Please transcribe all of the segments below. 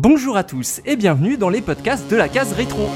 Bonjour à tous et bienvenue dans les podcasts de la case rétro.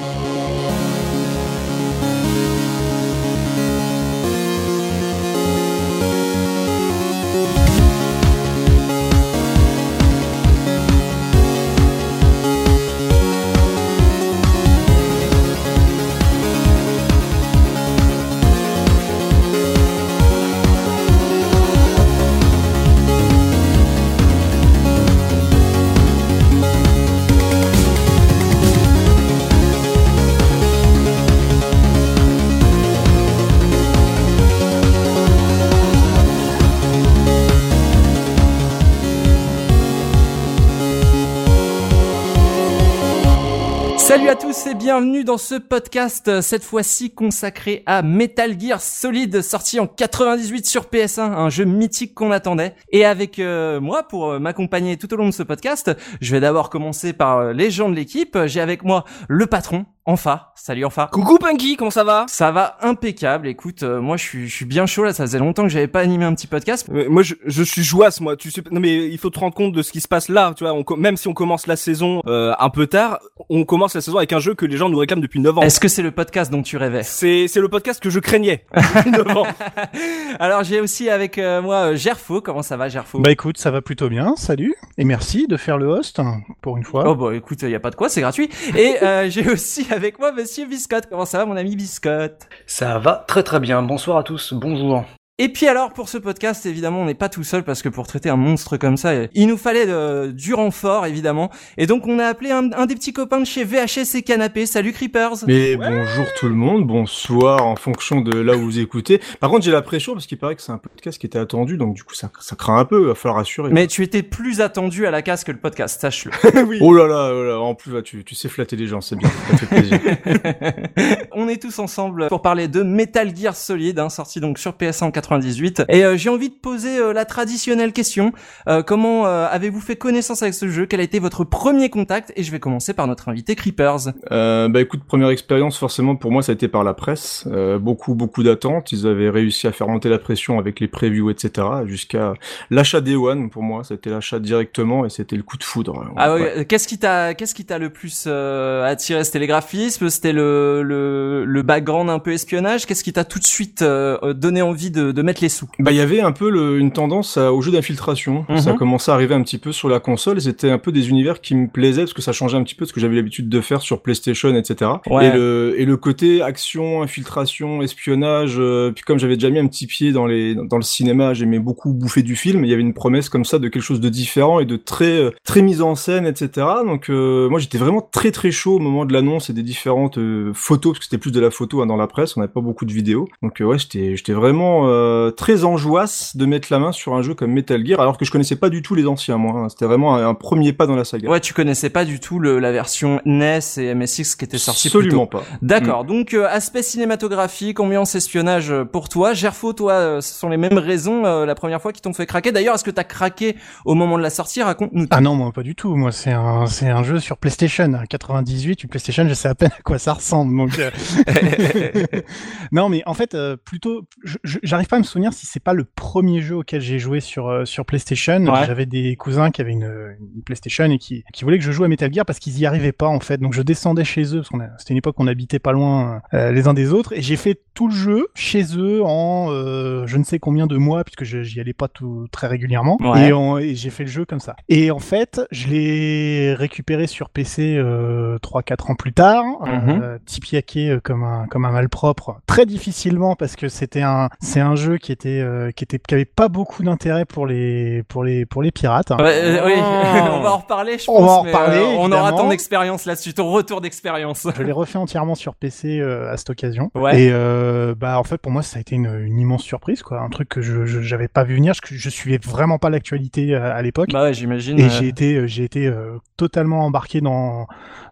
Bienvenue dans ce podcast, euh, cette fois-ci consacré à Metal Gear Solid, sorti en 98 sur PS1, un jeu mythique qu'on attendait. Et avec euh, moi, pour euh, m'accompagner tout au long de ce podcast, je vais d'abord commencer par les gens de l'équipe. J'ai avec moi le patron, Enfa. Salut Enfa. Coucou Punky, comment ça va? Ça va impeccable. Écoute, euh, moi je suis, je suis bien chaud là. Ça faisait longtemps que j'avais pas animé un petit podcast. Euh, Moi je, je suis jouasse moi. Tu sais, non mais il faut te rendre compte de ce qui se passe là. Tu vois, on même si on commence la saison euh, un peu tard, on commence la saison avec un jeu que les gens nous réclament depuis 9 ans. Est-ce que c'est le podcast dont tu rêvais? C'est c'est le podcast que je craignais. depuis 9 ans. Alors j'ai aussi avec euh, moi euh, Gerfo. Comment ça va Gerfo? Bah écoute, ça va plutôt bien, salut, et merci de faire le host, hein, pour une fois. Oh bah écoute, y a pas de quoi, c'est gratuit. Et euh, j'ai aussi avec moi Monsieur Biscotte. Comment ça va mon ami Biscotte? Ça va très très bien. Bonsoir à tous. Bonjour. Et puis alors pour ce podcast, évidemment, on n'est pas tout seul parce que pour traiter un monstre comme ça, euh, il nous fallait de- du renfort, évidemment. Et donc on a appelé un, un des petits copains de chez VHS et Canapé. Salut Creepers. Mais bonjour tout le monde, bonsoir en fonction de là où vous écoutez. Par contre, j'ai la pression parce qu'il paraît que c'est un podcast qui était attendu, donc du coup ça, ça craint un peu, il va falloir rassurer. Mais tu étais plus attendu à la casse que le podcast, sache-le. Oh là là, oh là, en plus là, tu, tu sais flatter les gens, c'est bien, ça fait plaisir. on est tous ensemble pour parler de Metal Gear Solid, hein, sorti donc sur PS1 en 98. Et euh, j'ai envie de poser euh, la traditionnelle question. Euh, comment avez-vous fait connaissance avec ce jeu? Quel a été votre premier contact? Et je vais commencer par notre invité Creepers. Bah écoute, première expérience forcément pour moi ça a été par la presse, beaucoup beaucoup d'attentes, ils avaient réussi à faire monter la pression avec les previews etc. jusqu'à l'achat Day One pour moi, ça a été l'achat directement et c'était le coup de foudre. Ah Ouais. ouais, qu'est-ce qui t'a qu'est-ce qui t'a le plus attiré? C'était les graphismes, c'était le, le le background un peu espionnage? Qu'est-ce qui t'a tout de suite donné envie de, de mettre les sous Bah, il y avait un peu le- une tendance à- au jeu d'infiltration. Mhm. Ça commençait à arriver un petit peu sur la console c'était un peu des univers qui me plaisaient parce que ça changeait un petit peu de ce que j'avais l'habitude de faire sur PlayStation, etc. Ouais. Et le et le côté action, infiltration, espionnage. euh, puis comme j'avais déjà mis un petit pied dans les dans le cinéma, j'aimais beaucoup bouffer du film. Il y avait une promesse comme ça de quelque chose de différent et de très euh, très mise en scène, etc. Donc euh, moi j'étais vraiment très très chaud au moment de l'annonce et des différentes euh, photos parce que c'était plus de la photo hein, dans la presse. On n'avait pas beaucoup de vidéos. Donc ouais, j'étais j'étais vraiment euh, très enjouasse de mettre la main sur un jeu comme Metal Gear alors que je connaissais pas du tout les anciens moi. hein. C'était vraiment un, un premier pas dans la saga. Ouais, tu connaissais pas du tout le, la version NES et MSX qui était sortie plus tôt. Absolument pas. D'accord. Donc euh, aspect cinématographique, ambiance espionnage euh, pour toi. Gerfo, toi, euh, ce sont les mêmes raisons euh, la première fois qui t'ont fait craquer. D'ailleurs, est-ce que t'as craqué au moment de la sortie? Raconte-nous. Ah non, moi pas du tout, moi c'est un, c'est un jeu sur PlayStation, 98, une PlayStation, je sais à peine à quoi ça ressemble, donc... euh, non mais en fait, euh, plutôt, j'arrive pas à me souvenir si c'est pas le premier jeu auquel j'ai joué sur, euh, sur PlayStation. Ouais. J'avais des cousins qui avaient une, une PlayStation et qui, qui voulaient que je joue à Metal Gear parce qu'ils y arrivaient pas en fait, donc je descendais chez eux, parce qu'on c'était une époque où on habitait pas loin euh, les uns des autres, et j'ai fait tout le jeu chez eux en euh, je ne sais combien de mois, puisque j'y allais pas tout, très régulièrement, Ouais. et, j'ai fait le jeu comme ça. Et en fait, je l'ai récupéré sur PC euh, 3-4 ans plus tard, euh, tipiaqué comme un, comme un malpropre, très difficilement parce que c'était un, c'est un jeu qui était, euh, qui était, qui avait pas beaucoup d'intérêt pour les, pour les, pour les pirates. Ouais, euh, oui, Oh. on va en reparler, je On pense. va en mais, reparler, euh, on aura ton expérience là-dessus, ton retour d'expérience. Je l'ai refait entièrement sur PC euh, à cette occasion. Ouais. Et euh, bah en fait pour moi ça a été une, une immense surprise quoi, un truc que je j'avais pas vu venir, je, je suivais vraiment pas l'actualité à l'époque. Bah ouais, j'imagine. Et euh, j'ai été, j'ai été euh, totalement embarqué dans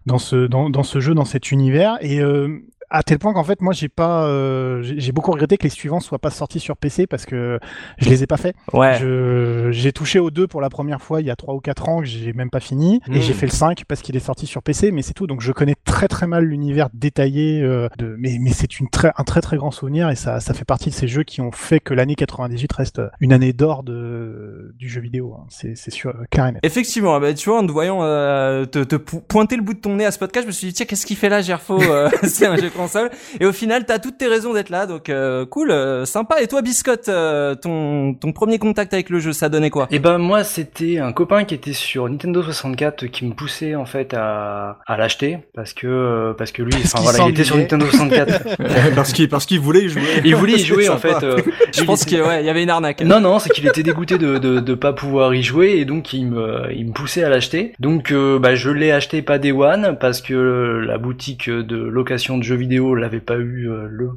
dans ce dans, dans ce jeu, dans cet univers. Et euh, à tel point qu'en fait, moi, j'ai pas, euh, j'ai beaucoup regretté que les suivants soient pas sortis sur PC parce que je les ai pas fait. Ouais. J'ai touché aux deux pour la première fois il y a 3 ou 4 ans que j'ai même pas fini et j'ai fait le 5 parce qu'il est sorti sur PC mais c'est tout donc je connais très très mal l'univers détaillé euh, de mais mais c'est une très un très très grand souvenir et ça ça fait partie de ces jeux qui ont fait que l'année 98 reste une année d'or de du jeu vidéo hein. c'est c'est sûr euh, net. Effectivement, bah, tu vois, en te voyant euh, te, te pointer le bout de ton nez à ce podcast, je me suis dit, tiens, qu'est-ce qu'il fait là, Gerfo Euh, C'est un jeu console. Et au final, t'as toutes tes raisons d'être là, donc euh, cool, euh, sympa. Et toi, Biscotte, euh, ton, ton premier contact avec le jeu, ça donnait quoi? Et ben moi c'était un copain qui était sur Nintendo 64 qui me poussait en fait à, à l'acheter parce que euh, parce que lui enfin voilà il était sur. Nintendo 64 parce qu'il parce qu'il voulait y jouer. il voulait y jouer en sympa. fait euh, Je pense qu'il ouais, il y avait une arnaque. Non, non, c'est qu'il était dégoûté de, de, de pas pouvoir y jouer et donc il me, il me poussait à l'acheter. Donc euh, bah, je l'ai acheté pas Day One parce que la boutique de location de jeux vidéo l'avait pas eu euh, le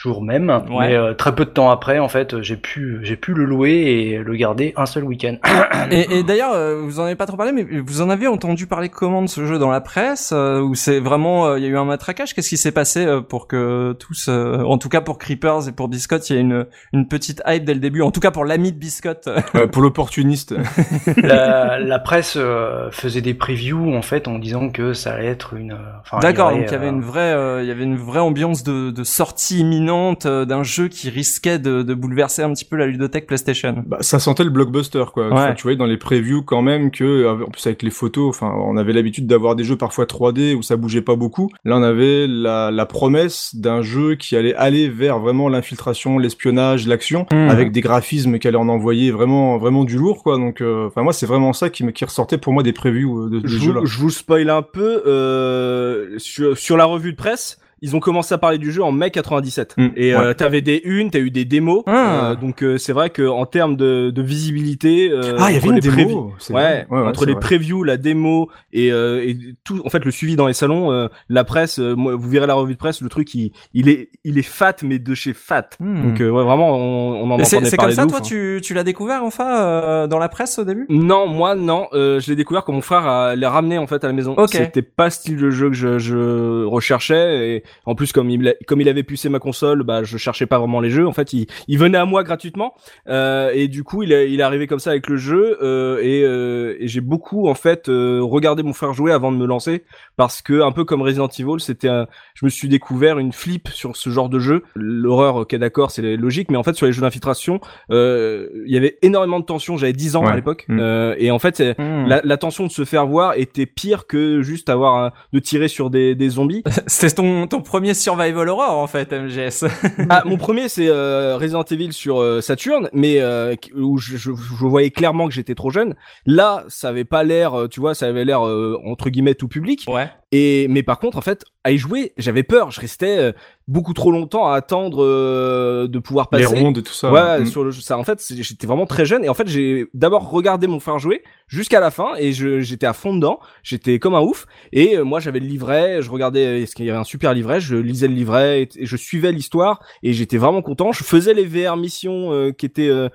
jour même. Ouais. Mais euh, très peu de temps après, en fait, j'ai pu, j'ai pu le louer et le garder un seul week-end. Et, et d'ailleurs, euh, vous en avez pas trop parlé, mais vous en avez entendu parler comment de ce jeu dans la presse euh, Ou c'est vraiment, euh, il y a eu un matraquage? Qu'est-ce qui s'est passé euh, pour que tous, euh, en tout cas pour Creepers et pour Biscotte, il y a une une petite hype dès le début. En tout cas pour l'ami de Biscotte? Ouais, pour l'opportuniste. la, la presse euh, faisait des previews en fait en disant que ça allait être une. euh, D'accord, donc il y avait euh, une vraie, euh, il y avait une vraie ambiance de, de sortie imminente euh, d'un jeu qui risquait de, de bouleverser un petit peu la ludothèque PlayStation. Bah, ça sentait le blockbuster, quoi. Ouais. Enfin, tu voyais dans les previews quand même que, en plus avec les photos, enfin, on avait l'habitude d'avoir des jeux parfois 3D où ça bougeait pas beaucoup. Là, on avait la, la promesse d'un jeu qui allait aller vers vraiment l'infiltration, l'espionnage, l'action, Mhm. avec des graphismes qui allaient en envoyer vraiment, vraiment du lourd, quoi. Donc, euh, enfin, moi, c'est vraiment ça qui me, qui ressortait pour moi des previews euh, de, de ce je, jeu-là. vous, je vous spoil un peu euh, sur, sur la revue de presse. Ils ont commencé à parler du jeu en mai 97 Mm, et ouais. euh, t'avais des unes, t'as eu des démos, Ah. euh, donc euh, c'est vrai que en termes de, de visibilité, euh, Ah, il y avait entre une démo. Ouais. Ouais, ouais, entre les vrai. previews, la démo et, euh, et tout, en fait, le suivi dans les salons, euh, la presse, euh, moi, vous verrez la revue de presse, le truc, il, il est, il est fat, mais de chez fat. Hmm. Donc, euh, ouais, vraiment, on, on en entendait c'est comme parler ça, toi, ouf, hein. tu, tu l'as découvert enfin euh, dans la presse au début? Non, moi non. Euh, je l'ai découvert quand mon frère a- l'a ramené en fait à la maison. Ok. C'était pas le style de jeu que je, je recherchais et en plus comme il comme il avait pucé ma console, bah je cherchais pas vraiment les jeux. En fait, il, il venait à moi gratuitement euh, et du coup il est, il est arrivé comme ça avec le jeu euh, et, euh, et j'ai beaucoup en fait euh, regardé mon frère jouer avant de me lancer parce que un peu comme Resident Evil, c'était un, je me suis découvert une flip sur ce genre de jeu. L'horreur, ok d'accord, c'est logique, mais en fait sur les jeux d'infiltration, euh, il y avait énormément de tension. J'avais 10 ans Ouais. à l'époque Mm. euh, et en fait Hmm. la, la tension de se faire voir était pire que juste avoir un- de tirer sur des, des zombies. C'était ton, ton premier survival horror en fait, MGS. ah, mon premier c'est euh, Resident Evil sur euh, Saturn, mais euh, où je, je, je voyais clairement que j'étais trop jeune. Là, ça avait pas l'air, euh, tu vois, ça avait l'air euh, entre guillemets tout public. ouais. Et mais par contre, en fait, à y jouer, j'avais peur. Je restais euh, beaucoup trop longtemps à attendre euh, de pouvoir passer. Les rondes et tout ça. Ouais, Mm. sur le. Ça, en fait, j'étais vraiment très jeune et en fait, j'ai d'abord regardé mon frère jouer jusqu'à la fin et je, j'étais à fond dedans. J'étais comme un ouf et euh, moi, j'avais le livret. Je regardais est-ce qu'il y avait un super livret. Je lisais le livret et, et je suivais l'histoire et j'étais vraiment content. Je faisais les VR missions euh, qui étaient euh,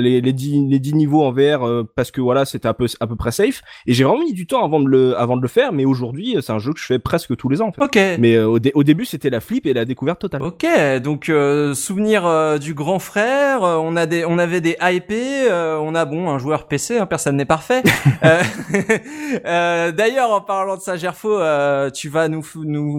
les les 10 les 10 niveaux en VR euh, parce que voilà, c'était un peu à peu près safe et j'ai vraiment mis du temps avant de le avant de le faire. Mais aujourd'hui, c'est un jeu que je fais presque tous les ans. En fait. Ok. Mais euh, au, dé- au début, c'était la flip et la découverte totale. Ok, donc euh, souvenir euh, du grand frère, euh, on a des, on avait des IP, euh, on a bon un joueur PC, hein, personne n'est parfait. Euh, euh, D'ailleurs, en parlant de ça, Gerfo, euh, tu vas nous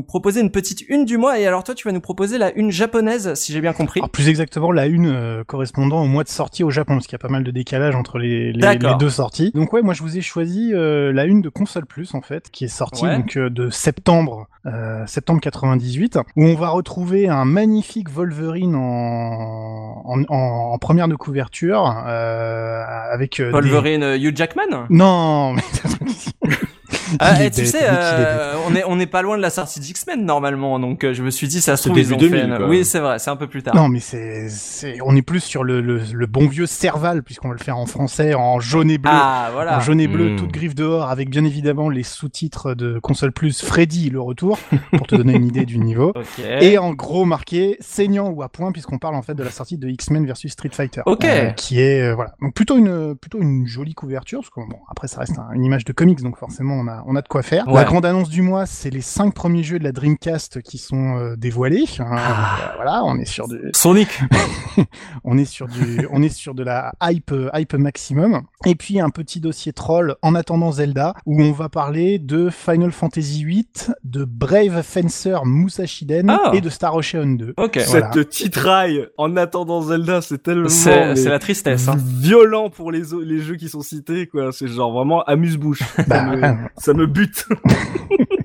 proposer une petite une du mois, et alors toi, tu vas nous proposer la une japonaise, si j'ai bien compris. Alors, plus exactement, la une euh, correspondant au mois de sortie au Japon, parce qu'il y a pas mal de décalage entre les, les, D'accord. les deux sorties. Donc ouais, moi je vous ai choisi euh, la une de Console Plus en fait, qui est sortie Ouais. donc euh, de septembre, euh, septembre 98, où on va retrouver un magnifique Wolverine en, en, en- en première de couverture, euh, avec euh, des- Wolverine, euh, Hugh Jackman? Non, mais Ah, est et tu bête, sais, est euh, on est on n'est pas loin de la sortie d'X-Men normalement, donc euh, je me suis dit ça se C'est trouve ils début ont 2000, fait. une- quoi. Oui, c'est vrai, c'est un peu plus tard. Non, mais c'est, c'est, on est plus sur le, le, le bon vieux Serval, puisqu'on va le faire en français, en jaune et bleu. Ah voilà. En jaune et bleu, Mm. toute griffe dehors, avec bien évidemment les sous-titres de Console Plus, Freddy, le retour, pour te donner une idée du niveau. Ok. Et en gros marqué saignant ou à point, puisqu'on parle en fait de la sortie de X-Men versus Street Fighter. Ok. Euh, qui est, euh, voilà. Donc plutôt une, plutôt une jolie couverture, parce que bon, après ça reste un- une image de comics, donc forcément on a a, on a de quoi faire. Ouais. La grande annonce du mois, c'est les cinq premiers jeux de la Dreamcast qui sont euh, dévoilés. hein. Ah. Euh, voilà, on est sur du, Sonic. on est sur du, on est sur de la hype, euh, hype maximum. Et puis un petit dossier troll en attendant Zelda, où on va parler de Final Fantasy VIII, de Brave Fencer Musashiden Ah. et de Star Ocean 2. Ok. Voilà. Cette titraille en attendant Zelda, c'est tellement C'est la tristesse. Hein. violent pour les, jeux qui sont cités, quoi. C'est genre vraiment amuse-bouche. ça, Bah. ça me bute.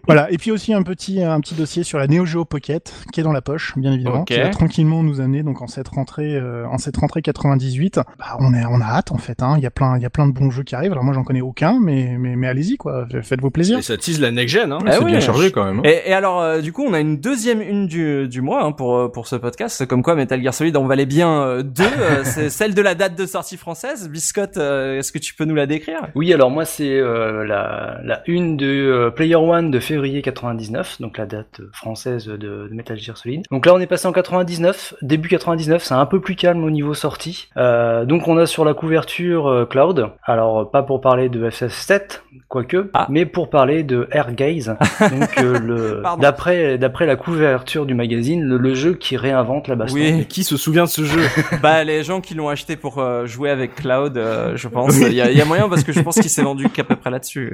Voilà, et puis aussi un petit, un petit dossier sur la Neo Geo Pocket qui est dans la poche, bien évidemment, qui va tranquillement nous amener donc en cette rentrée, euh, en cette rentrée 98. Bah, on est, on a hâte en fait. Hein. Il y a plein, il y a plein de bons jeux qui arrivent. Alors moi j'en connais aucun, mais mais, mais allez-y quoi, faites-vous plaisir. Et ça tease la next-gen, hein. Ah c'est oui, bien chargé quand même. hein. Et, et alors, euh, du coup, on a une deuxième une du, du mois hein, pour euh, pour ce podcast. Comme quoi, Metal Gear Solid en valait bien euh, deux. C'est celle de la date de sortie française. Biscotte, euh, est-ce que tu peux nous la décrire? Oui, alors moi c'est euh, la, la une de euh, Player One de février 99, donc la date euh, française de, de Metal Gear Solid. Donc là on est passé en 99, début 99, c'est un peu plus calme au niveau sortie. Euh, donc on a sur la couverture euh, Cloud, alors pas pour parler de FF7, quoique, Ah. mais pour parler de Air Gaze. donc euh, d'après d'après la couverture du magazine, le, le jeu qui réinvente la baston. Oui. Qui se souvient de ce jeu? Bah, les gens qui l'ont acheté pour euh, jouer avec Cloud, euh, je pense. Il y a, y a moyen parce que je pense qu'il s'est vendu qu'à peu près là-dessus.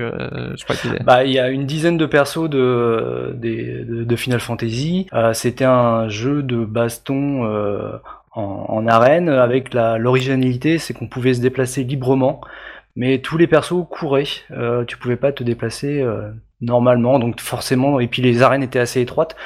Bah, il y a une dizaine de persos de, de, de Final Fantasy. Euh, C'était un jeu de baston euh, en, en arène avec l'originalité, c'est qu'on pouvait se déplacer librement, mais tous les persos couraient. Euh, tu pouvais pas te déplacer euh, normalement, donc forcément. Et puis les arènes étaient assez étroites.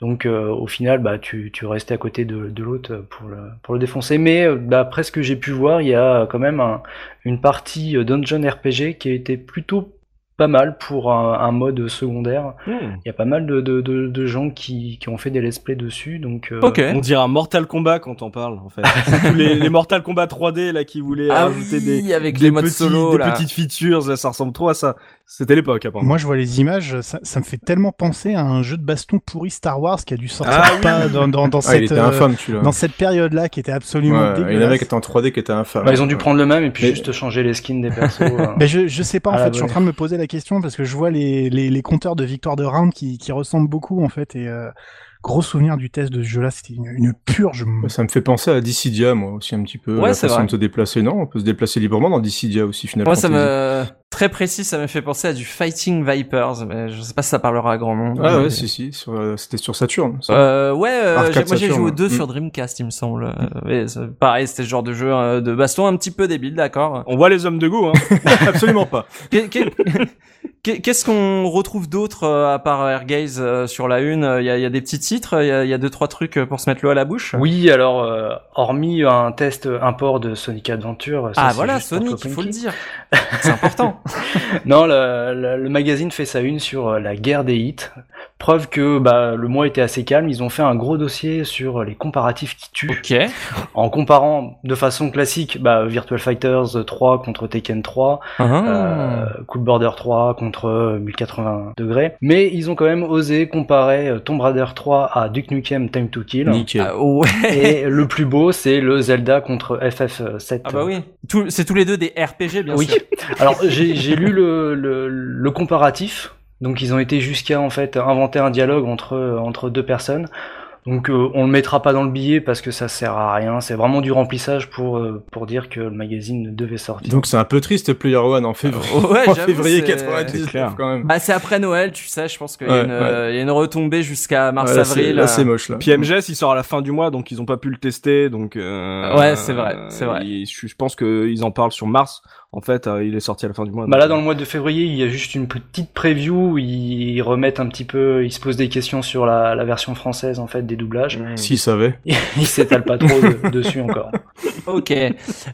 Donc euh, au final, bah, tu, tu restais à côté de, de l'autre pour le, pour le défoncer. Mais euh, d'après ce que j'ai pu voir, il y a quand même un- une partie euh, dungeon RPG qui a été plutôt pas mal pour un, un mode secondaire. Hmm. Il y a pas mal de, de, de, de gens qui, qui ont fait des let's play dessus, donc euh. On dirait un Mortal Kombat quand on parle, en fait. Tous les, les Mortal Kombat 3D, là, qui voulaient Ah ajouter oui, des, avec des les modes petits- solo, des là. petites features, ça, ça ressemble trop à ça. C'était l'époque, apparemment. Moi, je vois les images, ça, ça me fait tellement penser à un jeu de baston pourri Star Wars qui a dû sortir Ah oui. pas dans, dans, dans Ah, cette, euh, infâme, dans cette période-là qui était absolument Ouais, il y en avait dégueulasse. qui étaient en 3D qui étaient infâmes. bah, ils ont dû prendre le même et puis Mais- juste changer les skins des persos. euh. Ben je, je sais pas en Ah, fait, je suis en ouais. train de me poser la question parce que je vois les, les, les compteurs de victoire de round qui, qui ressemblent beaucoup en fait et euh, gros souvenir du test de ce jeu là, c'était une, une purge. Ça me fait penser à Dissidia, moi aussi, un petit peu. Ouais, la c'est façon vrai. de se déplacer. Non, on peut se déplacer librement dans Dissidia aussi, finalement. Moi, ça me très précis, ça me fait penser à du Fighting Vipers, mais je sais pas si ça parlera à grand monde. Ah Mais- ouais, si, si. sur, euh, C'était sur Saturn. ça. Euh, ouais, euh, moi j'ai joué aux deux sur Dreamcast, il me semble. Euh, pareil, c'était ce genre de jeu euh, de baston un petit peu débile, d'accord. On voit les hommes de goût, hein. Absolument pas. Qu'est- qu'est- qu'est- Qu'est-ce qu'on retrouve d'autre euh, à part Airgaze euh, sur la une? Il y a, il y a des petits titres, il y a, il y a deux trois trucs pour se mettre l'eau à la bouche? Oui, alors euh, hormis un test import de Sonic Adventure, ça, ah c'est voilà, Sonic, il faut le dire. C'est important. Non, le, magazine fait sa une sur euh, la guerre des hits. Preuve que bah, le mois était assez calme. Ils ont fait un gros dossier sur les comparatifs qui tuent. ok. En comparant de façon classique bah, Virtual Fighters 3 contre Tekken 3, Ah. euh, Cool Border 3 contre euh, 1080 degrés. Mais ils ont quand même osé comparer euh, Tomb Raider 3 à Duke Nukem Time to Kill. Nickel. Ah, ouais. Et le plus beau, c'est le Zelda contre FF7. Ah bah oui. Tout- C'est tous les deux des RPG, bien Oui. sûr. Alors j'ai j'ai lu le, le, le comparatif. Donc ils ont été jusqu'à en fait inventer un dialogue entre entre deux personnes. Donc euh, on le mettra pas dans le billet parce que ça sert à rien. C'est vraiment du remplissage pour euh, pour dire que le magazine devait sortir. Donc c'est un peu triste Player One en février. Ouais, en février c'est- 99 c'est clair. quand même. Bah c'est après Noël, tu sais, je pense qu'il y, a Ouais, une, euh, il y a une retombée jusqu'à Ouais, là, c'est- mars-avril. là c'est moche là. Puis MGS, il sort à la fin du mois, donc ils ont pas pu le tester, donc. Euh, Ouais, c'est vrai, c'est vrai. ils- je pense qu'ils en parlent sur mars. En fait, euh, il est sorti à la fin du mois. Bah là dans le mois de février, il y a juste une petite preview où ils remettent un petit peu, ils se posent des questions sur la, la version française en fait des doublages. euh, S'ils savaient. ils s'étalent pas trop de- dessus encore. Ok.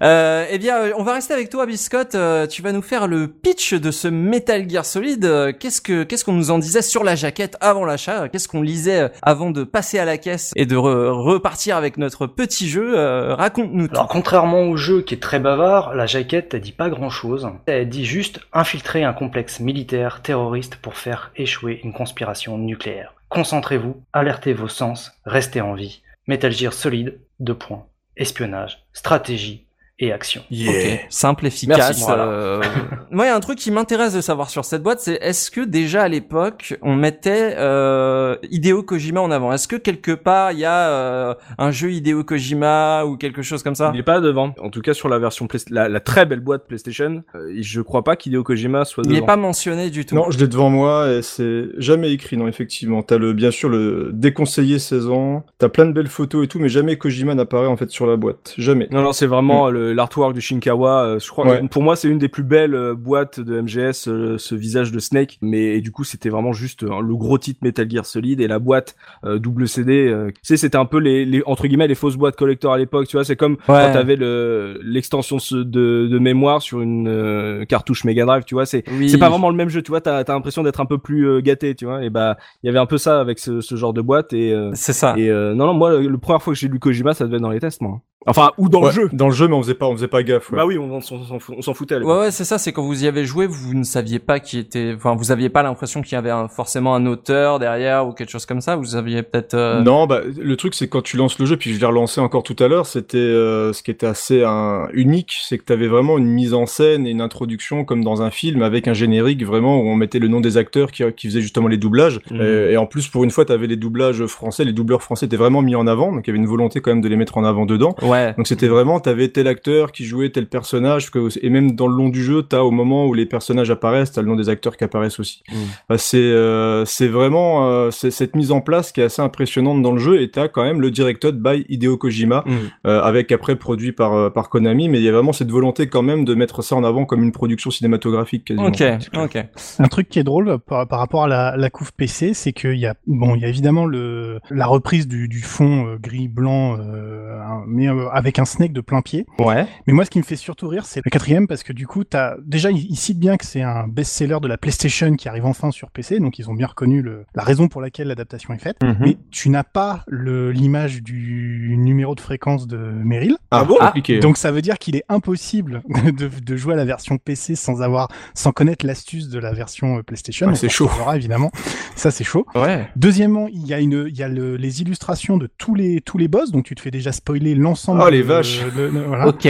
Euh, eh bien, euh, on va rester avec toi, Biscotte. Euh, tu vas nous faire le pitch de ce Metal Gear Solid. Euh, Qu'est-ce que qu'est-ce qu'on nous en disait sur la jaquette avant l'achat? Qu'est-ce qu'on lisait euh, avant de passer à la caisse et de re- repartir avec notre petit jeu? Euh, Raconte-nous. Alors contrairement au jeu qui est très bavard, la jaquette elle dit pas grand chose. Elle dit juste infiltrer un complexe militaire terroriste pour faire échouer une conspiration nucléaire. Concentrez-vous, alertez vos sens, restez en vie. Metal Gear Solid, deux points. Espionnage, stratégie, et action. Ok, simple, efficace. Merci. Voilà. euh, Moi, il y a un truc qui m'intéresse de savoir sur cette boîte, c'est est-ce que déjà à l'époque on mettait euh, Hideo Kojima en avant? Est-ce que quelque part il y a euh, un jeu Hideo Kojima ou quelque chose comme ça? Il est pas devant. En tout cas sur la version Play- la, la très belle boîte PlayStation, euh, je crois pas qu'Hideo Kojima soit Il devant. n'est pas mentionné du tout. Non, je l'ai devant moi et c'est jamais écrit, non, effectivement. T'as le, bien sûr, le déconseillé 16 ans, t'as plein de belles photos et tout, mais jamais Kojima n'apparaît, en fait, sur la boîte. Jamais. Non, non, c'est vraiment le- l'artwork du Shinkawa. euh, je crois, Ouais. pour moi, c'est une des plus belles euh, boîtes de MGS, euh, ce visage de Snake. Mais et du coup, c'était vraiment juste le gros titre Metal Gear Solid et la boîte double CD. tu sais, c'était un peu les, les entre guillemets les fausses boîtes collector à l'époque. Tu vois, c'est comme Ouais. quand t'avais le l'extension de, de, de mémoire sur une cartouche Mega Drive. Tu vois, c'est Oui. c'est pas vraiment le même jeu. Tu vois, t'as as, l'impression d'être un peu plus gâté. Tu vois, et bah il y avait un peu ça avec ce, ce genre de boîte et C'est ça. et non non moi le, le première fois que j'ai lu Kojima ça devait être dans les tests moi. Enfin ou dans Ouais, le jeu. Dans le jeu, mais on faisait pas, on faisait pas gaffe. ouais. Bah oui, on, on s'en- on s'en fout- on s'en foutait. Ouais, ouais, c'est ça. C'est quand vous y avez joué, vous ne saviez pas qui était. Enfin, vous aviez pas l'impression qu'il y avait un- forcément un auteur derrière ou quelque chose comme ça. Vous aviez peut-être. euh, Non, bah le truc c'est que quand tu lances le jeu, puis je l'ai relancé encore tout à l'heure, c'était euh, ce qui était assez un, unique, c'est que tu avais vraiment une mise en scène et une introduction comme dans un film avec un générique vraiment où on mettait le nom des acteurs qui, qui faisaient justement les doublages. Mhm. Et, et en plus pour une fois, tu avais les doublages français, les doubleurs français étaient vraiment mis en avant, donc il y avait une volonté quand même de les mettre en avant dedans. Ouais. Donc c'était vraiment, t'avais tel acteur qui jouait tel personnage, que, et même dans le long du jeu, t'as au moment où les personnages apparaissent, t'as le nom des acteurs qui apparaissent aussi. Mm. Bah, c'est euh, c'est vraiment euh, c'est cette mise en place qui est assez impressionnante dans le jeu, et t'as quand même le directed by Hideo Kojima, Mm. euh, avec après produit par euh, par Konami, mais il y a vraiment cette volonté quand même de mettre ça en avant comme une production cinématographique quasiment. Ok. Ok. Un truc qui est drôle par, par rapport à la, la couve PC, c'est qu'il y a bon, il y a évidemment le la reprise du, du fond euh, gris blanc, euh, un- mais euh, avec un snake de plein pied. Ouais. Mais moi, ce qui me fait surtout rire, c'est le quatrième parce que du coup, t'as déjà il, il cite bien que c'est un best-seller de la PlayStation qui arrive enfin sur PC, donc ils ont bien reconnu le, la raison pour laquelle l'adaptation est faite. Mhm. Mais tu n'as pas le l'image du numéro de fréquence de Meryl. Ah bon Ah. Donc ça veut dire qu'il est impossible de, de jouer à la version PC sans avoir, sans connaître l'astuce de la version euh, PlayStation. Ah, c'est chaud. évidemment. Ça c'est chaud. Ouais. Deuxièmement, il y a une, il y a le- les illustrations de tous les tous les boss, donc tu te fais déjà spoiler l'ensemble. Oh, les de- vaches. de- de- voilà. Ok.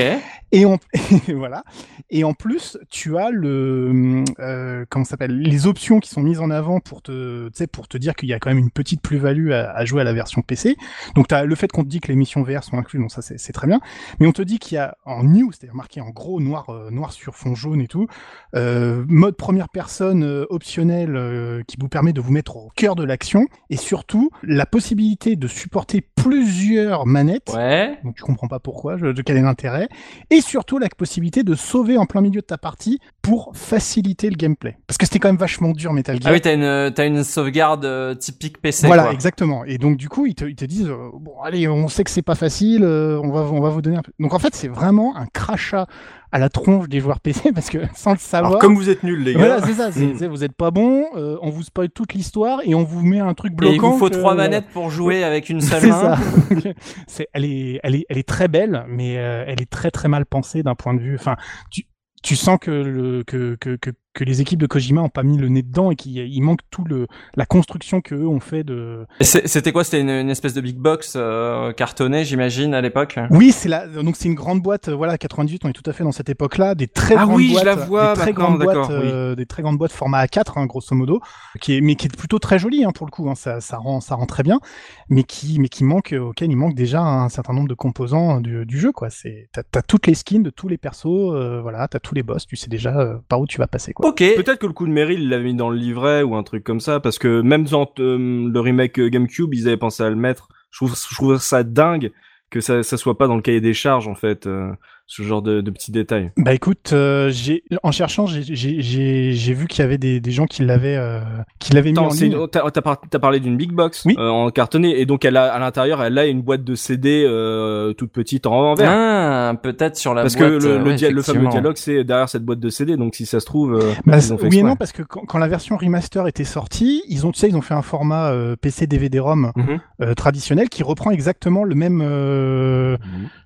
Et en voilà. Et en plus, tu as le euh, comment s'appelle les options qui sont mises en avant pour te tu sais pour te dire qu'il y a quand même une petite plus-value à, à jouer à la version PC. Donc tu as le fait qu'on te dit que les missions VR sont incluses, donc ça c'est c'est très bien. Mais on te dit qu'il y a en new, c'est-à-dire marqué en gros noir euh, noir sur fond jaune et tout, euh, mode première personne euh, optionnel euh, qui vous permet de vous mettre au cœur de l'action et surtout la possibilité de supporter plusieurs manettes. Ouais. Donc tu comprends pas pourquoi, je, de quel est l'intérêt. Et surtout la possibilité de sauver en plein milieu de ta partie pour faciliter le gameplay. Parce que c'était quand même vachement dur Metal Gear. Ah oui, t'as une t'as une sauvegarde euh, typique PC. voilà, quoi. exactement. Et donc du coup, ils te, ils te disent euh, bon allez, on sait que c'est pas facile, euh, on va on va vous donner un peu. Donc en fait, c'est vraiment un crachat à la tronche des joueurs PC parce que sans le savoir. Alors comme vous êtes nuls les gars. voilà, c'est ça. c'est- Mm. c'est- vous êtes pas bon, euh, on vous spoil toute l'histoire et on vous met un truc Et bloquant. il vous faut que- trois manettes pour jouer avec une seule C'est main. ça. c'est, elle est, elle est, elle est très belle, mais euh, elle est très très mal pensée d'un point de vue. Enfin, tu, tu sens que le que, que, que, que les équipes de Kojima ont pas mis le nez dedans et qu'il manque tout le la construction que eux ont fait de. C'était quoi? C'était une, une espèce de big box euh, cartonnée, j'imagine, à l'époque? Oui, c'est la donc c'est une grande boîte. euh, Voilà, 98, on est tout à fait dans cette époque-là. Des très Ah grandes oui, je boîtes, la vois des très grandes boîtes, oui. euh, des très grandes boîtes format A4, hein, grosso modo, qui est mais qui est plutôt très jolie hein, pour le coup. Hein, ça, ça rend ça rend très bien, mais qui mais qui manque euh, auquel il manque déjà un certain nombre de composants du, du jeu quoi. C'est t'as as toutes les skins de tous les persos, euh, voilà, t'as tous les boss, tu sais déjà euh, par où tu vas passer quoi. Peut-être que le coup de Meryl, il l'avait mis dans le livret ou un truc comme ça, parce que même dans euh, le remake GameCube, ils avaient pensé à le mettre. Je trouve, ça dingue que ça, ça soit pas dans le cahier des charges, en fait, euh, ce genre de, de petits détails. Bah écoute, euh, j'ai en cherchant, j'ai- j'ai j'ai j'ai vu qu'il y avait des, des gens qui l'avaient euh, qui l'avaient mis en ligne. une- t'as t'as par- t'as parlé d'une big box Oui. euh, en cartonné, et donc elle a à l'intérieur, elle a une boîte de CD euh, toute petite en envers. Ah, peut-être sur la parce que boîte. le, euh, le, ouais, dia- le fameux dialogue, c'est derrière cette boîte de CD, donc si ça se trouve, euh, Bah, ils ont fait oui et non parce que quand, quand la version remaster était sortie, ils ont tu sais ils ont fait un format euh, PC DVD-ROM Mhm. euh, traditionnel qui reprend exactement le même euh,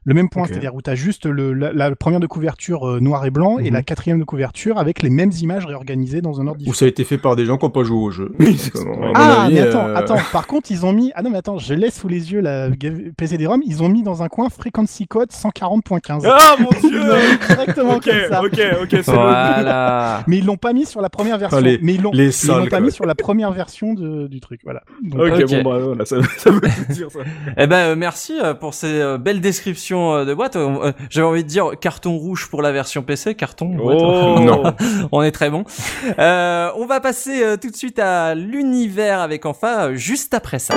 le même point, c'est-à-dire où tu as juste le, le, la, la première de couverture euh, noir et blanc et Mhm. la quatrième de couverture avec les mêmes images réorganisées dans un ordre Ou différent. ça a été fait par des gens qui n'ont pas joué au jeu. Ah, avis, mais attends, euh, attends. Par contre, ils ont mis. Ah non, mais attends, je laisse sous les yeux la G- PC des ROM. Ils ont mis dans un coin frequency code 140.15. Ah mon dieu l'ont mis directement Ok, comme ça. ok, ok, c'est. Voilà. Mais ils l'ont pas mis sur la première version. Ah, les- mais ils l'ont pas quoi. mis sur la première version de, du truc. Voilà. Donc, Ok, Ok. bon bah voilà, ça, ça veut tout dire ça. Eh ben euh, merci euh, pour ces euh, belles descriptions euh, de boîte. J'avais envie de dire carton rouge pour la version PC, carton. Oh Non. on est très bon. Euh, on va passer euh, tout de suite à l'univers avec enfin euh, juste après ça.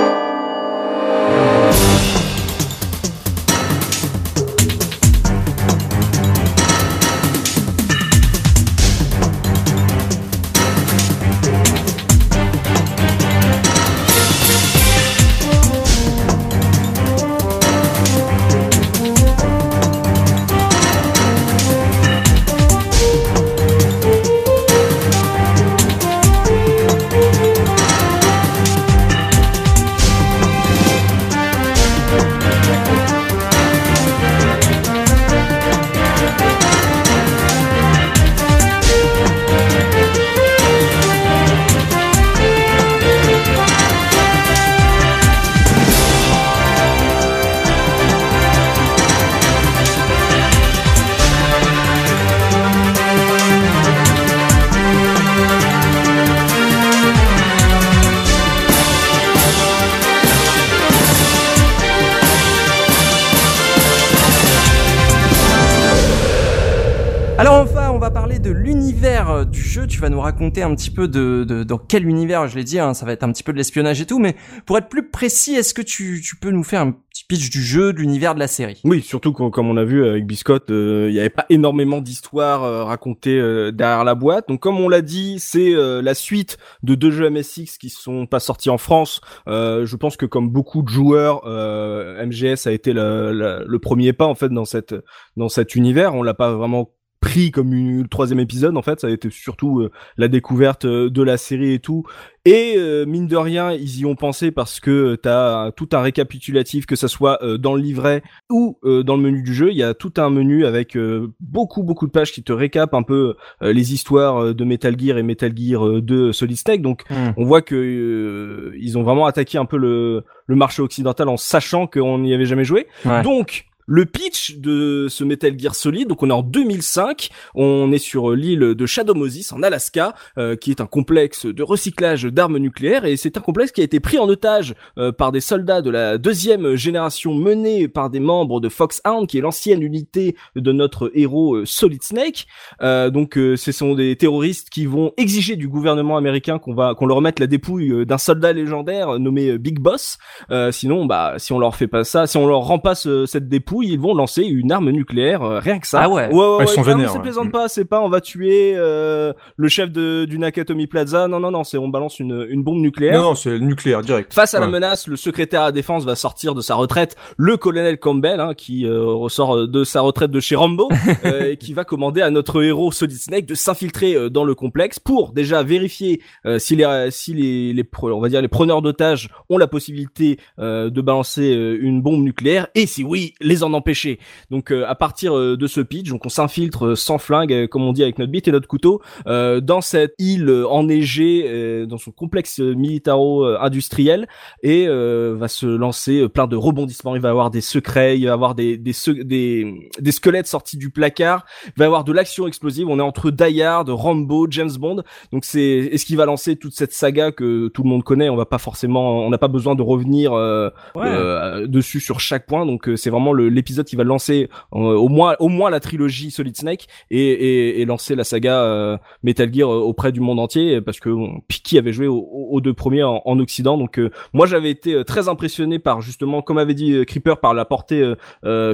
Vas nous raconter un petit peu de, dans quel univers, je l'ai dit, hein, ça va être un petit peu de l'espionnage et tout. Mais pour être plus précis, est-ce que tu, peux nous faire un petit pitch du jeu, de l'univers de la série? Oui, surtout comme on a vu avec Biscotte, euh, il n'y avait pas énormément d'histoires euh, racontées euh, derrière la boîte. Donc comme on l'a dit, c'est euh, la suite de deux jeux MSX qui sont pas sortis en France. Je pense que comme beaucoup de joueurs, MGS a été le, le- le premier pas en fait dans cette dans cet univers. On l'a pas vraiment pris comme une, le troisième épisode en fait ça a été surtout euh, la découverte euh, de la série et tout et euh, mine de rien ils y ont pensé parce que tu as tout un récapitulatif que ça soit euh, dans le livret ou euh, dans le menu du jeu, il y a tout un menu avec euh, beaucoup beaucoup de pages qui te récapent un peu euh, les histoires euh, de Metal Gear et Metal Gear euh, 2 Solid Snake. Donc on voit que euh, ils ont vraiment attaqué un peu le, le marché occidental en sachant qu'on n'y avait jamais joué. Ouais. Donc le pitch de ce Metal Gear Solid, donc on est en 2005, on est sur l'île de Shadow Moses en Alaska, euh, qui est un complexe de recyclage d'armes nucléaires et c'est un complexe qui a été pris en otage euh, par des soldats de la deuxième génération menés par des membres de Foxhound, qui est l'ancienne unité de notre héros euh, Solid Snake. Euh, donc euh, ce sont des terroristes qui vont exiger du gouvernement américain qu'on va qu'on leur remette la dépouille euh, d'un soldat légendaire euh, nommé euh, Big Boss. Euh, sinon, bah si on leur fait pas ça, si on leur rend pas ce- cette dépouille, ils vont lancer une arme nucléaire, euh, rien que ça. Ah ouais. ouais, ouais, ils sont vénères, ouais. plaisante pas, c'est pas on va tuer euh, le chef de du Nakatomi Plaza. Non, non, non, c'est on balance une une bombe nucléaire. Non, non, c'est le nucléaire direct. Face à la Ouais. menace, le secrétaire à la défense va sortir de sa retraite, le colonel Campbell, hein, qui euh, ressort de sa retraite de chez Rambo, euh, et qui va commander à notre héros Solid Snake de s'infiltrer euh, dans le complexe pour déjà vérifier euh, si les si les, les on va dire les preneurs d'otages ont la possibilité euh, de balancer euh, une bombe nucléaire et si oui les en empêcher. Donc euh, à partir euh, de ce pitch, donc on s'infiltre euh, sans flingue, euh, comme on dit avec notre bite et notre couteau, euh, dans cette île enneigée, euh, dans son complexe militaro-industriel, et va se lancer plein de rebondissements. Il va y avoir des secrets, il va y avoir des des, des, des squelettes sortis du placard, il va y avoir de l'action explosive. On est entre Die Hard, Rambo, James Bond. Donc c'est est ce qui va lancer toute cette saga que tout le monde connaît. On va pas forcément, on n'a pas besoin de revenir euh, Ouais. euh, dessus sur chaque point. Donc c'est vraiment le- l'épisode qui va lancer euh, au moins au moins la trilogie Solid Snake et, et, et lancer la saga euh, Metal Gear euh, auprès du monde entier parce que bon, Piki avait joué aux, aux deux premiers en, en Occident. Donc euh, moi j'avais été euh, très impressionné par justement comme avait dit Creeper par la portée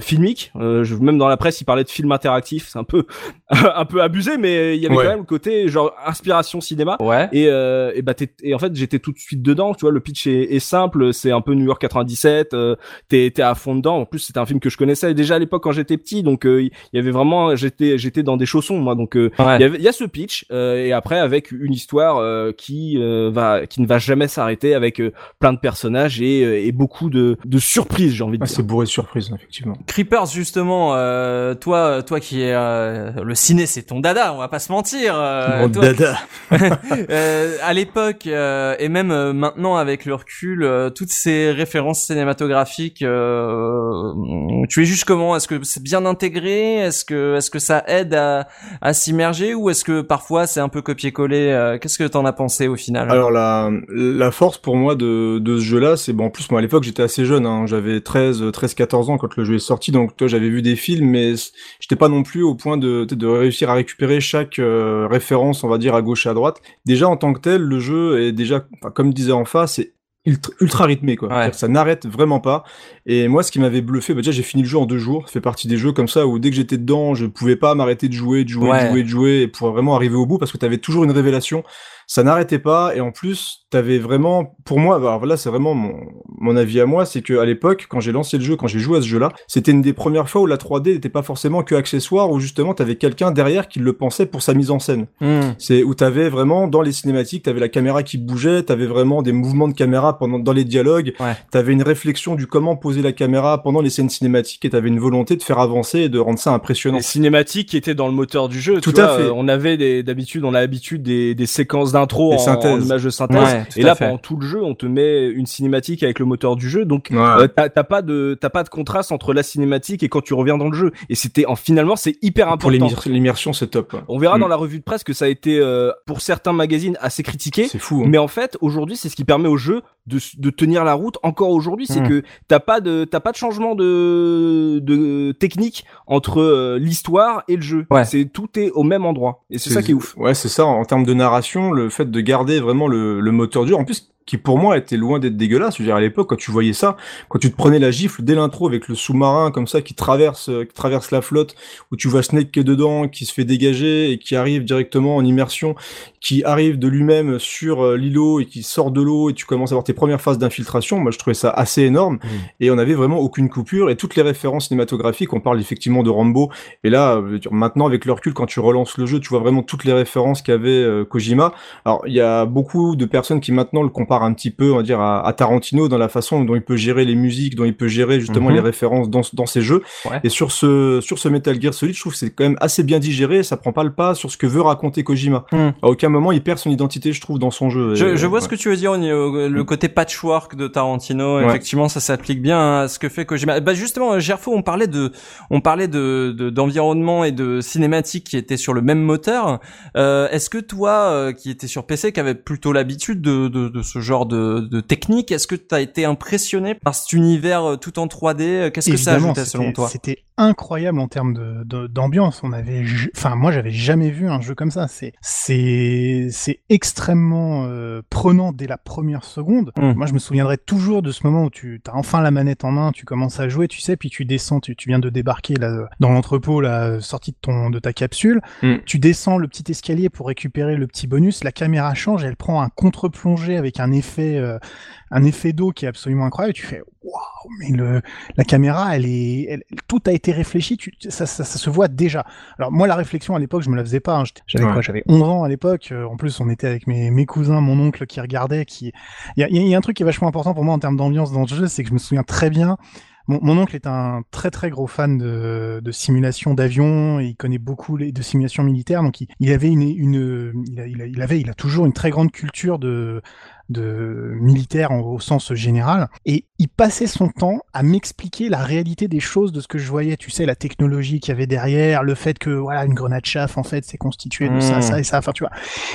filmique. Euh, je, même dans la presse il parlait de film interactif. C'est un peu un peu abusé mais il y avait Ouais. quand même le côté genre inspiration cinéma. Ouais. Et, euh, et bah et en fait j'étais tout de suite dedans tu vois le pitch est, est simple c'est un peu New York 97 euh, t'es t'es à fond dedans en plus c'était un film que que je connaissais déjà à l'époque quand j'étais petit. Donc il y avait vraiment, j'étais j'étais dans des chaussons moi. Donc il y, avait, y a ce pitch et après avec une histoire qui va qui ne va jamais s'arrêter avec plein de personnages et, et beaucoup de, de surprises j'ai envie de ah, dire. C'est bourré de surprises effectivement. Creepers justement, toi toi qui es le ciné c'est ton dada, on va pas se mentir. Mon dada. à l'époque et même maintenant avec le recul, toutes ces références cinématographiques, tu es juste comment? Est-ce que c'est bien intégré? Est-ce que est-ce que ça aide à, à s'immerger? Ou est-ce que parfois c'est un peu copier-coller? Qu'est-ce que t'en as pensé au final? Alors la la force pour moi de de ce jeu-là, c'est bon en plus moi à l'époque j'étais assez jeune, hein, j'avais 13 13 14 ans quand le jeu est sorti, donc toi j'avais vu des films, mais j'étais pas non plus au point de de réussir à récupérer chaque référence, on va dire à gauche et à droite. Déjà en tant que tel, le jeu est déjà, comme disait en face, c'est ultra, rythmé quoi. Ça n'arrête vraiment pas. Et moi, ce qui m'avait bluffé, bah déjà j'ai fini le jeu en deux jours. Ça fait partie des jeux comme ça où dès que j'étais dedans, je pouvais pas m'arrêter de jouer, de jouer, de jouer, de jouer, et pour vraiment arriver au bout parce que t'avais toujours une révélation ça n'arrêtait pas et en plus t'avais vraiment pour moi alors là c'est vraiment mon, mon avis à moi c'est que à l'époque quand j'ai lancé le jeu quand j'ai joué à ce jeu là c'était une des premières fois où la 3D n'était pas forcément que accessoire où justement t'avais quelqu'un derrière qui le pensait pour sa mise en scène Hmm. c'est où t'avais vraiment dans les cinématiques t'avais la caméra qui bougeait t'avais vraiment des mouvements de caméra pendant dans les dialogues Ouais. t'avais une réflexion du comment poser la caméra pendant les scènes cinématiques et t'avais une volonté de faire avancer et de rendre ça impressionnant Les cinématiques qui étaient dans le moteur du jeu. Tout tu à vois, fait. euh, On avait des- d'habitude, on a l'habitude des, des séquences d'intro en, images de synthèse. Ouais, et là, fait. pendant tout le jeu, on te met une cinématique avec le moteur du jeu. Donc, Ouais. euh, t'as pas de t'as pas de contraste entre la cinématique et quand tu reviens dans le jeu. Et c'était en finalement, c'est hyper pour important. l'émir- l'immersion c'est top ouais. On verra Mm. dans la revue de presse que ça a été euh, pour certains magazines assez critiqué. c'est fou hein. Mais en fait, aujourd'hui, c'est ce qui permet au jeu de, de tenir la route encore aujourd'hui. C'est Mm. que t'as pas de t'as pas de changement de, de technique entre euh, l'histoire et le jeu. Ouais. C'est tout est au même endroit. Et c'est ça qui est ouf. Ouais, c'est ça. En termes de narration, le fait de garder vraiment le, le moteur dur, en plus, qui pour moi était loin d'être dégueulasse. Je veux dire, à l'époque, quand tu voyais ça, quand tu te prenais la gifle dès l'intro avec le sous-marin comme ça qui traverse, euh, qui traverse la flotte, où tu vois Snake qui est dedans, qui se fait dégager et qui arrive directement en immersion, qui arrive de lui-même sur euh, l'îlot et qui sort de l'eau et tu commences à avoir tes premières phases d'infiltration. Moi, je trouvais ça assez énorme et on avait vraiment aucune coupure et toutes les références cinématographiques. On parle effectivement de Rambo et là, euh, maintenant avec le recul, quand tu relances le jeu, tu vois vraiment toutes les références qu'avait Kojima. Alors, il y a beaucoup de personnes qui maintenant le comparent un petit peu, on va dire, à, à Tarantino dans la façon dont il peut gérer les musiques, dont il peut gérer justement Mhm. les références dans, dans ses jeux. Ouais. Et sur ce, sur ce Metal Gear Solid, je trouve que c'est quand même assez bien digéré. Ça prend pas le pas sur ce que veut raconter Kojima. Mhm. À aucun moment, il perd son identité, je trouve, dans son jeu. Je, je vois ouais. ce que tu veux dire le Mm. côté patchwork de Tarantino. Ouais. Effectivement, ça s'applique bien à ce que fait Kojima. Bah justement, Gerfo, on parlait de, on parlait de de- d'environnement et de cinématique qui étaient sur le même moteur. Euh, Est-ce que toi, euh, qui étais sur PC, qui avait plutôt l'habitude de, de de ce genre de de technique, est-ce que tu as été impressionné par cet univers euh, tout en 3D Euh, Qu'est-ce que ça ajoutait selon toi? C'était incroyable en termes de- de- d'ambiance. On avait, enfin moi j'avais jamais vu un jeu comme ça. C'est c'est c'est extrêmement euh, prenant dès la première seconde. Mm. Moi je me souviendrai toujours de ce moment où tu as enfin la manette en main, tu commences à jouer, tu sais, puis tu descends, tu, tu viens de débarquer là dans l'entrepôt, la sortie de ton de ta capsule. Mm. Tu descends le petit escalier pour récupérer le petit bonus. La caméra change, elle prend un contre-plongée avec un effet euh, un effet d'eau qui est absolument incroyable. Tu fais waouh, mais le la caméra, elle est, elle- tout a été réfléchi, tu, ça, ça, ça se voit déjà. Alors moi, la réflexion à l'époque, je me la faisais pas. hein. J'avais Ouais. quoi J'avais 11 ans à l'époque. Euh, En plus, on était avec mes, mes cousins, mon oncle qui regardait. Qui, il y a, y a un truc qui est vachement important pour moi en termes d'ambiance dans le jeu, c'est que je me souviens très bien. Mon, mon oncle est un très très gros fan de, de simulation d'avion il connaît beaucoup les, de simulation militaire. Donc il, il avait une, une il, a, il, a, il avait, il a toujours une très grande culture de de militaire en- au sens général. Et il passait son temps à m'expliquer la réalité des choses de ce que je voyais. Tu sais la technologie qu'il y avait derrière le fait que voilà une grenade chaff en fait c'est constitué de Mmh. ça ça et ça. Enfin tu vois.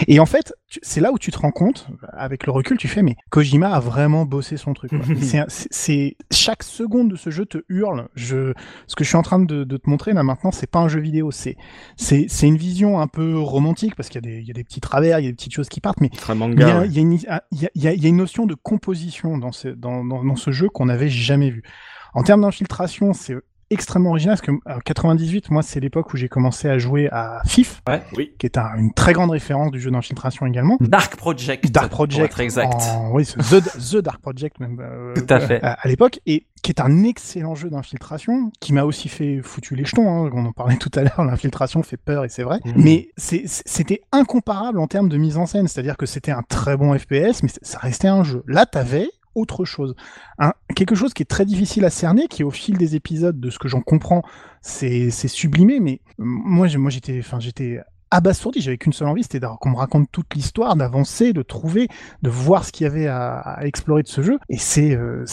Et en fait c'est là où tu te rends compte avec le recul tu fais mais Kojima a vraiment bossé son truc c'est chaque seconde de ce jeu te hurle je ce que je suis en train de, de te montrer là maintenant c'est pas un jeu vidéo c'est une vision un peu romantique parce qu'il y a des il y a des petits travers il y a des petites choses qui partent mais il y, a, ouais. il y a une, ah, il y a- il y a- il y a une notion de composition dans ce, dans, dans, dans ce jeu qu'on n'avait jamais vu. En termes d'infiltration, c'est extrêmement original parce que en 98, moi, c'est l'époque où j'ai commencé à jouer à FIF, Ouais. Oui. qui est un- une très grande référence du jeu d'infiltration également. Dark Project. Dark pour Project, être exact. en- oui, The, The Dark Project même. euh, Tout à fait. À, à l'époque et qui est un excellent jeu d'infiltration, qui m'a aussi fait foutu les jetons. Hein, on en parlait tout à l'heure, l'infiltration fait peur et c'est vrai. Mhm. Mais c'était incomparable en termes de mise en scène, c'est-à-dire que c'était un très bon FPS, mais ça restait un jeu. Là, t'avais autre chose, quelque chose qui est très difficile à cerner, qui au fil des épisodes, de ce que j'en comprends, c'est sublimé. Mais moi, j'étais, j'étais abasourdi. J'avais qu'une seule envie, c'était qu'on me raconte toute l'histoire, d'avancer, de trouver, de voir ce qu'il y avait à, à explorer de ce jeu. Et c'est euh,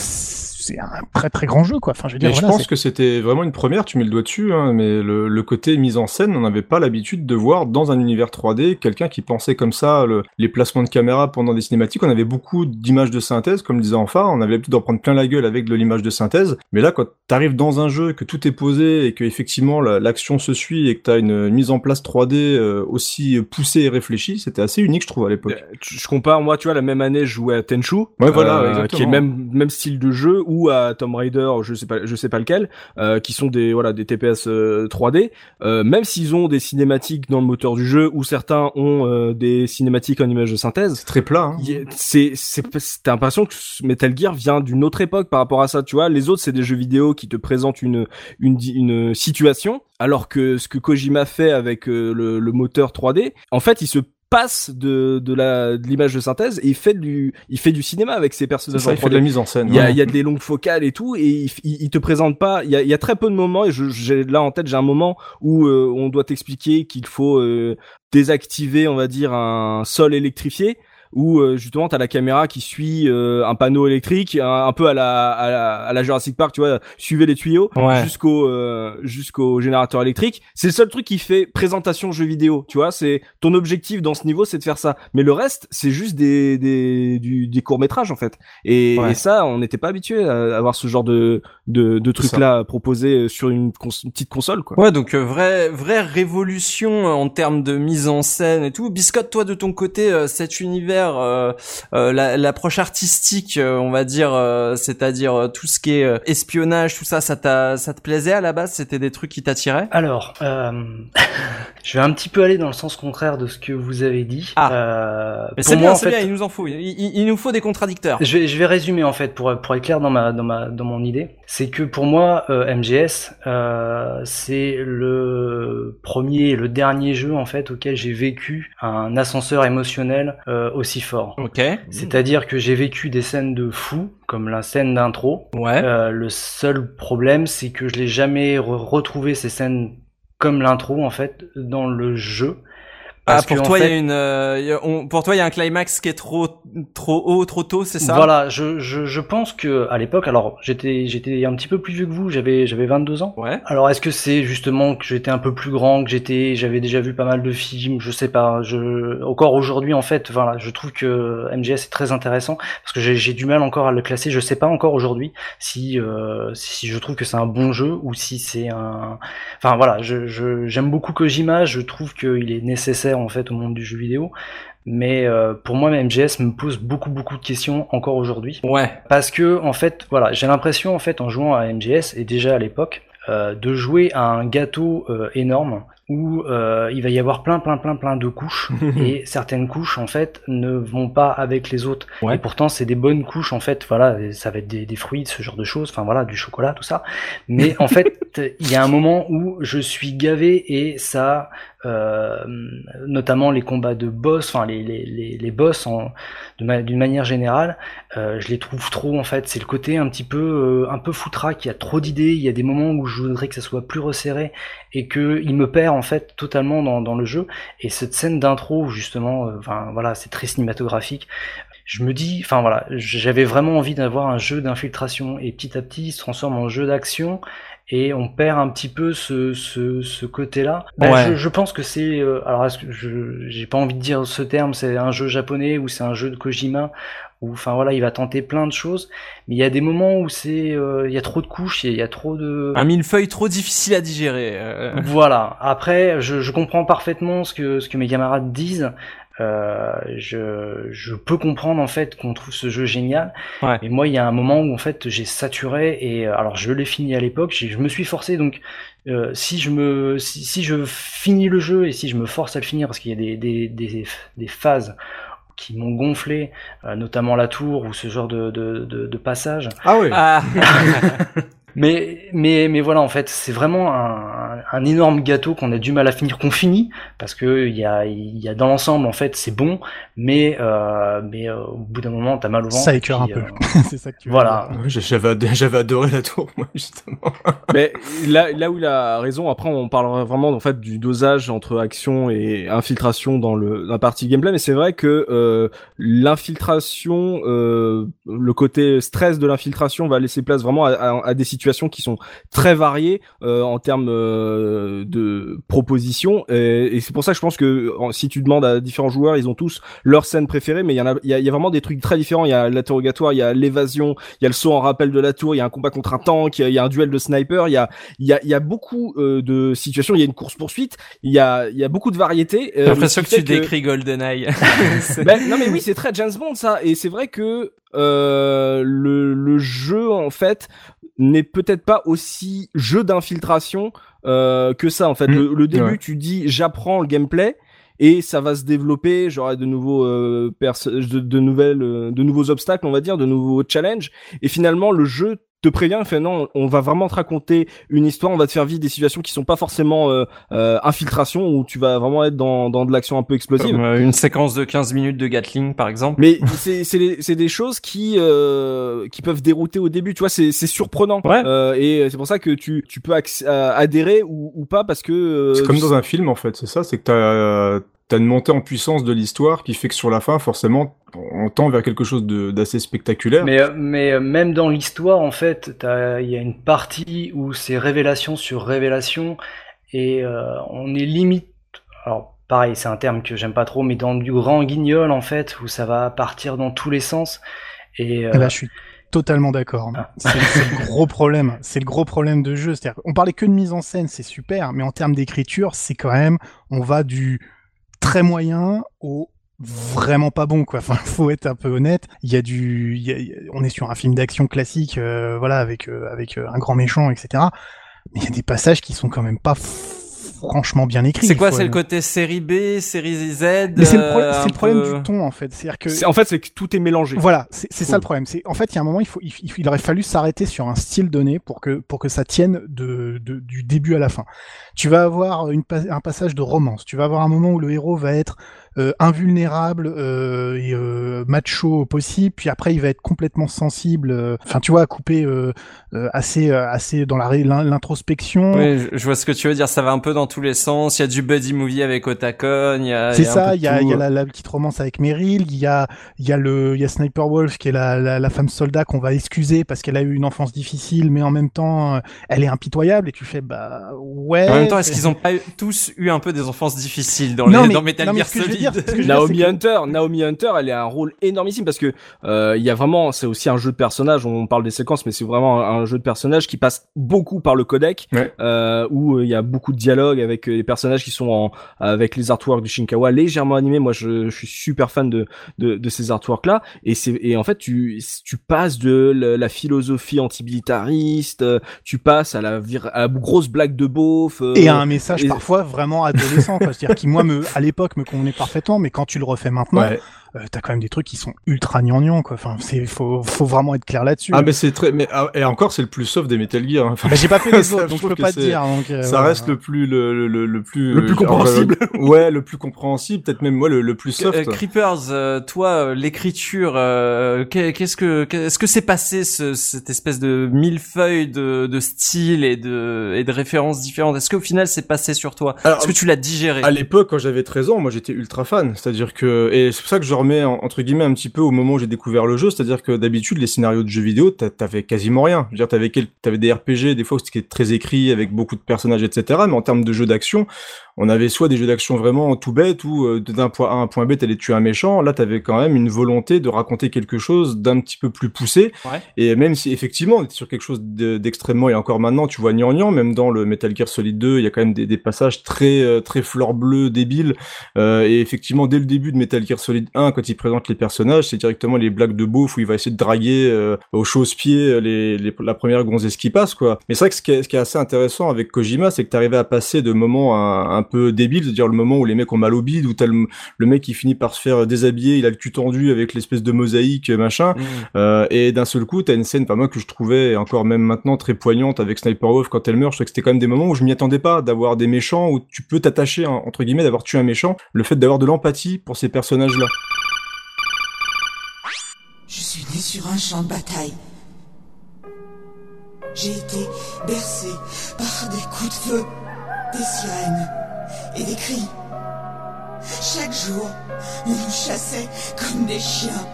c'est un très très grand jeu, quoi. Enfin, je veux dire, Mais je voilà, pense que c'était vraiment une première, tu mets le doigt dessus, hein, mais le, le côté mise en scène, on n'avait pas l'habitude de voir dans un univers 3D quelqu'un qui pensait comme ça le- les placements de caméra pendant des cinématiques. On avait beaucoup d'images de synthèse, comme disait Enfin, on avait l'habitude d'en prendre plein la gueule avec de l'image de synthèse. Mais là, quand t'arrives dans un jeu, que tout est posé et que effectivement la- l'action se suit et que t'as une mise en place 3D euh, aussi poussée et réfléchie, c'était assez unique, je trouve, à l'époque. Euh, Je compare, moi, tu vois, la même année, je jouais à Tenchu, Ouais, voilà, euh, exactement. qui est le même même style de jeu, ou à Tomb Raider, je sais pas, je sais pas lequel, euh, qui sont des voilà des TPS euh, 3D. Euh, même s'ils ont des cinématiques dans le moteur du jeu, ou certains ont euh, des cinématiques en image de synthèse, très plat. Hein. c'est c'est t'as l'impression que Metal Gear vient d'une autre époque par rapport à ça tu vois les autres c'est des jeux vidéo qui te présentent une une une situation alors que ce que Kojima fait avec euh, le, le moteur 3D en fait il se passe de de la de l'image de synthèse et il fait du il fait du cinéma avec ses personnages ça, il fait 3D de la mise en scène. il y a, ouais. il y a des longues focales et tout, et il, il, il te présente pas. Il y a, il y a très peu de moments, et je, j'ai là en tête, j'ai un moment où euh, on doit t'expliquer qu'il faut euh, désactiver, on va dire, un sol électrifié. Où euh, justement t'as la caméra qui suit euh, un panneau électrique, un, un peu à la, à la à la Jurassic Park, tu vois, suivez les tuyaux Ouais. jusqu'au euh, jusqu'au générateur électrique. C'est le seul truc qui fait présentation jeu vidéo, tu vois. C'est ton objectif dans ce niveau, c'est de faire ça. Mais le reste, c'est juste des des du, des courts métrages en fait. Et, Ouais. et ça, on n'était pas habitué à avoir ce genre de de, de trucs là proposés sur une, cons- une petite console quoi. Ouais, donc euh, vraie vraie révolution euh, en termes de mise en scène et tout. Biscotte, toi de ton côté, euh, cet univers, euh, euh, la- l'approche artistique, euh, on va dire, c'est-à-dire tout ce qui est espionnage, tout ça, ça ça te plaisait à la base? C'était des trucs qui t'attiraient? Alors, je vais un petit peu aller dans le sens contraire de ce que vous avez dit. Ah. Mais c'est bien, en c'est fait, bien. Il nous en faut. Il, il- il nous faut des contradicteurs. Je vais, je vais résumer en fait pour, pour être clair dans ma dans ma dans mon idée. C'est que pour moi euh, MGS euh, c'est le premier et le dernier jeu en fait auquel j'ai vécu un ascenseur émotionnel euh, aussi fort. Ok. C'est-à-dire que j'ai vécu des scènes de fou comme la scène d'intro. Ouais. Euh, le seul problème c'est que je l'ai jamais re- retrouvé ces scènes comme l'intro en fait dans le jeu. Ah, pour toi, il y a une, euh, on- pour toi, il y a un climax qui est trop, trop haut, trop tôt, c'est ça? Voilà, je, je, je pense que à l'époque, alors j'étais j'étais un petit peu plus vieux que vous, j'avais j'avais 22 ans. Ouais. Alors est-ce que c'est justement que j'étais un peu plus grand, que j'étais j'avais déjà vu pas mal de films, je sais pas. Je encore aujourd'hui en fait, voilà, je trouve que MGS est très intéressant parce que j'ai j'ai du mal encore à le classer. Je sais pas encore aujourd'hui si euh, si je trouve que c'est un bon jeu ou si c'est un. Enfin voilà, je je- j'aime beaucoup Kojima, je trouve qu'il est nécessaire en fait au monde du jeu vidéo. Mais euh, pour moi, MGS me pose beaucoup beaucoup de questions encore aujourd'hui. Ouais. Parce que en fait, voilà, j'ai l'impression en fait en jouant à MGS et déjà à l'époque euh, de jouer à un gâteau euh, énorme où il va y avoir plein plein plein plein de couches et certaines couches en fait ne vont pas avec les autres Ouais. et pourtant c'est des bonnes couches en fait voilà ça va être des, des fruits ce genre de choses enfin voilà du chocolat tout ça mais en fait il y a un moment où je suis gavé et ça notamment les combats de boss enfin les, les, les, les boss de ma- d'une manière générale euh, je les trouve trop en fait. C'est le côté un petit peu euh, un peu foutraque. Il y a trop d'idées il y a des moments où je voudrais que ça soit plus resserré et que il me perd en fait totalement dans, dans le jeu. Et cette scène d'intro justement euh, enfin voilà c'est très cinématographique. Je me dis enfin voilà j'avais vraiment envie d'avoir un jeu d'infiltration. Et petit à petit il se transforme en jeu d'action et on perd un petit peu ce, ce, ce côté-là. Ben, Ouais. je, je pense que c'est euh, alors est-ce que je j'ai pas envie de dire ce terme, c'est un jeu japonais ou c'est un jeu de Kojima ou enfin voilà, il va tenter plein de choses, mais il y a des moments où c'est euh, il y a trop de couches, il y a- il y a trop de Un millefeuille trop difficile à digérer. euh. voilà. Après, je, je comprends parfaitement ce que ce que mes camarades disent. Euh, je, je peux comprendre en fait qu'on trouve ce jeu génial. Ouais. Et moi, il y a un moment où en fait j'ai saturé et euh, alors je l'ai fini à l'époque. Je me suis forcé donc euh, si je me si, si je finis le jeu et si je me force à le finir parce qu'il y a des des, des, des phases qui m'ont gonflé, euh, notamment la tour ou ce genre de, de, de, de passage. Ah. Ah, Mais, mais, mais voilà, en fait, c'est vraiment un, un énorme gâteau qu'on a du mal à finir, qu'on finit, parce que il y a, il y a dans l'ensemble, en fait, c'est bon, mais, euh, mais euh, au bout d'un moment, t'as mal au ventre. Ça écœure un peu. euh, c'est ça que tu veux Voilà. Ouais, J'avais adoré, j'avais adoré la tour, moi, justement. Mais là, là où il a raison, après on parlera vraiment en fait du dosage entre action et infiltration dans le dans la partie gameplay. Mais c'est vrai que euh, l'infiltration, euh, le côté stress de l'infiltration va laisser place vraiment à, à- à des situations qui sont très variées euh, en termes euh, de propositions. Et, et c'est pour ça que je pense que en- si tu demandes à différents joueurs, ils ont tous leur scène préférée. Mais il y en a, il y a, y a vraiment des trucs très différents. Il y a l'interrogatoire, il y a l'évasion, il y a le saut en rappel de la tour, il y a un combat contre un tank, il y a, il y a un duel de sniper, il y a, il y a, y a beaucoup euh, de situations, il y a une course poursuite, il y a, il y a beaucoup de variétés. euh, j'ai l'impression ce que tu fait décris GoldenEye. Ben, non mais oui, c'est très James Bond ça, et c'est vrai que euh, le, le jeu en fait n'est peut-être pas aussi jeu d'infiltration euh, que ça en fait. Mm. Le, le début, Ouais. tu dis j'apprends le gameplay. Et ça va se développer, j'aurai de nouveaux euh, de nouvelles, euh, de nouveaux obstacles, on va dire, de nouveaux challenges. Et finalement, le jeu te prévient, il fait non, on va vraiment te raconter une histoire, on va te faire vivre des situations qui sont pas forcément euh, euh, infiltration où tu vas vraiment être dans, dans de l'action un peu explosive. Comme, euh, une séquence de 15 minutes de Gatling, par exemple. Mais c'est c'est des- c'est des choses qui euh, qui peuvent dérouter au début, tu vois, c'est c'est surprenant. Ouais. Euh, et c'est pour ça que tu tu peux adhérer ou, ou pas parce que euh, C'est comme dans un film, en fait, c'est ça, c'est que t'as t'as une montée en puissance de l'histoire qui fait que sur la fin, forcément, on tend vers quelque chose de- d'assez spectaculaire. Mais, euh, mais euh, même dans l'histoire, en fait, t'as- il y a une partie où c'est révélation sur révélation, et euh, on est limite. Alors, pareil, c'est un terme que j'aime pas trop, mais dans du grand guignol, en fait, où ça va partir dans tous les sens. Et euh, Eh ben, je suis totalement d'accord. Ah. C'est c'est le gros problème. C'est le gros problème de jeu. C'est-à-dire, on parlait que de mise en scène, c'est super, mais en termes d'écriture, c'est quand même, on va du très moyen au vraiment pas bon quoi. Enfin, faut être un peu honnête. Il y a du, on est sur un film d'action classique, euh, voilà, avec euh, avec euh, un grand méchant, etc. Mais il y a des passages qui sont quand même pas franchement bien écrits. C'est quoi C'est le côté série B, série Z Mais c'est le, pro- euh, c'est un le problème peu- du ton en fait. C'est-à-dire que c'est- en fait c'est que tout est mélangé. voilà, c'est c'est ça le problème. C'est en fait, il y a un moment, il faut, il, aurait fallu s'arrêter sur un style donné pour que pour que ça tienne de, de- du début à la fin. Tu vas avoir une, un passage de romance. Tu vas avoir un moment où le héros va être euh, invulnérable euh, et euh, macho possible, puis après il va être complètement sensible. euh, Enfin, tu vois, coupé euh, euh, assez assez dans la l'introspection. Oui, je- vois ce que tu veux dire. Ça va un peu dans tous les sens. Il y a du buddy movie avec Otacon. Il y a. C'est ça, il y a, il y a la, la petite romance avec Meryl, il y a, il y a le, il y a Sniper Wolf qui est la, la, la femme soldat qu'on va excuser parce qu'elle a eu une enfance difficile, mais en même temps, elle est impitoyable et tu fais, bah, ouais. En même temps, est-ce qu'ils ont pas tous eu un peu des enfances difficiles dans, Non, les, mais- dans Metal non, Gear Solid? Dire, que dire, Naomi que- Hunter, Naomi Hunter, elle a un rôle énormissime parce que euh, il y a vraiment, c'est aussi un jeu de personnage. On parle des séquences, mais c'est vraiment un, un jeu de personnage qui passe beaucoup par le codec, Ouais. euh, où euh, il y a beaucoup de dialogue avec euh, les personnages qui sont en, avec les artworks du Shinkawa légèrement animés. Moi, je, je suis super fan de de, de ces artworks là, et c'est et en fait tu tu passes de la, la philosophie antimilitariste, tu passes à la, vir- à la grosse blague de beauf. euh, Et à un message et- parfois vraiment adolescent, quoi. C'est-à-dire qui, moi, me, à l'époque, me convenait mais quand tu le refais maintenant. Euh, t'as quand même des trucs qui sont ultra gnangnans, quoi. Enfin, c'est, faut, faut vraiment être clair là-dessus. Ah, mais c'est très, mais, ah, et encore, c'est le plus soft des Metal Gear. hein. Enfin, Bah, j'ai pas fait les Ça, autres, je donc je peux pas te dire. Donc, euh, ça reste le plus, le, le, le, le plus, Le plus euh, compréhensible. ouais, le plus compréhensible, peut-être même moi le, le plus soft. Euh, Creepers, euh, toi, euh, l'écriture, euh, qu'est- qu'est-ce que, qu'est- est-ce que c'est passé ce, cette espèce de millefeuille de, de style et de, et de références différentes? Est-ce qu'au final c'est passé sur toi? Alors, Est-ce que tu l'as digéré? À l'époque, quand j'avais 13 ans, moi j'étais ultra fan. C'est-à-dire que, et c'est pour ça que je, remets entre guillemets un petit peu au moment où j'ai découvert le jeu, c'est-à-dire que d'habitude les scénarios de jeux vidéo, t'avais quasiment rien. Je veux dire, t'avais avais des RPG des fois qui étaient très écrits avec beaucoup de personnages, etc. Mais en termes de jeux d'action, on avait soit des jeux d'action vraiment tout bêtes où euh, d'un point A à un point B t'allais tuer un méchant. Là, t'avais quand même une volonté de raconter quelque chose d'un petit peu plus poussé. Et même si effectivement on était sur quelque chose d'extrêmement et encore maintenant, tu vois gnangnan, même dans le Metal Gear Solid 2, il y a quand même des, passages très euh, très fleur bleue, débiles. Euh, et effectivement, dès le début de Metal Gear Solid 1, quand il présente les personnages, c'est directement les blagues de beauf où il va essayer de draguer euh, au chausse-pied les, la première gonzesse qui passe, quoi. Mais c'est vrai que ce qui, est, ce qui est assez intéressant avec Kojima, c'est que t'arrivais à passer de moments un, un peu débiles, c'est-à-dire le moment où les mecs ont mal au bide, où t'as le, le mec qui finit par se faire déshabiller, il a le cul tendu avec l'espèce de mosaïque, machin. Mmh. Euh, et d'un seul coup, t'as une scène, pas moi, que je trouvais encore même maintenant très poignante avec Sniper Wolf quand elle meurt. Je trouvais que c'était quand même des moments où je m'y attendais pas d'avoir des méchants, où tu peux t'attacher, hein, entre guillemets, d'avoir tué un méchant. Le fait d'avoir de l'empathie pour ces personnages-là. Je suis né sur un champ de bataille. J'ai été bercé par des coups de feu, des sirènes et des cris. Chaque jour, on nous chassait comme des chiens.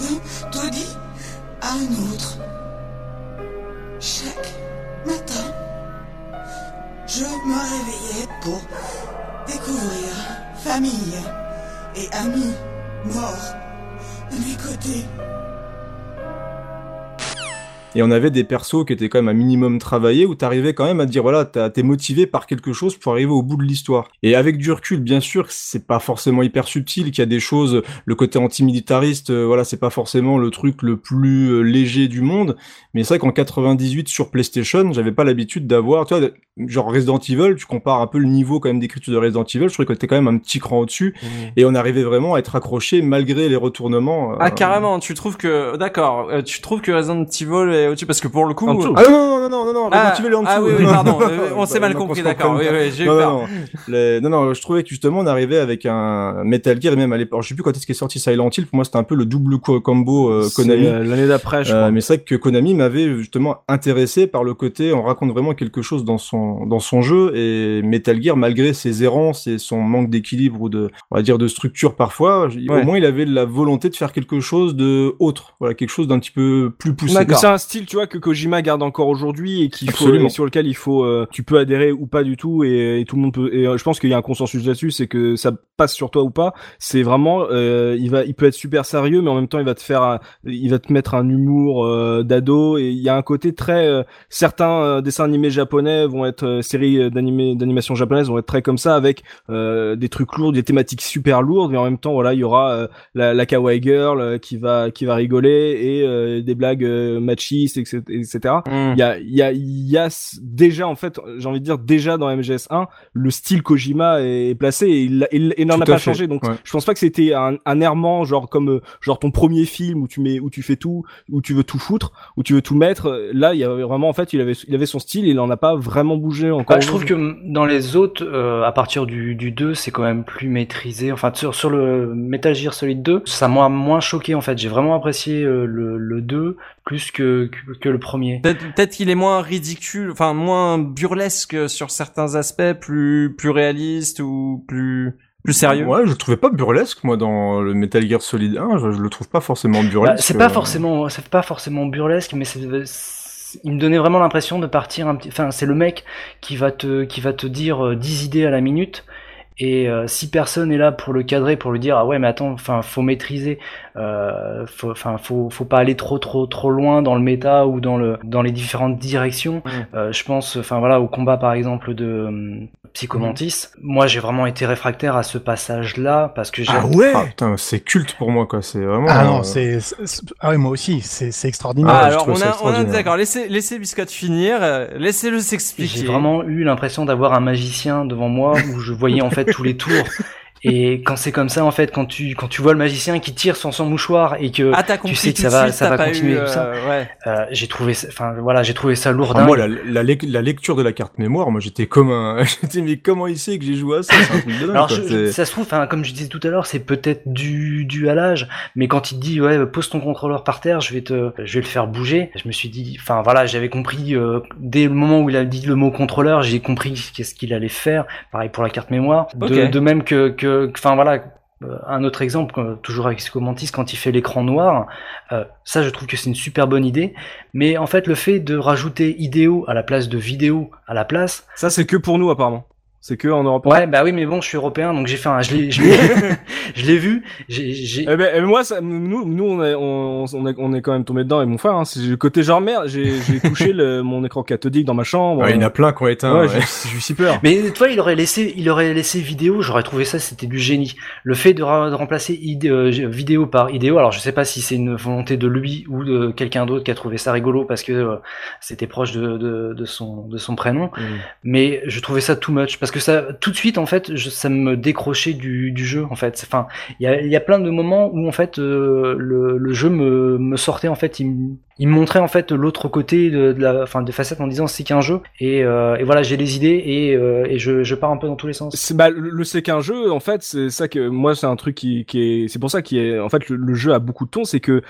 D'un taudis à un autre. Chaque matin, je me réveillais pour découvrir famille et amis morts Et on avait des persos qui étaient quand même un minimum travaillés, où t'arrivais quand même à dire, voilà, t'es motivé par quelque chose pour arriver au bout de l'histoire. Et avec du recul, bien sûr, c'est pas forcément hyper subtil, qu'il y a des choses, le côté antimilitariste, euh, voilà, c'est pas forcément le truc le plus euh, léger du monde, mais c'est vrai qu'en 98 sur PlayStation, j'avais pas l'habitude d'avoir, genre Resident Evil, tu compares un peu le niveau quand même d'écriture de Resident Evil, je trouvais que t'es quand même un petit cran au-dessus, mmh. et on arrivait vraiment à être accroché malgré les retournements. Ah, euh, carrément, tu trouves que, d'accord, tu trouves que Resident Evil au-dessus parce que pour le coup. Ah non, non, non, non, non, non, ah, est en dessous. Ah oui, oui, pardon, euh, on s'est mal compris, d'accord. Oui, oui, j'ai eu peur. Non, non, je trouvais que justement on arrivait avec un Metal Gear et même à l'époque, je sais plus quand est-ce qu'est sorti Silent Hill, pour moi c'était un peu le double combo euh, Konami. Euh, l'année d'après, je crois. mais c'est vrai que Konami m'avait justement intéressé par le côté, on raconte vraiment quelque chose dans son dans son jeu et Metal Gear, malgré ses errances et son manque d'équilibre ou de, on va dire, de structure parfois, au moins il avait la volonté de faire quelque chose de autre, voilà, quelque chose d'un petit peu plus poussé. C'est un style, tu vois, que Kojima garde encore aujourd'hui et qu'il faut, sur lequel il faut, euh, tu peux adhérer ou pas du tout et, tout le monde peut. Et euh, je pense qu'il y a un consensus là-dessus, c'est que ça passe sur toi ou pas. C'est vraiment, euh, il va, il peut être super sérieux, mais en même temps, il va te faire, il va te mettre un humour d'ado et il y a un côté très. certains dessins animés japonais vont être séries d'animés, d'animation japonaise vont être très comme ça avec des trucs lourds, des thématiques super lourdes, mais en même temps, voilà, il y aura la, la kawaii girl qui va, qui va rigoler et des blagues machistes, etc etc. Mm. Il y a, il y a, il y a déjà en fait, j'ai envie de dire déjà dans MGS1, le style Kojima est placé et il, il, n'en a pas changé. Donc je pense pas que c'était un, un errement genre comme genre ton premier film où tu mets où tu fais tout, où tu veux tout foutre, où tu veux tout mettre. Là, il y avait vraiment en fait, il avait il avait son style, il en a pas vraiment bougé encore. Bah, je trouve que dans les autres, euh, à partir du, du 2, c'est quand même plus maîtrisé. Enfin sur sur le Metal Gear Solid 2, ça m'a moins choqué en fait. J'ai vraiment apprécié euh, le, le 2 plus que, que, le premier. Peut-être qu'il est moins ridicule, enfin moins burlesque sur certains aspects, plus plus réaliste ou plus plus sérieux. Ouais, je le trouvais pas burlesque moi dans le Metal Gear Solid 1, je, le trouve pas forcément burlesque. Bah, c'est pas forcément c'est pas forcément burlesque mais c'est il me donnait vraiment l'impression de partir un petit enfin c'est le mec qui va te qui va te dire 10 euh, idées à la minute et euh, si personne est là pour le cadrer, pour lui dire ah ouais mais attends, enfin faut maîtriser, euh, enfin faut, faut, pas aller trop trop trop loin dans le méta ou dans le dans les différentes directions. Euh, je pense, enfin voilà au combat par exemple de Psychomantis. Moi j'ai vraiment été réfractaire à ce passage là parce que j'ai ah ouais ah, c'est culte pour moi quoi, c'est vraiment. Ah non c'est ah ouais moi aussi c'est c'est extraordinaire. Ah, alors on a on a d'accord laissez laissez Biscotte finir, laissez-le s'expliquer. J'ai vraiment eu l'impression d'avoir un magicien devant moi où je voyais en fait tous les tours Et quand c'est comme ça, en fait, quand tu quand tu vois le magicien qui tire sans son mouchoir et que ah, tu sais que ça va ça va continuer tout ça, euh, ouais. euh, j'ai trouvé enfin voilà j'ai trouvé ça lourd. Ah, moi la, la, la, lecture de la carte mémoire, moi j'étais comme un j'étais mais comment il sait que j'ai joué à ça? Un truc de dingue, Alors ça se trouve, enfin comme je disais tout à l'heure, c'est peut-être dû dû à l'âge, mais quand il te dit ouais pose ton contrôleur par terre, je vais te je vais le faire bouger, je me suis dit enfin voilà j'avais compris euh, dès le moment où il a dit le mot contrôleur, j'ai compris qu'est-ce qu'il allait faire. Pareil pour la carte mémoire. De, de même que que enfin voilà euh, un autre exemple, euh, toujours avec Scomantis, quand il fait l'écran noir, euh, ça je trouve que c'est une super bonne idée. Mais en fait, le fait de rajouter idéo à la place de vidéo à la place, Ça, c'est que pour nous, apparemment. C'est que en Europe. ouais, bah oui, mais bon, je suis européen, donc j'ai fait un, je l'ai, je l'ai, je l'ai vu, j'ai, j'ai, Eh ben, moi, ça, nous, nous, on est, on, on est, on est quand même tombé dedans avec mon frère. Hein. C'est le côté genre merde. J'ai, j'ai touché le, mon écran cathodique dans ma chambre. Ouais, il y en a plein qui ont éteint. Ouais, ouais. j'ai eu si peur. Mais toi, il aurait laissé, il aurait laissé vidéo. J'aurais trouvé ça, c'était du génie. Le fait de, ra- de remplacer euh, vidéo par idéo. Alors, je sais pas si c'est une volonté de lui ou de quelqu'un d'autre qui a trouvé ça rigolo parce que euh, c'était proche de, de, de son, de son prénom. Mm. Mais je trouvais ça too much parce que ça, tout de suite, en fait, ça me décrochait du, jeu. En fait, enfin, il y a, plein de moments où en fait euh, le, jeu me, sortait. En fait, il, me- montrait en fait l'autre côté de, la, enfin, des facettes en disant c'est qu'un jeu. Et, euh, voilà, j'ai les idées et, euh, je, pars un peu dans tous les sens. Bah le c'est qu'un jeu en fait c'est ça que moi c'est un truc qui, qui est c'est pour ça qu'il est en fait le, jeu a beaucoup de ton c'est que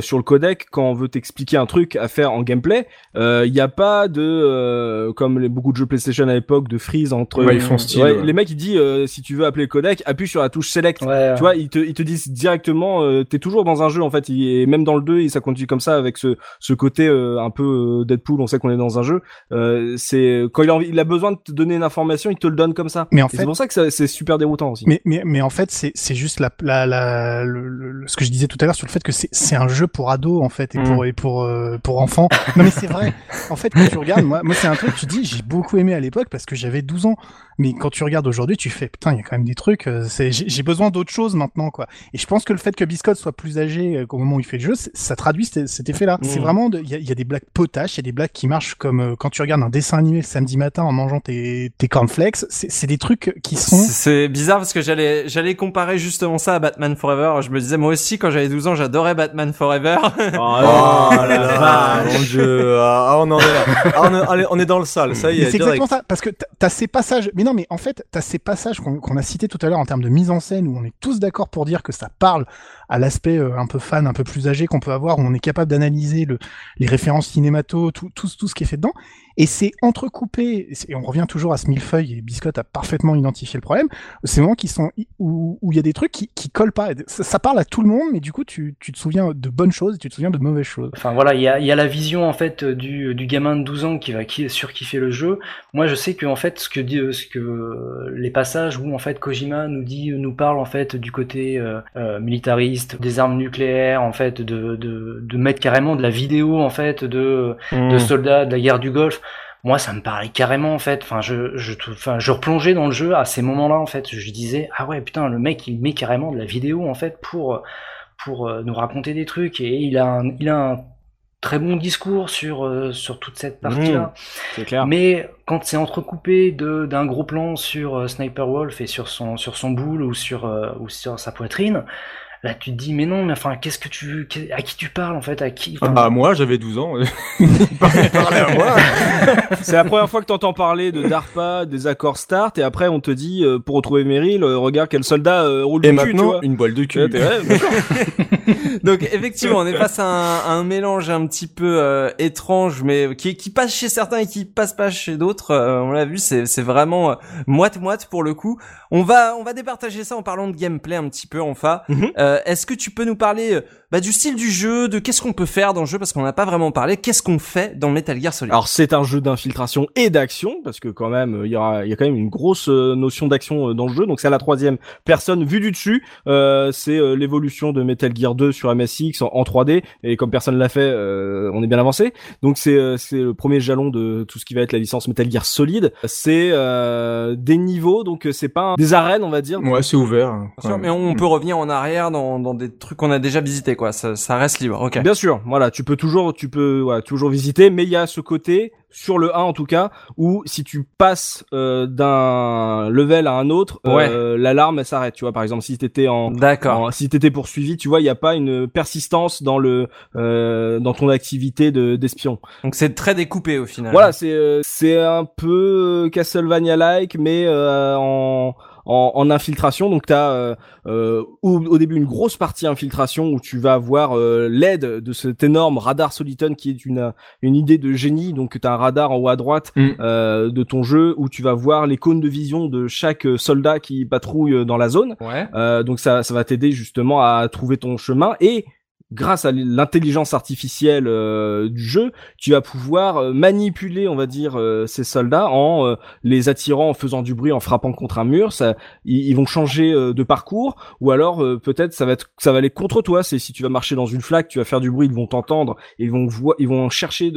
sur le codec quand on veut t'expliquer un truc à faire en gameplay il y a pas de comme beaucoup de jeux PlayStation à l'époque de freeze entre Ouais, ils font style, Ouais, ouais. les mecs ils disent euh, si tu veux appeler le codec appuie sur la touche select Ouais, tu vois ils te ils te disent directement euh, t'es toujours dans un jeu en fait il- et même dans le 2 et ça continue comme ça avec ce ce côté euh, un peu euh, Deadpool on sait qu'on est dans un jeu euh, c'est quand il a envie il a besoin de te donner une information il te le donne comme ça Mais en et c'est fait, pour ça que ça- c'est super déroutant aussi. mais, mais, mais en fait, c'est, c'est juste la, la, la, le, le- ce que je disais tout à l'heure sur le fait que c'est, c'est un jeu pour ados, en fait, et Mm. pour, et pour, euh, pour enfants. Non, mais c'est vrai. En fait, quand tu regardes, moi, moi, c'est un truc, tu dis, j'ai beaucoup aimé à l'époque parce que j'avais 12 ans. Mais quand tu regardes aujourd'hui, tu fais, putain, il y a quand même des trucs, euh, c'est, j'ai, besoin d'autre chose maintenant, quoi. Et je pense que le fait que Biscotte soit plus âgé euh, au moment où il fait le jeu, c'est- ça traduit cet, effet-là. C'est Mm. vraiment, il y a, il y a des blagues potaches, il y a des blagues qui marchent comme euh, quand tu regardes un dessin animé le samedi matin en mangeant tes, tes cornflakes. C'est, c'est des trucs qui sont, C'est c'est bizarre parce que j'allais j'allais comparer justement ça à Batman Forever. Je me disais moi aussi quand j'avais 12 ans j'adorais Batman Forever. Oh la vache, mon dieu. Ah, on en est là. Ah, on, est, allez, on est dans le sale, ça y est, c'est exactement ça, parce que t'as ces passages. Mais non, mais en fait, t'as ces passages qu'on qu'on a cités tout à l'heure en termes de mise en scène où on est tous d'accord pour dire que ça parle à l'aspect euh, un peu fan, un peu plus âgé qu'on peut avoir, où on est capable d'analyser le, les références cinémato, tout, ce qui est fait dedans. Et c'est entrecoupé, et on revient toujours à ce millefeuille, et Biscotte a parfaitement identifié le problème, ces moments qui sont, où il y a des trucs qui, qui collent pas. Ça, parle à tout le monde, mais du coup, tu, te souviens de bonnes choses tu te souviens de mauvaises choses. Enfin voilà, il y a, la vision en fait du, gamin de 12 ans qui va surkiffer le jeu. Moi, je sais que en fait, ce que ce que les passages où en fait Kojima nous parle en fait du côté euh, euh, militariste, des armes nucléaires, en fait, de, de, de mettre carrément de la vidéo en fait de Mmh. de soldats de la guerre du Golfe. Moi, ça me parlait carrément en fait. Enfin, je, je, enfin, je replongeais dans le jeu à ces moments-là en fait. Je disais ah ouais putain, le mec il met carrément de la vidéo en fait pour pour euh, nous raconter des trucs et il a un, il a un très bon discours sur euh, sur toute cette partie-là. c'est clair. Mais quand c'est entrecoupé de d'un gros plan sur euh, Sniper Wolf et sur son sur son boule ou sur ou sur sa poitrine, là tu te dis mais non mais enfin qu'est-ce que tu à qui tu parles en fait à qui Ah enfin, bah moi j'avais 12 ans. Parlez à moi. C'est la première fois que t'entends parler de DARPA, des accords START, et après on te dit euh, pour retrouver Meryl, euh, regarde quel soldat euh, roule Et du cul, tu maintenant vois. une boîle de cul. Ouais. Donc effectivement, on est face à un, à un mélange un petit peu euh, étrange, mais qui, qui passe chez certains et qui passe pas chez d'autres. Euh, on l'a vu, c'est c'est vraiment moite moite pour le coup. On va on va départager ça en parlant de gameplay un petit peu enfin. Mhm. Euh, Est-ce que tu peux nous parler euh, bah, du style du jeu, de qu'est-ce qu'on peut faire dans le jeu parce qu'on n'a pas vraiment parlé. Qu'est-ce qu'on fait dans Metal Gear Solid? Alors c'est un jeu d'infiltration et d'action parce que quand même euh, il y aura il y a quand même une grosse euh, notion d'action dans le jeu. Donc c'est à la troisième personne vue du dessus. Euh, c'est euh, l'évolution de Metal Gear 2 sur MSX en, en 3D et comme personne l'a fait euh, on est bien avancé. Donc c'est euh, c'est le premier jalon de tout ce qui va être la licence Metal Gear Solid. C'est euh, des niveaux. Donc c'est pas un- des arènes on va dire. Ouais, c'est ouvert. Bien sûr, Ouais. mais on peut revenir en arrière dans, dans des trucs qu'on a déjà visités, quoi. Ça, ça reste libre. Ok. Bien sûr, voilà, tu peux toujours, tu peux, voilà, toujours visiter, mais il y a ce côté sur le 1 en tout cas où si tu passes euh, d'un level à un autre, euh, l'alarme s'arrête. Tu vois, par exemple, si t'étais en, D'accord. si t'étais poursuivi, tu vois, il n'y a pas une persistance dans le, euh, dans ton activité de d'espion. Donc c'est très découpé au final. Voilà, c'est, euh, c'est un peu Castlevania-like, mais euh, en en, en infiltration. Donc t'as euh, euh, au, au début une grosse partie infiltration où tu vas avoir euh, l'aide de cet énorme radar Soliton qui est une une idée de génie. Donc t'as un radar en haut à droite Mm. euh, de ton jeu où tu vas voir les cônes de vision de chaque soldat qui patrouille dans la zone. Ouais. Euh, donc ça, ça va t'aider justement à trouver ton chemin et grâce à l'intelligence artificielle euh, du jeu, tu vas pouvoir euh, manipuler, on va dire, euh, ces soldats en les attirant, en faisant du bruit, en frappant contre un mur. Ça, ils, vont changer de parcours, ou alors peut-être ça va être, ça va aller contre toi. Si tu vas marcher dans une flaque, tu vas faire du bruit, ils vont t'entendre, ils vont ils vont chercher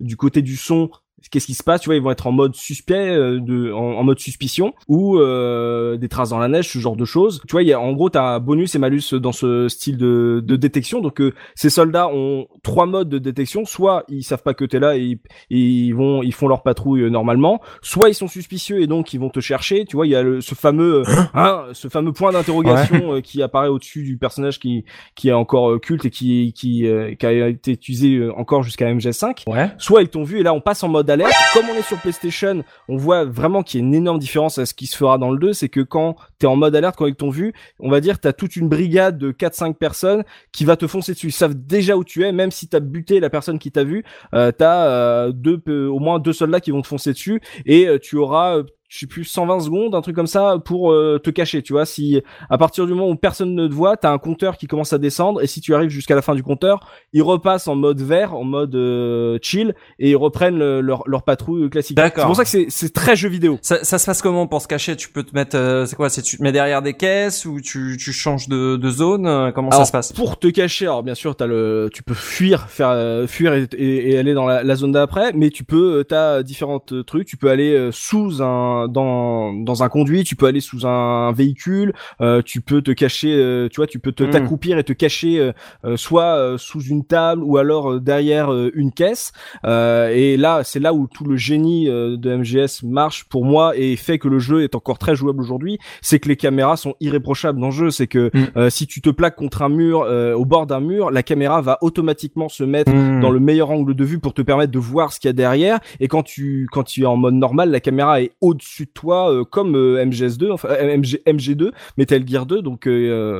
du côté du son qu'est-ce qui se passe tu vois ils vont être en mode suspect euh, de en, en mode suspicion ou euh, des traces dans la neige ce genre de choses. Tu vois il y a en gros t'as un bonus et malus dans ce style de, de détection. Donc euh, ces soldats ont trois modes de détection. Soit ils savent pas que t'es là et, ils- et ils vont ils font leur patrouille euh, normalement. Soit ils sont suspicieux et donc ils vont te chercher. Tu vois il y a le, ce fameux euh, hein, ce fameux point d'interrogation euh, qui apparaît au-dessus du personnage qui qui est encore culte et qui qui euh, qui a été utilisé encore jusqu'à MGS5 Ouais. soit ils t'ont vu et là on passe en mode Comme on est sur PlayStation, on voit vraiment qu'il y a une énorme différence à ce qui se fera dans le 2, c'est que quand t'es en mode alerte, quand ils t'ont vu, on va dire t'as toute une brigade de 4-5 personnes qui va te foncer dessus. Ils savent déjà où tu es, même si t'as buté la personne qui t'a vu, euh, t'as euh, deux, au moins deux soldats qui vont te foncer dessus. Et euh, tu auras euh, je sais plus 120 secondes un truc comme ça pour euh, te cacher tu vois. Si à partir du moment où personne ne te voit t'as un compteur qui commence à descendre et si tu arrives jusqu'à la fin du compteur il repasse en mode vert en mode euh, chill et ils reprennent le- leur, leur patrouille classique. D'accord. c'est pour ça que c'est c'est très jeu vidéo. Ça, ça se passe comment pour se cacher? Tu peux te mettre, euh, c'est quoi? C'est tu te mets derrière des caisses ou tu, tu changes de, de zone? Comment Alors, ça se passe? Pour te cacher, alors bien sûr, t'as le, tu peux fuir, faire euh, fuir et, et- et aller dans la, la zone d'après, mais tu peux, euh, t'as différentes trucs. Tu peux aller euh, sous un, dans, dans un conduit, tu peux aller sous un, véhicule, euh, tu peux te cacher, euh, tu vois, tu peux te Mm. t'accroupir et te cacher euh, euh, soit euh, sous une table ou alors derrière une caisse. Et là, c'est là où tout le génie de MGS marche pour moi et fait que le jeu est encore très jouable aujourd'hui. C'est que les caméras sont irréprochables dans le jeu. C'est que Mm. euh, si tu te plaques contre un mur, au bord d'un mur, la caméra va automatiquement se mettre Hmm. dans le meilleur angle de vue pour te permettre de voir ce qu'il y a derrière. Et quand tu quand tu es en mode normal, la caméra est au-dessus de toi, euh, comme euh, MGS2, enfin euh, MG, MG2, Metal Gear 2, donc euh,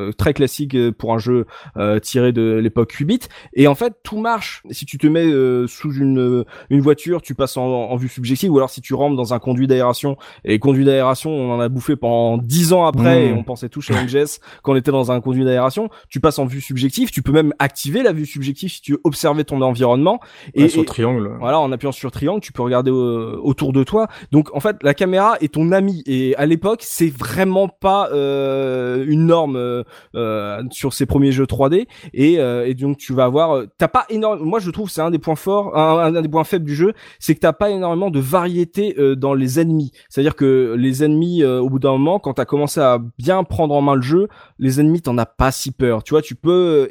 euh, très classique pour un jeu tiré de l'époque 8 bits. Et en fait, tout marche. Si tu te mets sous une une voiture, tu passes en, en vue subjective, ou alors si tu rentres dans un conduit d'aération. Et conduit d'aération, on en a bouffé pendant 10 ans après, Mmh. et on pensait tous chez MGS quand on était dans un conduit d'aération. Tu passes en vue subjective, tu peux même activer la vue subjective si tu veux observer ton environnement. Et, Et, sur et- triangle. voilà, en appuyant sur triangle, tu peux regarder autour de toi. Donc en fait, la caméra est ton ami. Et à l'époque, c'est vraiment pas euh, une norme euh, euh, sur ces premiers jeux 3D. Et, euh, et donc tu vas avoir, euh, t'as pas énorme. Moi, je trouve c'est un des points forts, un, un des points faibles du jeu, c'est que t'as pas énormément de variété dans les ennemis. C'est-à-dire que les ennemis, au bout d'un moment, quand t'as commencé à bien prendre en main le jeu, les ennemis, t'en as pas si peur. Tu vois, tu peux,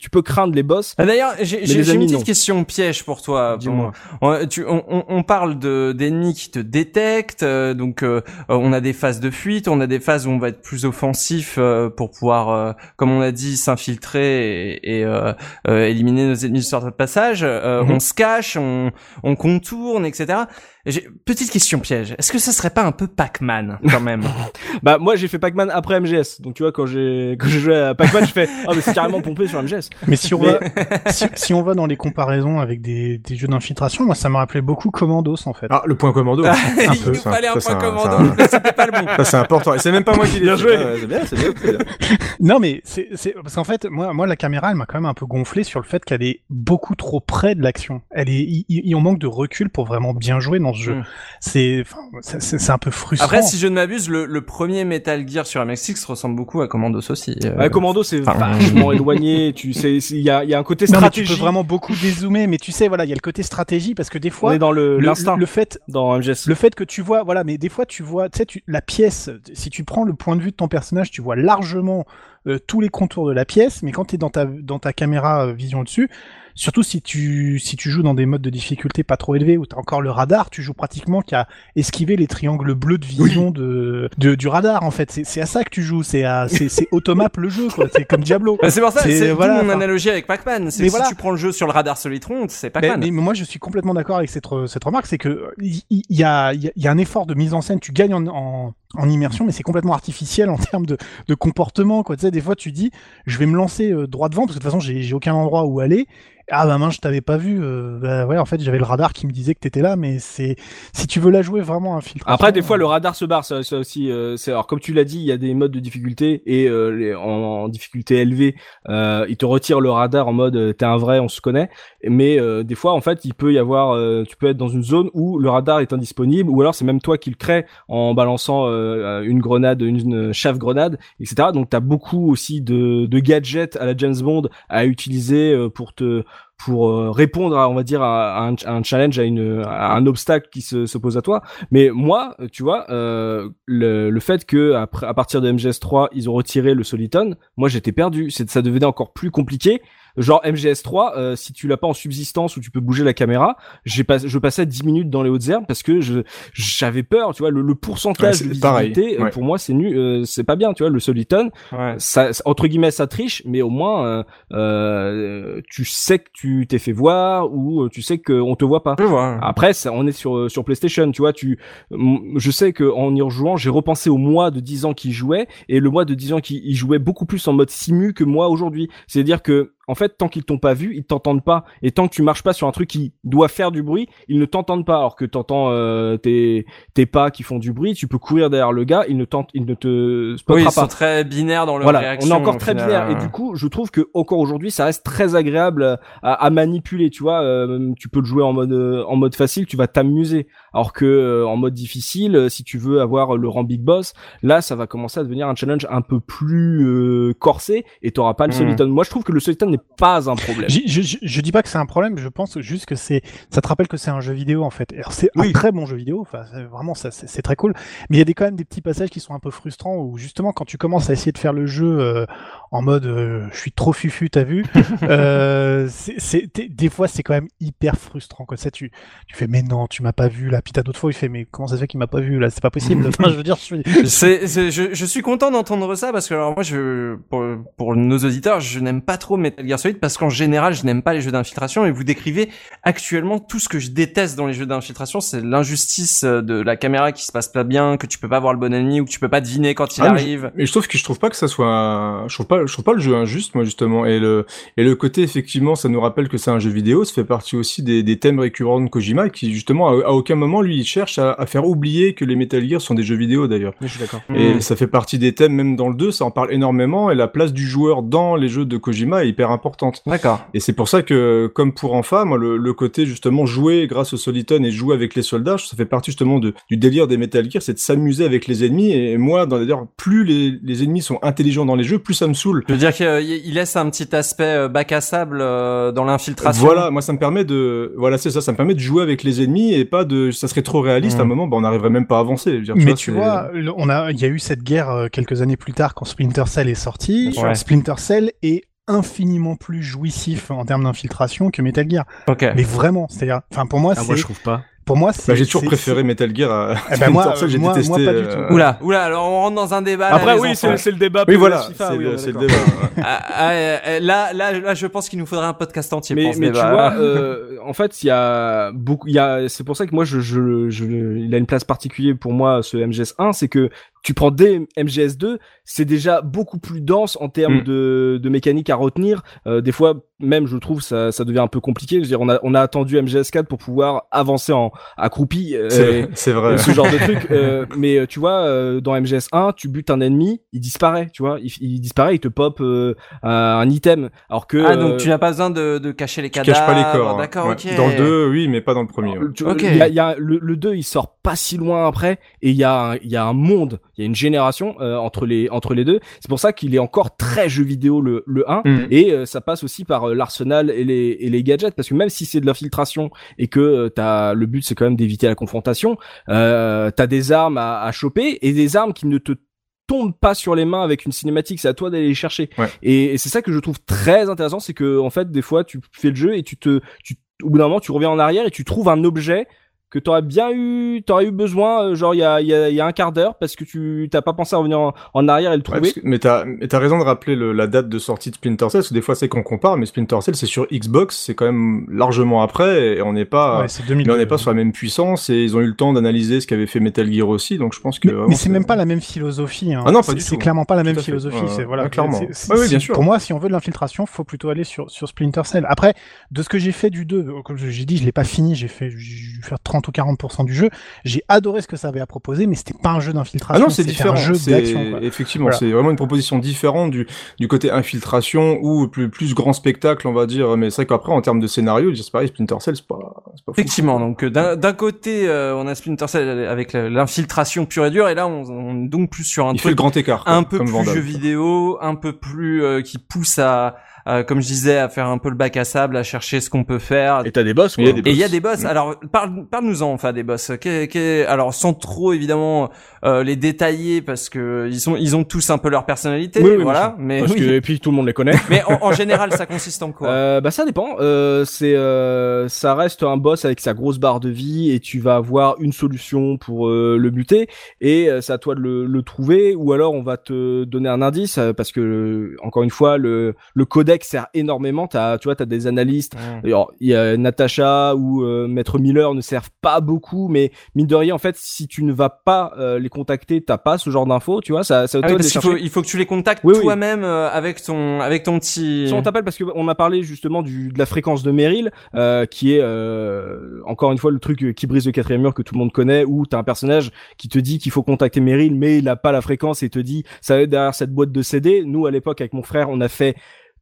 tu peux craindre les boss. Ah, D'ailleurs, j'ai une petite non. question piège pour toi. Dis-moi. On, on- on parle de d'ennemis qui te détectent, euh, donc euh, on a des phases de fuite, on a des phases où on va être plus offensif euh, pour pouvoir, euh, comme on a dit, s'infiltrer et, et, éliminer nos ennemis sur notre passage. Euh, Mhm. On se cache, on, on contourne, etc. Petite question piège. Est-ce que ça serait pas un peu Pac-Man quand même? Bah moi j'ai fait Pac-Man après MGS. Donc tu vois quand j'ai quand j'ai joué à Pac-Man, je fais ah mais c'est carrément pompé sur MGS. Mais si on va, si, si on va dans les comparaisons avec des, des jeux d'infiltration, moi ça m'a rappelé beaucoup Commandos en fait. Ah, le point commando. Un Il peu, nous ça, fallait un ça, point commando, un- mais c'était pas le bon. Ça c'est important. Et c'est même pas moi qui l'ai joué. Ouais, bien, c'est bien, c'est bien. Non mais c'est c'est parce qu'en fait moi moi la caméra elle m'a quand même un peu gonflé sur le fait qu'elle est beaucoup trop près de l'action. Elle est il, il- on manque de recul pour vraiment bien jouer dans ce jeu. Mm. C'est enfin c'est- un peu frustrant. Après, si je ne m'abuse, le, le premier Metal Gear sur MSX ressemble beaucoup à Commandos aussi. euh. Ouais, Commando c'est enfin, vachement éloigné. Tu sais il y a il y a un côté non, mais tu stratégie. peux vraiment beaucoup dézoomer, mais tu sais voilà il y a le côté stratégie parce que des On fois est dans le le, l'instinct le fait dans MGS. Le fait que tu vois, voilà, mais des fois tu vois, tu sais, tu- la pièce, si tu prends le point de vue de ton personnage, tu vois largement euh, tous les contours de la pièce, mais quand tu es dans ta, dans ta caméra euh, vision dessus, surtout si tu, si tu joues dans des modes de difficulté pas trop élevés, où tu as encore le radar, tu joues pratiquement qu'à esquiver les triangles bleus de vision de, de- du radar, en fait. C'est c'est à ça que tu joues, c'est à- c'est automap le jeu, quoi. C'est comme Diablo. Bah, c'est pour ça, C'est- voilà, mon analogie avec Pac-Man. C'est si voilà. tu prends le jeu sur le radar Solitron, c'est Pac-Man. mais moi, je suis complètement d'accord avec cette, cette remarque, c'est que il il y, a, il y a- y a un effort de mise en scène. Tu gagnes en, en, en immersion, mais c'est complètement artificiel en termes de, de comportement. Quoi. Tu sais, des fois, tu dis, je vais me lancer euh, droit devant, parce que de toute façon, j'ai aucun endroit où aller. Ah bah mince, je t'avais pas vu. euh, bah ouais, en fait, j'avais le radar qui me disait que t'étais là, mais c'est si tu veux la jouer vraiment infiltration. Après, des fois, euh, le radar se barre. Ça, ça aussi, euh, alors comme tu l'as dit, il y a des modes de difficulté et euh, les, en, en difficulté élevée, euh, il te retire le radar en mode euh, t'es un vrai, on se connaît. Mais euh, des fois, en fait, il peut y avoir, euh, tu peux être dans une zone où le radar est indisponible, ou alors c'est même toi qui le crée en balançant euh, une grenade, une, une chave grenade, etc. Donc, t'as beaucoup aussi de, gadgets à la James Bond à utiliser euh, pour te pour euh, répondre à on va dire à, un, challenge à une un obstacle qui se, se pose à toi. Mais moi tu vois le, le fait que à partir de MGS3 ils ont retiré le soliton moi j'étais perdu. C'est ça devenait encore plus compliqué genre MGS3 euh, si tu l'as pas en subsistance où tu peux bouger la caméra j'ai pas je passais 10 minutes dans les hautes herbes parce que je j'avais peur tu vois le, le pourcentage Ouais, de visibilité euh, ouais. pour moi c'est nu euh, c'est pas bien tu vois le soliton Ouais. ça, entre guillemets ça triche mais au moins euh, euh, tu sais que tu t'es fait voir ou euh, tu sais qu'on te voit pas après ça, on est sur sur PlayStation tu vois tu je sais que en y rejouant j'ai repensé au mois de 10 ans qui jouait et le mois de 10 ans qui jouait beaucoup plus en mode simu que moi aujourd'hui c'est à dire que en fait, tant qu'ils t'ont pas vu, ils t'entendent pas. Et tant que tu marches pas sur un truc qui doit faire du bruit, ils ne t'entendent pas. Alors que t'entends euh, tes tes pas qui font du bruit, tu peux courir derrière le gars, il ne tente, il ne te Oui, spottera ils sont pas. très binaires dans leur Voilà, réaction. on est encore très final. binaire et du coup, je trouve que encore aujourd'hui, ça reste très agréable euh, à, à manipuler. Tu vois, euh, tu peux le jouer en mode euh, en mode facile, tu vas t'amuser. Alors que euh, en mode difficile, euh, si tu veux avoir le rang big boss, là, ça va commencer à devenir un challenge un peu plus euh, corsé et t'auras pas le Mhm. soliton. Moi, je trouve que le soliton n'est pas un problème. Je, je, je- je dis pas que c'est un problème, je pense juste que c'est, ça te rappelle que c'est un jeu vidéo en fait. Alors c'est Oui. un très bon jeu vidéo, enfin vraiment ça c'est c'est très cool. Mais il y a des quand même des petits passages qui sont un peu frustrants où justement quand tu commences à essayer de faire le jeu euh, en mode euh, je suis trop fufu, t'as vu, euh, c'est, c'est- t'es- des fois c'est quand même hyper frustrant quoi. Ça tu, tu fais mais non tu m'as pas vu là, puis t'as d'autres fois il fait mais comment ça se fait qu'il m'a pas vu là, c'est pas possible. Enfin je veux dire je suis, C'est, c'est- je, je suis content d'entendre ça parce que alors moi je pour, pour nos auditeurs je n'aime pas trop Metal Gear Solid parce qu'en général je n'aime pas les jeux d'infiltration et vous décrivez actuellement tout ce que je déteste dans les jeux d'infiltration c'est l'injustice euh, de la caméra qui se passe pas bien que tu peux pas voir le bon ennemi ou que tu peux pas deviner quand il Ah, mais arrive Mais je trouve que je trouve pas que ça soit, je trouve pas, je trouve pas le jeu injuste moi justement. Et le et le côté effectivement, ça nous rappelle que c'est un jeu vidéo. Ça fait partie aussi des, des thèmes récurrents de Kojima qui justement à, à aucun moment lui il cherche à, à faire oublier que les Metal Gear sont des jeux vidéo d'ailleurs. Je suis d'accord. Et Mm. ça fait partie des thèmes même dans le 2, ça en parle énormément et la place du joueur dans les jeux de Kojima est hyper importante. d'accord Et c'est pour ça que, comme pour Enfa, moi, le, le côté justement jouer grâce au Soliton et jouer avec les soldats, ça fait partie justement de, du délire des Metal Gear, c'est de s'amuser avec les ennemis. Et moi, d'ailleurs, plus les, les ennemis sont intelligents dans les jeux, plus ça me saoule. Je veux dire qu'il laisse un petit aspect euh, bac à sable euh, dans l'infiltration Voilà, moi ça me permet de, voilà, c'est ça, ça me permet de jouer avec les ennemis et pas de, ça serait trop réaliste à un Mm. moment, bah, on n'arriverait même pas à avancer. Je veux dire, Mais vois, tu vois, on a, il y a eu cette guerre euh, quelques années plus tard quand Splinter Cell est sorti. Ouais. Splinter Cell est infiniment plus jouissif en termes d'infiltration que Metal Gear. ok Mais vraiment, c'est-à-dire, enfin pour moi, Ah, c'est, moi, je trouve pas. Pour moi, c'est. Bah, j'ai toujours préféré Metal Gear à Eh ben, moi, Cell, j'ai moi- détesté. moi, pas du euh, tout. oula oula alors on rentre dans un débat Après, oui, c'est c'est le débat. Oui, voilà, c'est oui, le, débat. Ah, ah, euh, là, là, là, je pense qu'il nous faudrait un podcast entier mais pour ce mais tu vois euh, en fait il y a beaucoup il y a c'est pour ça que moi je je je il a une place particulière pour moi ce MGS1 c'est que tu prends des MGS2 c'est déjà beaucoup plus dense en termes Mm. de de mécanique à retenir Euh, des fois même je trouve ça ça devient un peu compliqué je veux dire on a on a attendu MGS4 pour pouvoir avancer en accroupi euh, C'est c'est vrai. ce genre de truc euh, mais euh, tu vois euh, dans MGS1 tu butes un ennemi il disparaît tu vois il, il disparaît il te pop euh, un item alors que Ah, donc euh, tu n'as pas besoin de, de cacher les Tu cadavres. caches pas les corps. hein. D'accord, Ouais. ok. Dans le 2, oui, mais pas dans le premier. ouais. tu vois, Ok. il y a, il y a- le, le 2 il sort pas si loin après et il y a y a un monde il y a une génération euh, entre les entre les deux c'est pour ça qu'il est encore très jeu vidéo le le 1 Mm. et euh, ça passe aussi par euh, l'arsenal et les et les gadgets parce que même si c'est de l'infiltration et que euh, t'as le but c'est quand même d'éviter la confrontation euh, t'as des armes à, à choper et des armes qui ne te tombent pas sur les mains avec une cinématique, c'est à toi d'aller les chercher. Ouais. Et, et c'est ça que je trouve très intéressant, c'est que en fait des fois tu fais le jeu et tu te, tu, au bout d'un moment tu reviens en arrière et tu trouves un objet que t'aurais bien eu, t'aurais eu besoin, euh, genre il y a, y, a, y a un quart d'heure, parce que tu t'as pas pensé à revenir en, en arrière et le Ouais, trouver. parce que- mais t'as mais t'as raison de rappeler le- la date de sortie de Splinter Cell, parce que des fois c'est qu'on compare, mais Splinter Cell c'est sur Xbox, c'est quand même largement après, et on n'est pas, Ouais, c'est 2000. mais on n'est pas sur la même puissance, et ils ont eu le temps d'analyser ce qu'avait fait Metal Gear aussi, donc je pense que. Mais, mais c'est même pas la même philosophie. Hein. Ah non, pas C'est- clairement pas la même philosophie. Ouais, c'est voilà, ouais, clairement. Ouais, oui, bien sûr. Pour moi, si on veut de l'infiltration, faut plutôt aller sur sur Splinter Cell. Après, de ce que j'ai fait du 2, comme j'ai dit, je l'ai pas fini. J'ai fait, j'ai dû faire 30 ou 40% du jeu. J'ai adoré ce que ça avait à proposer, mais c'était pas un jeu Ah d'infiltration. non, c'est différent. un jeu C'est d'action. effectivement, Voilà. c'est vraiment une proposition différente du du côté infiltration ou plus plus grand spectacle, on va dire. Mais c'est vrai qu'après, en termes de scénario, c'est pareil, Splinter Cell, c'est pas, pas fou. Effectivement, donc euh, d'un d'un côté, euh, on a Splinter Cell avec l'infiltration pure et dure, et là, on, on est donc plus sur un Il fait le truc grand écart. quoi, un peu comme plus Vandal. jeu vidéo, un peu plus euh, qui pousse à, à, comme je disais, à faire un peu le bac à sable, à chercher ce qu'on peut faire. Et t'as des boss, quoi. Il y a des Et il y a des boss. Alors, parle, parle-nous-en, enfin, des boss. Qu'est- qu'est- alors, sans trop évidemment euh, les détailler, parce que ils sont, ils ont tous un peu leur personnalité, Oui, oui, voilà. Mais Parce oui. que, et puis tout le monde les connaît. Mais en, en général, ça consiste en quoi Euh, bah ça dépend. Euh, c'est euh, ça reste un boss avec sa grosse barre de vie et tu vas avoir une solution pour euh, le buter et euh, c'est à toi de le, le trouver ou alors on va te donner un indice euh, parce que euh, encore une fois le le codec sert énormément. T'as tu vois t'as des analystes. Mm. Alors, il y a Natacha ou euh, Maître Miller ne servent pas beaucoup mais mine de rien en fait si tu ne vas pas euh, les contacter t'as pas ce genre d'infos tu vois ça ça Ah oui, parce qu'il faut, il faut que tu les contactes Oui, oui. toi-même euh, avec ton, avec ton petit. Si on t'appelle parce que on m'a parlé justement du, de la fréquence de Meryl, euh, qui est euh, encore une fois le truc qui brise le quatrième mur que tout le monde connaît, où t'as un personnage qui te dit qu'il faut contacter Meryl, mais il a pas la fréquence et te dit ça va être derrière cette boîte de CD. Nous à l'époque avec mon frère, on a fait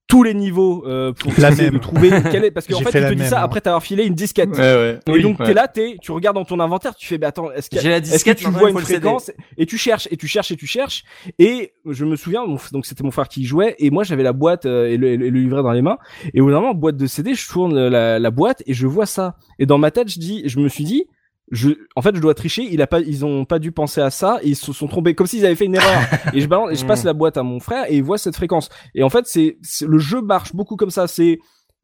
tous les niveaux euh, pour La essayer de même. trouver quel est parce qu'en fait fait il la te dit même, ça hein. après t'avoir filé une disquette. Ouais, ouais. Et Oui, donc ouais. t'es là, t'es, tu regardes dans ton inventaire, tu fais, bah attends, est-ce qu'il y a J'ai la est-ce que disquette. tu vois une fréquence et tu cherches et tu cherches et tu cherches et je me souviens donc c'était mon frère qui y jouait et moi j'avais la boîte euh, et, le, et le livret dans les mains et au bout d'un moment boîte de CD je tourne la, la boîte et je vois ça et dans ma tête je dis je me suis dit je, en fait, je dois tricher. Il a pas, ils ont pas dû penser à ça. Et ils se sont trompés, comme s'ils avaient fait une erreur. et je balance, et je passe Mm. la boîte à mon frère et il voit cette fréquence. Et en fait, c'est, le jeu marche beaucoup comme ça. C'est,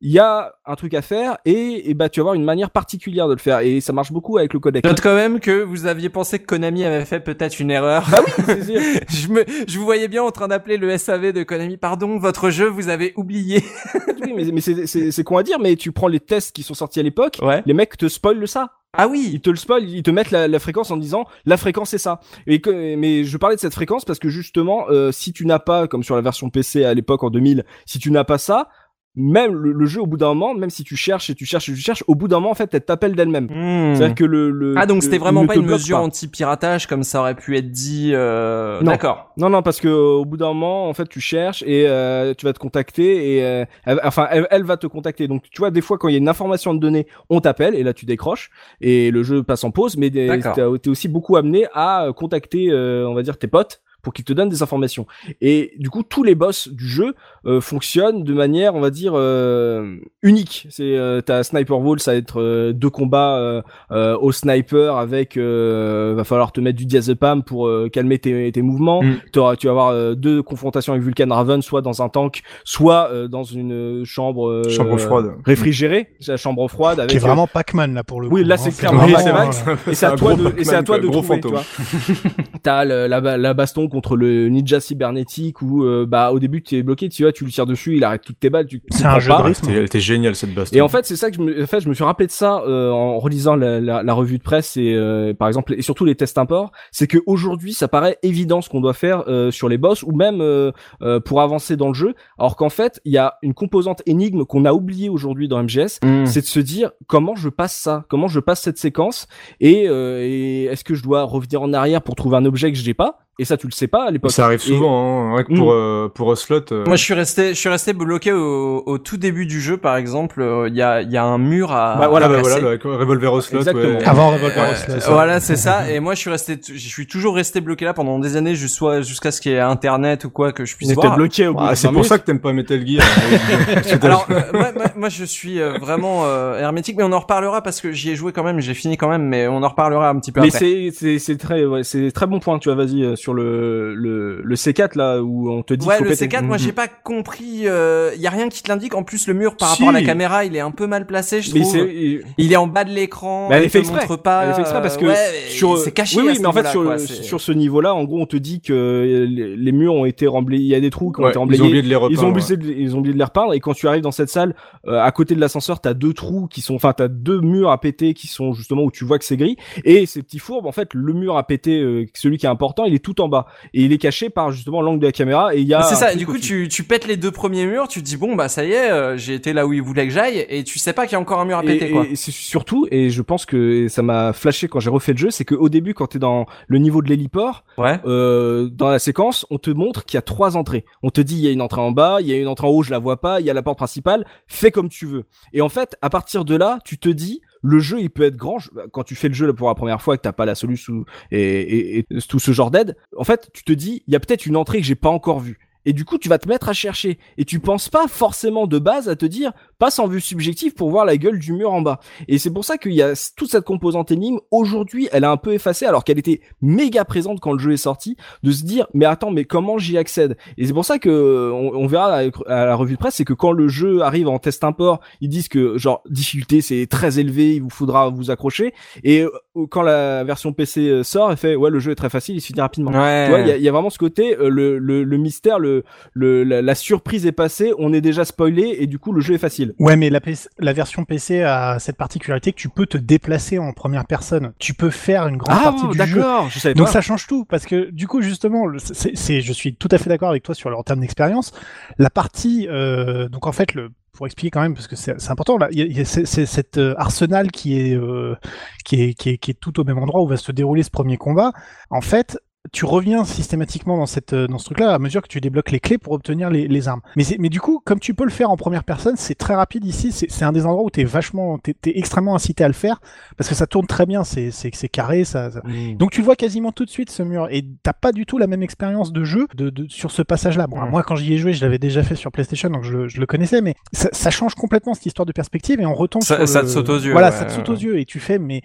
il y a un truc à faire et, et bah tu vas avoir une manière particulière de le faire et ça marche beaucoup avec le codec. Note quand même que vous aviez pensé que Konami avait fait peut-être une erreur. Bah oui, c'est sûr. je me, je vous voyais bien en train d'appeler le SAV de Konami. Pardon, votre jeu, vous avez oublié. Oui, mais, mais c'est, c'est, c'est con à dire, mais tu prends les tests qui sont sortis à l'époque, Ouais. les mecs te spoilent ça. Ah oui. Ils te le spoilent, ils te mettent la, fréquence en disant la fréquence c'est ça. Mais je parlais de cette fréquence parce que justement, euh, si tu n'as pas, comme sur la version PC à l'époque en 2000, si tu n'as pas ça, même le, le jeu au bout d'un moment, même si tu cherches et tu cherches et tu cherches, au bout d'un moment en fait elle t'appelle d'elle-même. Hmm. C'est-à-dire que le, le Ah donc c'était vraiment pas une mesure pas. anti-piratage comme ça aurait pu être dit. Euh... Non. D'accord. Non, non, parce que euh, au bout d'un moment, en fait, tu cherches et euh, tu vas te contacter et euh, elle- enfin, elle, elle va te contacter. Donc, tu vois, des fois, quand il y a une information à te donner, on t'appelle et là, tu décroches et le jeu passe en pause. Mais t'es aussi beaucoup amené à euh, contacter, euh, on va dire, tes potes pour qu'ils te donnent des informations. Et du coup, tous les boss du jeu euh, fonctionnent de manière, on va dire, euh, unique. C'est euh, t'as Sniper Wall, ça va être euh, deux combats euh, euh, au sniper avec, euh, va falloir te mettre du diazepam pour euh, calmer tes, tes mouvements. Mm. T'auras- tu vas avoir euh, deux confrontations avec Vulcan Raven, soit dans un tank, soit euh, dans une chambre euh, Chambre froide. réfrigérée, la chambre froide avec. Qui est euh, vraiment Pac-Man là pour le coup. Oui, là, hein. c'est clairement euh, et c'est à toi de, et c'est à toi de trouver, tu fantôme. vois. T'as le- la, la baston contre le ninja cybernétique où euh, bah au début tu es bloqué, tu vois, tu lui tires dessus, il arrête toutes tes balles, tu C'est un jeu pas. de rythme. Elle était géniale cette baston. Et en fait, c'est ça que je me, en fait, je me suis rappelé de ça euh, en relisant la, la, la revue de presse et euh, par exemple et surtout les tests import, c'est que aujourd'hui, ça paraît évident ce qu'on doit faire euh, sur les boss ou même euh, euh, pour avancer dans le jeu, alors qu'en fait, il y a une composante énigme qu'on a oubliée aujourd'hui dans MGS, Hmm. c'est de se dire comment je passe ça, comment je passe cette séquence et, euh, et est-ce que je dois revenir en arrière pour trouver un objet que j'ai pas Et ça, tu le sais pas à l'époque. ça arrive Et- souvent, hein, rien que pour, Mm. euh, pour Ocelot. euh, Moi, je suis resté, je suis resté bloqué au, au tout début du jeu, par exemple. euh, Il y a, il y a un mur à. Bah, voilà, à bah, voilà, le Revolver Ocelot. Exactement. ouais. Avant Revolver Euh, ça. voilà, c'est ça. Et moi, je suis resté, je suis toujours resté bloqué là pendant des années, juste- soit jusqu'à ce qu'il y ait Internet ou quoi que je puisse On était voir. bloqué au bout Ah, c'est 20 pour minutes. ça que t'aimes pas Metal Gear. Alors, euh, moi, moi, moi, je suis vraiment euh, hermétique, mais on en reparlera parce que j'y ai joué quand même, j'ai fini quand même, mais on en reparlera un petit peu Mais après. c'est c'est c'est très ouais, c'est très bon point. Tu vois, vas-y euh, sur le, le le C4 là où on te dit Ouais, faut le péter. C4, moi Mhm. j'ai pas compris. Il y a rien qui te l'indique. En plus, le mur par Si. rapport à la caméra, il est un peu mal placé, je Mais trouve. c'est Il est en bas de l'écran. Mais elle il est fait te exprès. montre pas. Elle est fait exprès parce que euh, ouais, sur c'est caché. oui à oui ce mais en fait sur quoi, sur ce niveau-là en gros on te dit que euh, les, les murs ont été remblayés il y a des trous qui ont Ouais, été ils remblayés ont oublié de les repeindre. ils ont oublié de, ils ont oublié de les repeindre et quand tu arrives dans cette salle euh, à côté de l'ascenseur t'as deux trous qui sont enfin t'as deux murs à péter qui sont justement où tu vois que c'est gris et ces petits fourbes en fait le mur à péter euh, celui qui est important il est tout en bas et il est caché par justement l'angle de la caméra et il y a C'est ça, du coup tu, tu pètes les deux premiers murs, tu te dis bon bah ça y est, euh, j'ai été là où il voulait que j'aille et tu sais pas qu'il y a encore un mur à péter et, quoi. et c'est surtout, et je pense que ça m'a flashé quand j'ai refait le jeu, c'est qu'au début, quand t'es dans le niveau de l'héliport, Ouais. euh, dans la séquence, on te montre qu'il y a trois entrées. On te dit il y a une entrée en bas, il y a une entrée en haut, je la vois pas, il y a la porte principale, fais comme tu veux. Et en fait, à partir de là, tu te dis le jeu il peut être grand quand tu fais le jeu pour la première fois et que t'as pas la solution et, et, et tout ce genre d'aide. En fait, tu te dis il y a peut-être une entrée que j'ai pas encore vue. Et du coup, tu vas te mettre à chercher. Et tu penses pas forcément de base à te dire, passe en vue subjective pour voir la gueule du mur en bas. Et c'est pour ça qu'il y a toute cette composante énigme. Aujourd'hui, elle a un peu effacé alors qu'elle était méga présente quand le jeu est sorti. De se dire, mais attends, mais comment j'y accède? Et c'est pour ça que, euh, on, on verra à la revue de presse, c'est que quand le jeu arrive en test import, ils disent que, genre, difficulté, c'est très élevé, il vous faudra vous accrocher. Et euh, quand la version PC euh, sort, elle fait, ouais, le jeu est très facile, il se finit rapidement. Ouais. Tu vois, il y a, il y a vraiment ce côté, le, le, le mystère, le, le, la, la surprise est passée, on est déjà spoilé et du coup le jeu est facile. Ouais, mais la, PC la version PC a cette particularité que tu peux te déplacer en première personne. Tu peux faire une grande partie du jeu. Ah, d'accord, je Donc pas. ça change tout parce que du coup justement, c'est, je suis tout à fait d'accord avec toi sur leur terme d'expérience. La partie, euh, donc en fait, le, pour expliquer quand même parce que c'est, important, là, il y a, il y a c'est, cet euh, arsenal qui est, euh, qui est qui est qui est tout au même endroit où va se dérouler ce premier combat. En fait. Tu reviens systématiquement dans cette euh, dans ce truc-là à mesure que tu débloques les clés pour obtenir les, les armes. Mais mais du coup, comme tu peux le faire en première personne, c'est très rapide ici. C'est un des endroits où t'es vachement, t'es extrêmement incité à le faire parce que ça tourne très bien. C'est carré, ça, ça- Mm. donc tu le vois quasiment tout de suite ce mur et t'as pas du tout la même expérience de jeu de, de- sur ce passage-là. Bon, Ouais. moi quand j'y ai joué, je l'avais déjà fait sur PlayStation, donc je, le- je le connaissais, mais ça, ça change complètement cette histoire de perspective et on retombe Ça- sur ça le- te saute aux yeux, Voilà, ouais, ça te saute aux yeux et tu fais mais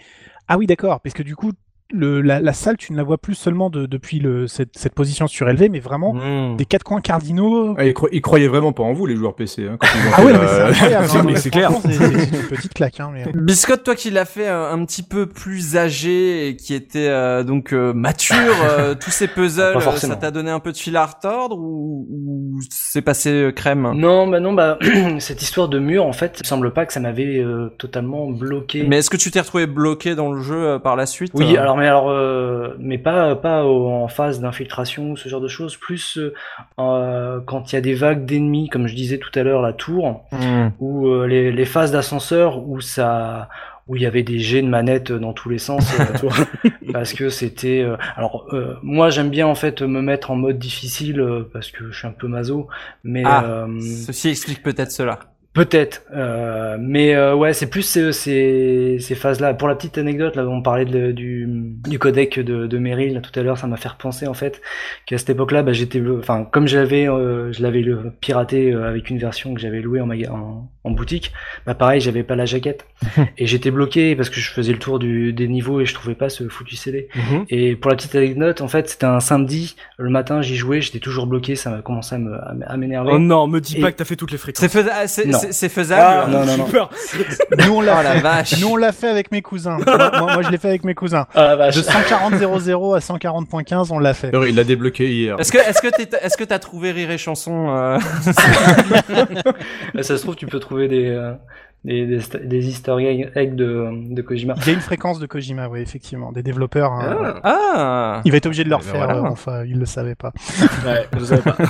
ah oui d'accord, parce que du coup le, la, la salle tu ne la vois plus seulement de, depuis le, cette, cette position surélevée, mais vraiment Mmh. des quatre coins cardinaux. Ah, ils, cro- ils croyaient vraiment pas en vous, les joueurs PC. Hein, quand ils ont Ah ouais, mais c'est c'est- hein, c'est clair. C'est une petite claque. Hein, mais... Biscotte, toi qui l'as fait euh, un petit peu plus âgé et qui était euh, donc euh, mature, euh, tous ces puzzles, Pas euh, ça t'a donné un peu de fil à retordre ou, ou c'est passé euh, crème? Non, bah non, bah cette histoire de mur, en fait, il me semble pas que ça m'avait euh, totalement bloqué. Mais est-ce que tu t'es retrouvé bloqué dans le jeu euh, par la suite? Oui, euh alors mais alors euh, mais pas pas au- en phase d'infiltration ou ce genre de choses, plus euh, quand il y a des vagues d'ennemis, comme je disais tout à l'heure, la tour, Mmh. ou euh, les, les phases d'ascenseur où ça où il y avait des jets de manettes dans tous les sens euh, parce que c'était alors moi j'aime bien en fait me mettre en mode difficile parce que je suis un peu maso mais Ah, Ceci explique peut-être cela. Peut-être, euh, mais euh, ouais, c'est plus ces, ces, ces phases-là. Pour la petite anecdote, là, on parlait de- du, du codec de, de Meryl là, tout à l'heure, ça m'a fait repenser en fait qu'à cette époque-là, bah, j'étais, enfin, comme j'avais, euh, je l'avais piraté euh, avec une version que j'avais louée en, maga- en, en boutique, bah pareil, j'avais pas la jaquette et j'étais bloqué parce que je faisais le tour du, des niveaux et je trouvais pas ce foutu CD. Mhm. Et pour la petite anecdote, en fait, c'était un samedi, le matin, j'y jouais, j'étais toujours bloqué, ça m'a commencé à m'énerver. Oh non, me dis Et- pas que t'as fait toutes les fréquences. C'est faisable. ah, Non. non, non. Nous on l'a Oh la fait. vache. Nous on l'a fait avec mes cousins. moi, moi, moi, je l'ai fait avec mes cousins. Ah la vache. De 140.00 à 140.15, on l'a fait. Il l'a débloqué hier. Est-ce que est-ce que t'es- est-ce que t'as trouvé Rire et Chanson euh, ça se trouve, tu peux trouver des, euh, des, des, des easter eggs de, de Kojima. Il y a une fréquence de Kojima, oui, effectivement. Des développeurs. hein. Ah. Il va être obligé de le ben refaire, voilà. euh, enfin, il le savait pas. Ouais, je savais pas.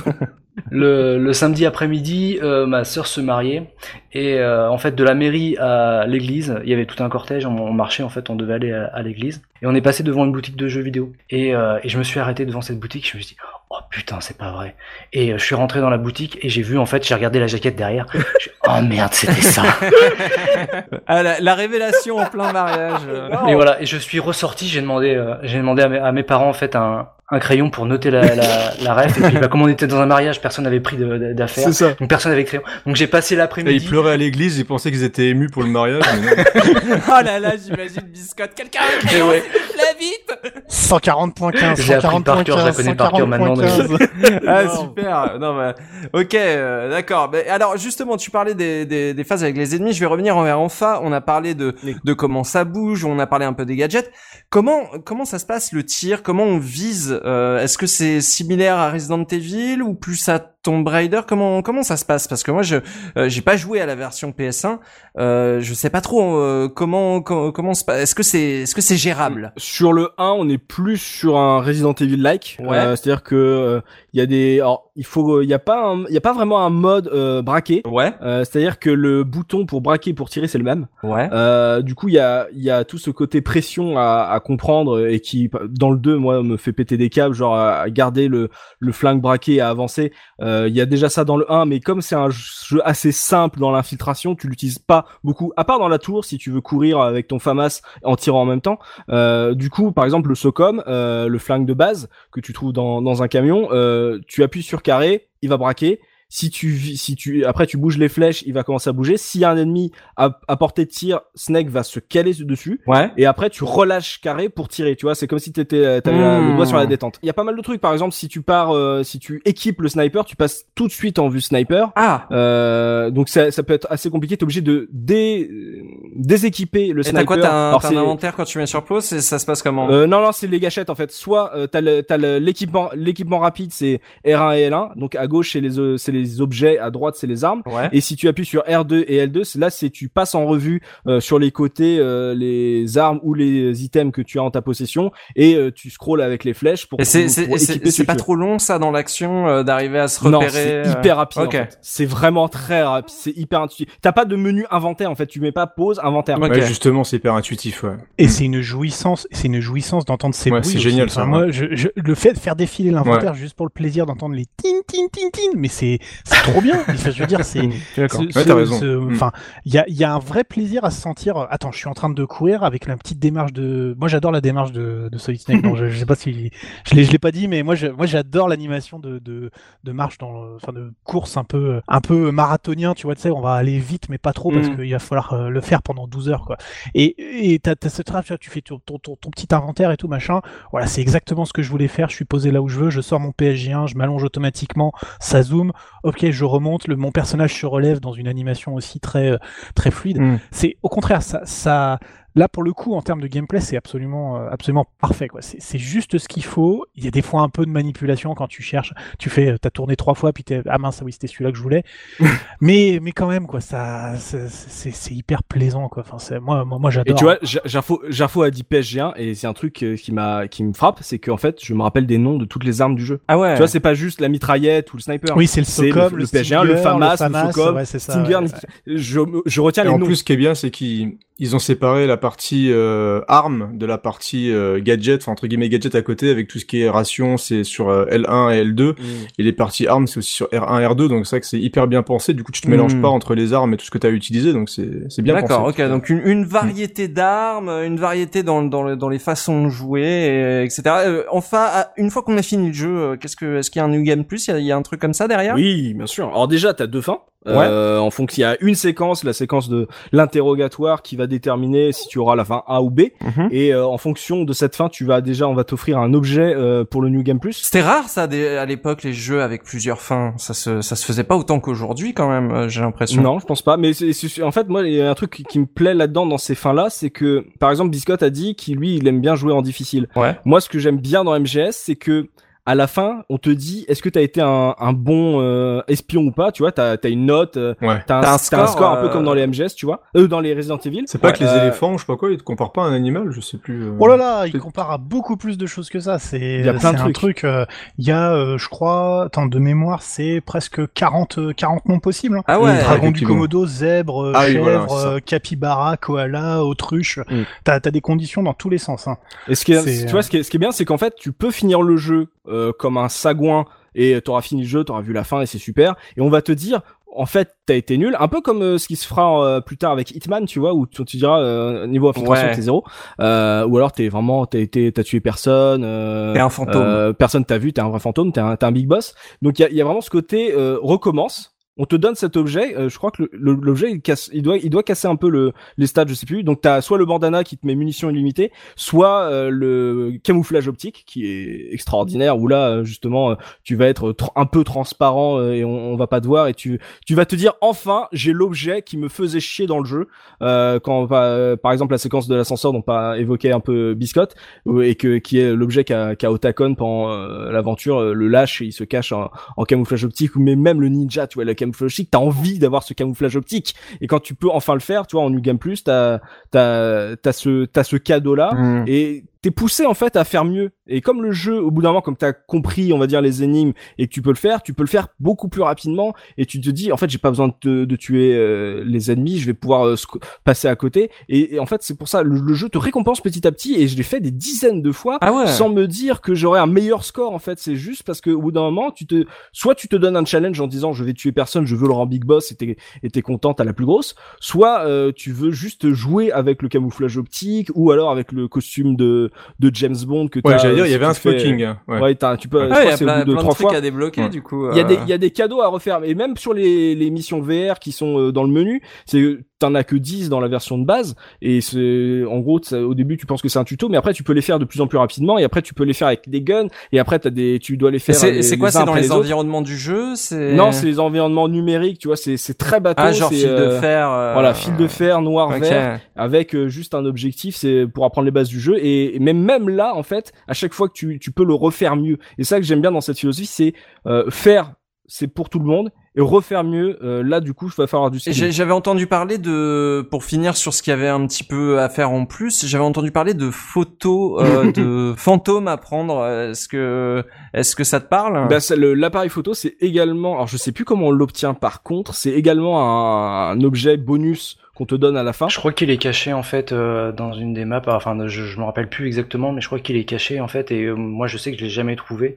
Le, le samedi après-midi, euh, ma sœur se mariait et euh, en fait de la mairie à l'église, il y avait tout un cortège. On, on marchait en fait, on devait aller à, à l'église et on est passé devant une boutique de jeux vidéo et, euh, et je me suis arrêté devant cette boutique. Je me suis dit oh putain c'est pas vrai et euh, je suis rentré dans la boutique et j'ai vu en fait j'ai regardé la jaquette derrière. Je suis, oh merde c'était ça. Ah, la, la révélation en plein mariage. euh. Et voilà, et je suis ressorti, j'ai demandé, euh, j'ai demandé à mes, à mes parents en fait un, un crayon pour noter la, la, la ref. Et puis, bah, comme on était dans un mariage, personne n'avait pris d'affaires. C'est ça. Donc personne n'avait crayon. Donc j'ai passé Et l'après-midi. ils pleuraient à l'église, ils pensaient qu'ils étaient émus pour le mariage. mais non. oh là là, j'imagine biscotte. Quelqu'un a un crayon, ouais. plaît, vite 140.15, J'ai appris par cœur, je la connais par cœur maintenant, donc- 140.15. Ah super. Non mais ok, euh, d'accord. Alors justement, tu parlais des, des, des phases avec les ennemis. Je vais revenir envers Enfa. On a parlé de de comment ça bouge. On a parlé un peu des gadgets. Comment comment ça se passe le tir? Comment on vise Euh, Est-ce que c'est similaire à Resident Evil ou plus à Tomb Raider Comment comment ça se passe? Parce que moi je euh, j'ai pas joué à la version PS1. Euh, je sais pas trop euh, comment comment, comment se passe. Est-ce que c'est est-ce que c'est gérable? Sur le 1, on est plus sur un Resident Evil like. Ouais. Euh, C'est-à-dire que euh, il y a des, alors il faut, il y a pas, un- il y a pas vraiment un mode euh, braqué. Ouais. Euh, C'est-à-dire que le bouton pour braquer, pour tirer, c'est le même. Ouais. Euh, du coup, il y a, il y a tout ce côté pression à, à comprendre et qui, dans le 2, moi, me fait péter des câbles, genre à garder le, le flingue braqué à avancer. Euh, Il y a déjà ça dans le 1, mais comme c'est un jeu assez simple dans l'infiltration, tu l'utilises pas beaucoup, à part dans la tour, si tu veux courir avec ton FAMAS en tirant en même temps. Euh, du coup, par exemple, le SOCOM, euh, le flingue de base que tu trouves dans, dans un camion, euh, tu appuies sur carré, il va braquer. Si tu, si tu, après tu bouges les flèches, il va commencer à bouger. S'il y a un ennemi à, à portée de tir, Snake va se caler dessus. Ouais. Et après, tu relâches carré pour tirer. Tu vois, c'est comme si t'étais, euh, t'avais Hmm. le doigt sur la détente. Il y a pas mal de trucs. Par exemple, si tu pars, euh, si tu équipes le sniper, tu passes tout de suite en vue sniper. Ah. Euh, donc ça, ça peut être assez compliqué. T'es obligé de dé, déséquiper le Et sniper. t'as quoi T'as un, un inventaire quand tu mets sur pause et ça se passe comment? Euh, non, non, c'est les gâchettes en fait. Soit euh, t'as l'équipement, l'équipement rapide, c'est R1 et L1. Donc à gauche c'est les, c'est les objets, à droite c'est les armes. Ouais. Et si tu appuies sur R2 et L2, c'est là c'est tu passes en revue euh, sur les côtés euh, les armes ou les items que tu as en ta possession et euh, tu scrolles avec les flèches pour, c'est ce pas trop long ça dans l'action euh, d'arriver à se Non, repérer. c'est euh, hyper rapide. Ok. en fait. C'est vraiment très rapide. C'est hyper intuitif. T'as pas de menu inventaire en fait. Tu mets pas pause inventaire. Ok. Ouais, justement, c'est hyper intuitif, ouais. Et c'est une jouissance, c'est une jouissance d'entendre ces Ouais, bruits. c'est génial, Enfin, ça, Moi, je, je- le fait de faire défiler l'inventaire juste pour le plaisir d'entendre les tin tin tin tin, mais c'est c'est trop bien. Enfin, je veux dire, c'est. Enfin, il y a, il y a un vrai plaisir à se sentir. euh, Attends, je suis en train de courir avec la petite démarche de. Moi, j'adore la démarche de, de Solid Snake. Bon, je, je sais pas si je l'ai, je l'ai pas dit, mais moi, je, moi, j'adore l'animation de, de, de marche dans, enfin, de course un peu, un peu marathonien. Tu vois, tu sais, on va aller vite, mais pas trop parce Mm. qu'il va falloir euh, le faire pendant 12 heures, quoi. Et, et t'as, t'as ce travail, tu fais ton, ton, ton, ton petit inventaire et tout machin. Voilà, c'est exactement ce que je voulais faire. Je suis posé là où je veux, je sors mon PSG1, je m'allonge automatiquement, ça zoome. Ok, je remonte, le, mon personnage se relève dans une animation aussi très, euh, très fluide. Mm. C'est au contraire, ça, ça, là pour le coup, en termes de gameplay, c'est absolument, euh, absolument parfait. Quoi. C'est, c'est juste ce qu'il faut. Il y a des fois un peu de manipulation quand tu cherches. Tu fais, euh, t'as tourné trois fois, puis t'es, ah mince, oui, c'était celui-là que je voulais. mais, mais quand même, quoi, ça, c'est, c'est, c'est hyper plaisant, quoi. Enfin, c'est, moi, moi, moi, Et j'adore. tu vois, J- Jarfo, Jarfo a dit PSG1 et c'est un truc euh, qui m'a, qui me frappe, c'est qu'en fait, je me rappelle des noms de toutes les armes du jeu. Ah ouais. Tu vois, c'est pas juste la mitraillette ou le sniper. oui, c'est le c'est SOCOM, le, le PSG1, le FAMAS, le, SOCOM, ouais, c'est ça, Stinger. ouais. Je, je retiens Et les en noms. plus, ce qui est bien, c'est qu'ils ils ont séparé la partie euh, arme de la partie euh, gadget, enfin entre guillemets gadget à côté, avec tout ce qui est ration, c'est sur euh, L1 et L2, Mm. et les parties armes, c'est aussi sur R1 et R2, donc c'est vrai que c'est hyper bien pensé. Du coup, tu te mélanges Mm. pas entre les armes et tout ce que tu as utilisé, donc c'est c'est bien D'accord, pensé. ok. Donc une, une variété d'armes, une variété dans, dans, le- dans les façons de jouer, et, etc. Euh, enfin, une fois qu'on a fini le jeu, euh, qu'est-ce que, est-ce qu'il y a un New Game Plus? Il y a, il y a un truc comme ça derrière? Oui, bien sûr. Alors déjà, t'as deux fins. Ouais. Euh, en fonction, il y a une séquence, la séquence de l'interrogatoire, qui va déterminer si tu auras la fin A ou B. Mhm. Et euh, en fonction de cette fin, tu vas déjà, on va t'offrir un objet euh, pour le New Game Plus. C'était rare ça des- à l'époque les jeux avec plusieurs fins. Ça se, ça se faisait pas autant qu'aujourd'hui quand même. euh, J'ai l'impression. Non, je pense pas. Mais en fait, moi, il y a un truc qui, qui me plaît là-dedans dans ces fins-là, c'est que, par exemple, Biscotte a dit qu'il lui, il aime bien jouer en difficile. Ouais. Moi, ce que j'aime bien dans MGS, c'est que à la fin, on te dit, est-ce que t'as été un, un bon euh, espion ou pas Tu vois, t'as as une note, euh, Ouais. t'as un, T'as un score, un peu euh, comme dans les MGS, tu vois, euh, dans les Resident Evil. C'est pas Ouais. que les Euh, éléphants, je sais pas quoi, ils te comparent pas à un animal, je sais plus. euh. Oh là là, il C'est- compare à beaucoup plus de choses que ça. C'est Il y a plein c'est de un trucs. truc. euh, Il y a, euh, je crois, attends, de mémoire, c'est presque 40, euh, 40 noms possibles. hein. Ah ouais. Dragon du. Komodo, zèbre, Ah oui, chèvre, voilà, euh, capybara, koala, autruche. Mm. T'as as des conditions dans tous les sens. Hein. Et ce qui est, tu vois, ce qui est, ce qui est bien, c'est qu'en fait, tu peux finir le jeu euh, comme un sagouin et t'auras fini le jeu, t'auras vu la fin et c'est super. Et on va te dire, en fait t'as été nul un peu comme euh, ce qui se fera euh, plus tard avec Hitman tu vois où tu, tu diras euh, niveau infiltration Ouais. t'es zéro euh, ou alors t'es vraiment t'as été t'as tué personne euh, T'es un fantôme. personne t'a vu t'es un vrai fantôme t'es un, t'es un big boss donc il y a, y a vraiment ce côté euh, recommence on te donne cet objet, euh, je crois que l'objet il casse, il doit, il doit casser un peu le, les stats, je sais plus. Donc t'as soit le bandana qui te met munitions illimitées, soit euh, le camouflage optique qui est extraordinaire. Où là euh, justement euh, tu vas être tr- un peu transparent euh, et on, on va pas te voir et tu, tu vas te dire enfin j'ai l'objet qui me faisait chier dans le jeu. Euh, quand bah, par exemple la séquence de l'ascenseur dont pas évoqué un peu Biscotte et que qui est l'objet qu'a qu'a Otacon pendant l'aventure, le lâche et il se cache en, en camouflage optique ou mais même le ninja, tu vois, le camouflage optique, t'as envie d'avoir ce camouflage optique. Et quand tu peux enfin le faire, tu vois, en New Game Plus, t'as, t'as, t'as ce, t'as ce cadeau-là. Mm. Et t'es poussé en fait à faire mieux. Et comme le jeu, au bout d'un moment, comme t'as compris, on va dire les énigmes et que tu peux le faire, tu peux le faire beaucoup plus rapidement. Et tu te dis, en fait, j'ai pas besoin de, te- de tuer euh, les ennemis, je vais pouvoir euh, passer à côté. Et, et en fait, c'est pour ça, le, le jeu te récompense petit à petit. Et je l'ai fait des dizaines de fois Ah ouais. sans me dire que j'aurais un meilleur score. En fait, c'est juste parce que au bout d'un moment, tu te, soit tu te donnes un challenge en disant, je vais tuer personne, je veux le rendre big boss, et t'es, et t'es contente à la plus grosse. Soit euh, tu veux juste jouer avec le camouflage optique ou alors avec le costume de de James Bond que Ouais, t'as, j'allais dire, il y avait tu un fais- smoking. Ouais. Ouais, t'as, tu peux. Ah, il y a plein, de plein de trois trucs fois. à débloquer Ouais. du coup. Il y a des, euh, il y a des cadeaux à refaire, et même sur les, les missions VR qui sont euh, dans le menu, c'est t'en as que 10 dans la version de base, et c'est en gros au début tu penses que c'est un tuto, mais après tu peux les faire de plus en plus rapidement, et après tu peux les faire avec des guns, et après t'as des, tu dois les faire. C'est quoi C'est dans les environnements du jeu C'est Non, c'est les environnements numériques, tu vois, c'est c'est très bateau. ah genre fil de euh, fer. euh, Voilà, fil de fer noir vert avec euh, juste un objectif, c'est pour apprendre les bases du jeu. Et, et même même là, en fait, à chaque fois que tu, tu peux le refaire mieux. Et ça que j'aime bien dans cette philosophie, c'est euh, faire, c'est pour tout le monde, et refaire mieux. euh, là, du coup, il va falloir du J'avais entendu parler de, pour finir sur ce qu'il y avait un petit peu à faire en plus, j'avais entendu parler de photos euh, de fantômes à prendre. Est-ce que, est-ce que ça te parle? Bah, c'est le- l'appareil photo, c'est également, alors je sais plus comment on l'obtient par contre, c'est également un, un objet bonus qu'on te donne à la fin. Je crois qu'il est caché en fait euh, dans une des maps. Enfin, je, je me rappelle plus exactement, mais je crois qu'il est caché en fait. Et euh, moi, je sais que je l'ai jamais trouvé.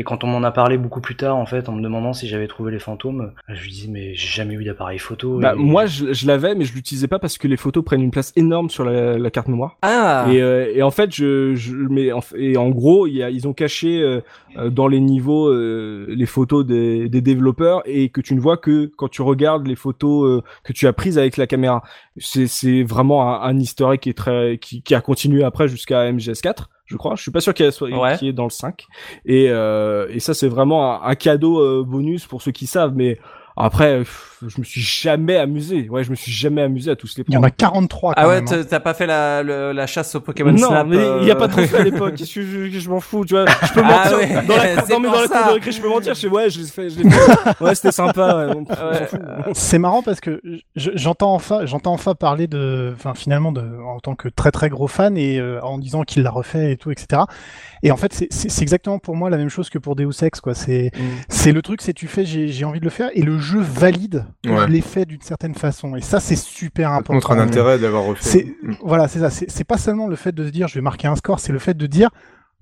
Et quand on m'en a parlé beaucoup plus tard, en fait, en me demandant si j'avais trouvé les fantômes, je lui disais mais j'ai jamais eu d'appareil photo. Bah, et- moi, je, je l'avais, mais je l'utilisais pas parce que les photos prennent une place énorme sur la, la carte mémoire. Ah. Et, euh, et en fait, je, je mais en, et en gros, il y a, ils ont caché euh, euh, dans les niveaux euh, les photos des, des développeurs et que tu ne vois que quand tu regardes les photos euh, que tu as prises avec la caméra. C'est, c'est vraiment un, un egg qui est très, qui, qui a continué après jusqu'à MGS4, je crois. Je suis pas sûr qu'il soit, Ouais. qu'il est dans le 5. Et, euh, et ça, c'est vraiment un, un cadeau euh, bonus pour ceux qui savent, mais après, je me suis jamais amusé. Ouais, je me suis jamais amusé à tous les Il y en a 43 quand Ah ouais, hein. t'as pas fait la, le- la chasse au Pokémon non, Snap mais il y a pas de euh, trophée à l'époque. Qu'est-ce que je, je m'en fous, tu vois. Je peux Ah mentir. ouais, dans la, non, mais dans la ça. cour de récré, je peux mentir. Je fais, ouais, je l'ai fait, je l'ai fait. Ouais, c'était sympa. Ouais, Ouais. fout. C'est marrant parce que je- j'entends enfin, j'entends enfin parler de, enfin finalement de, en tant que très très gros fan et euh, en disant qu'il l'a refait et tout, etc. Et en fait, c'est- exactement pour moi la même chose que pour Deus Ex, quoi. C'est Mm. c'est le truc, c'est tu fais, j'ai envie de le faire et le jeu valide Ouais. je l'ai fait d'une certaine façon. Et ça, c'est super important. montre un intérêt d'avoir refait. Mm. voilà, c'est ça. C'est pas seulement le fait de se dire je vais marquer un score, c'est le fait de dire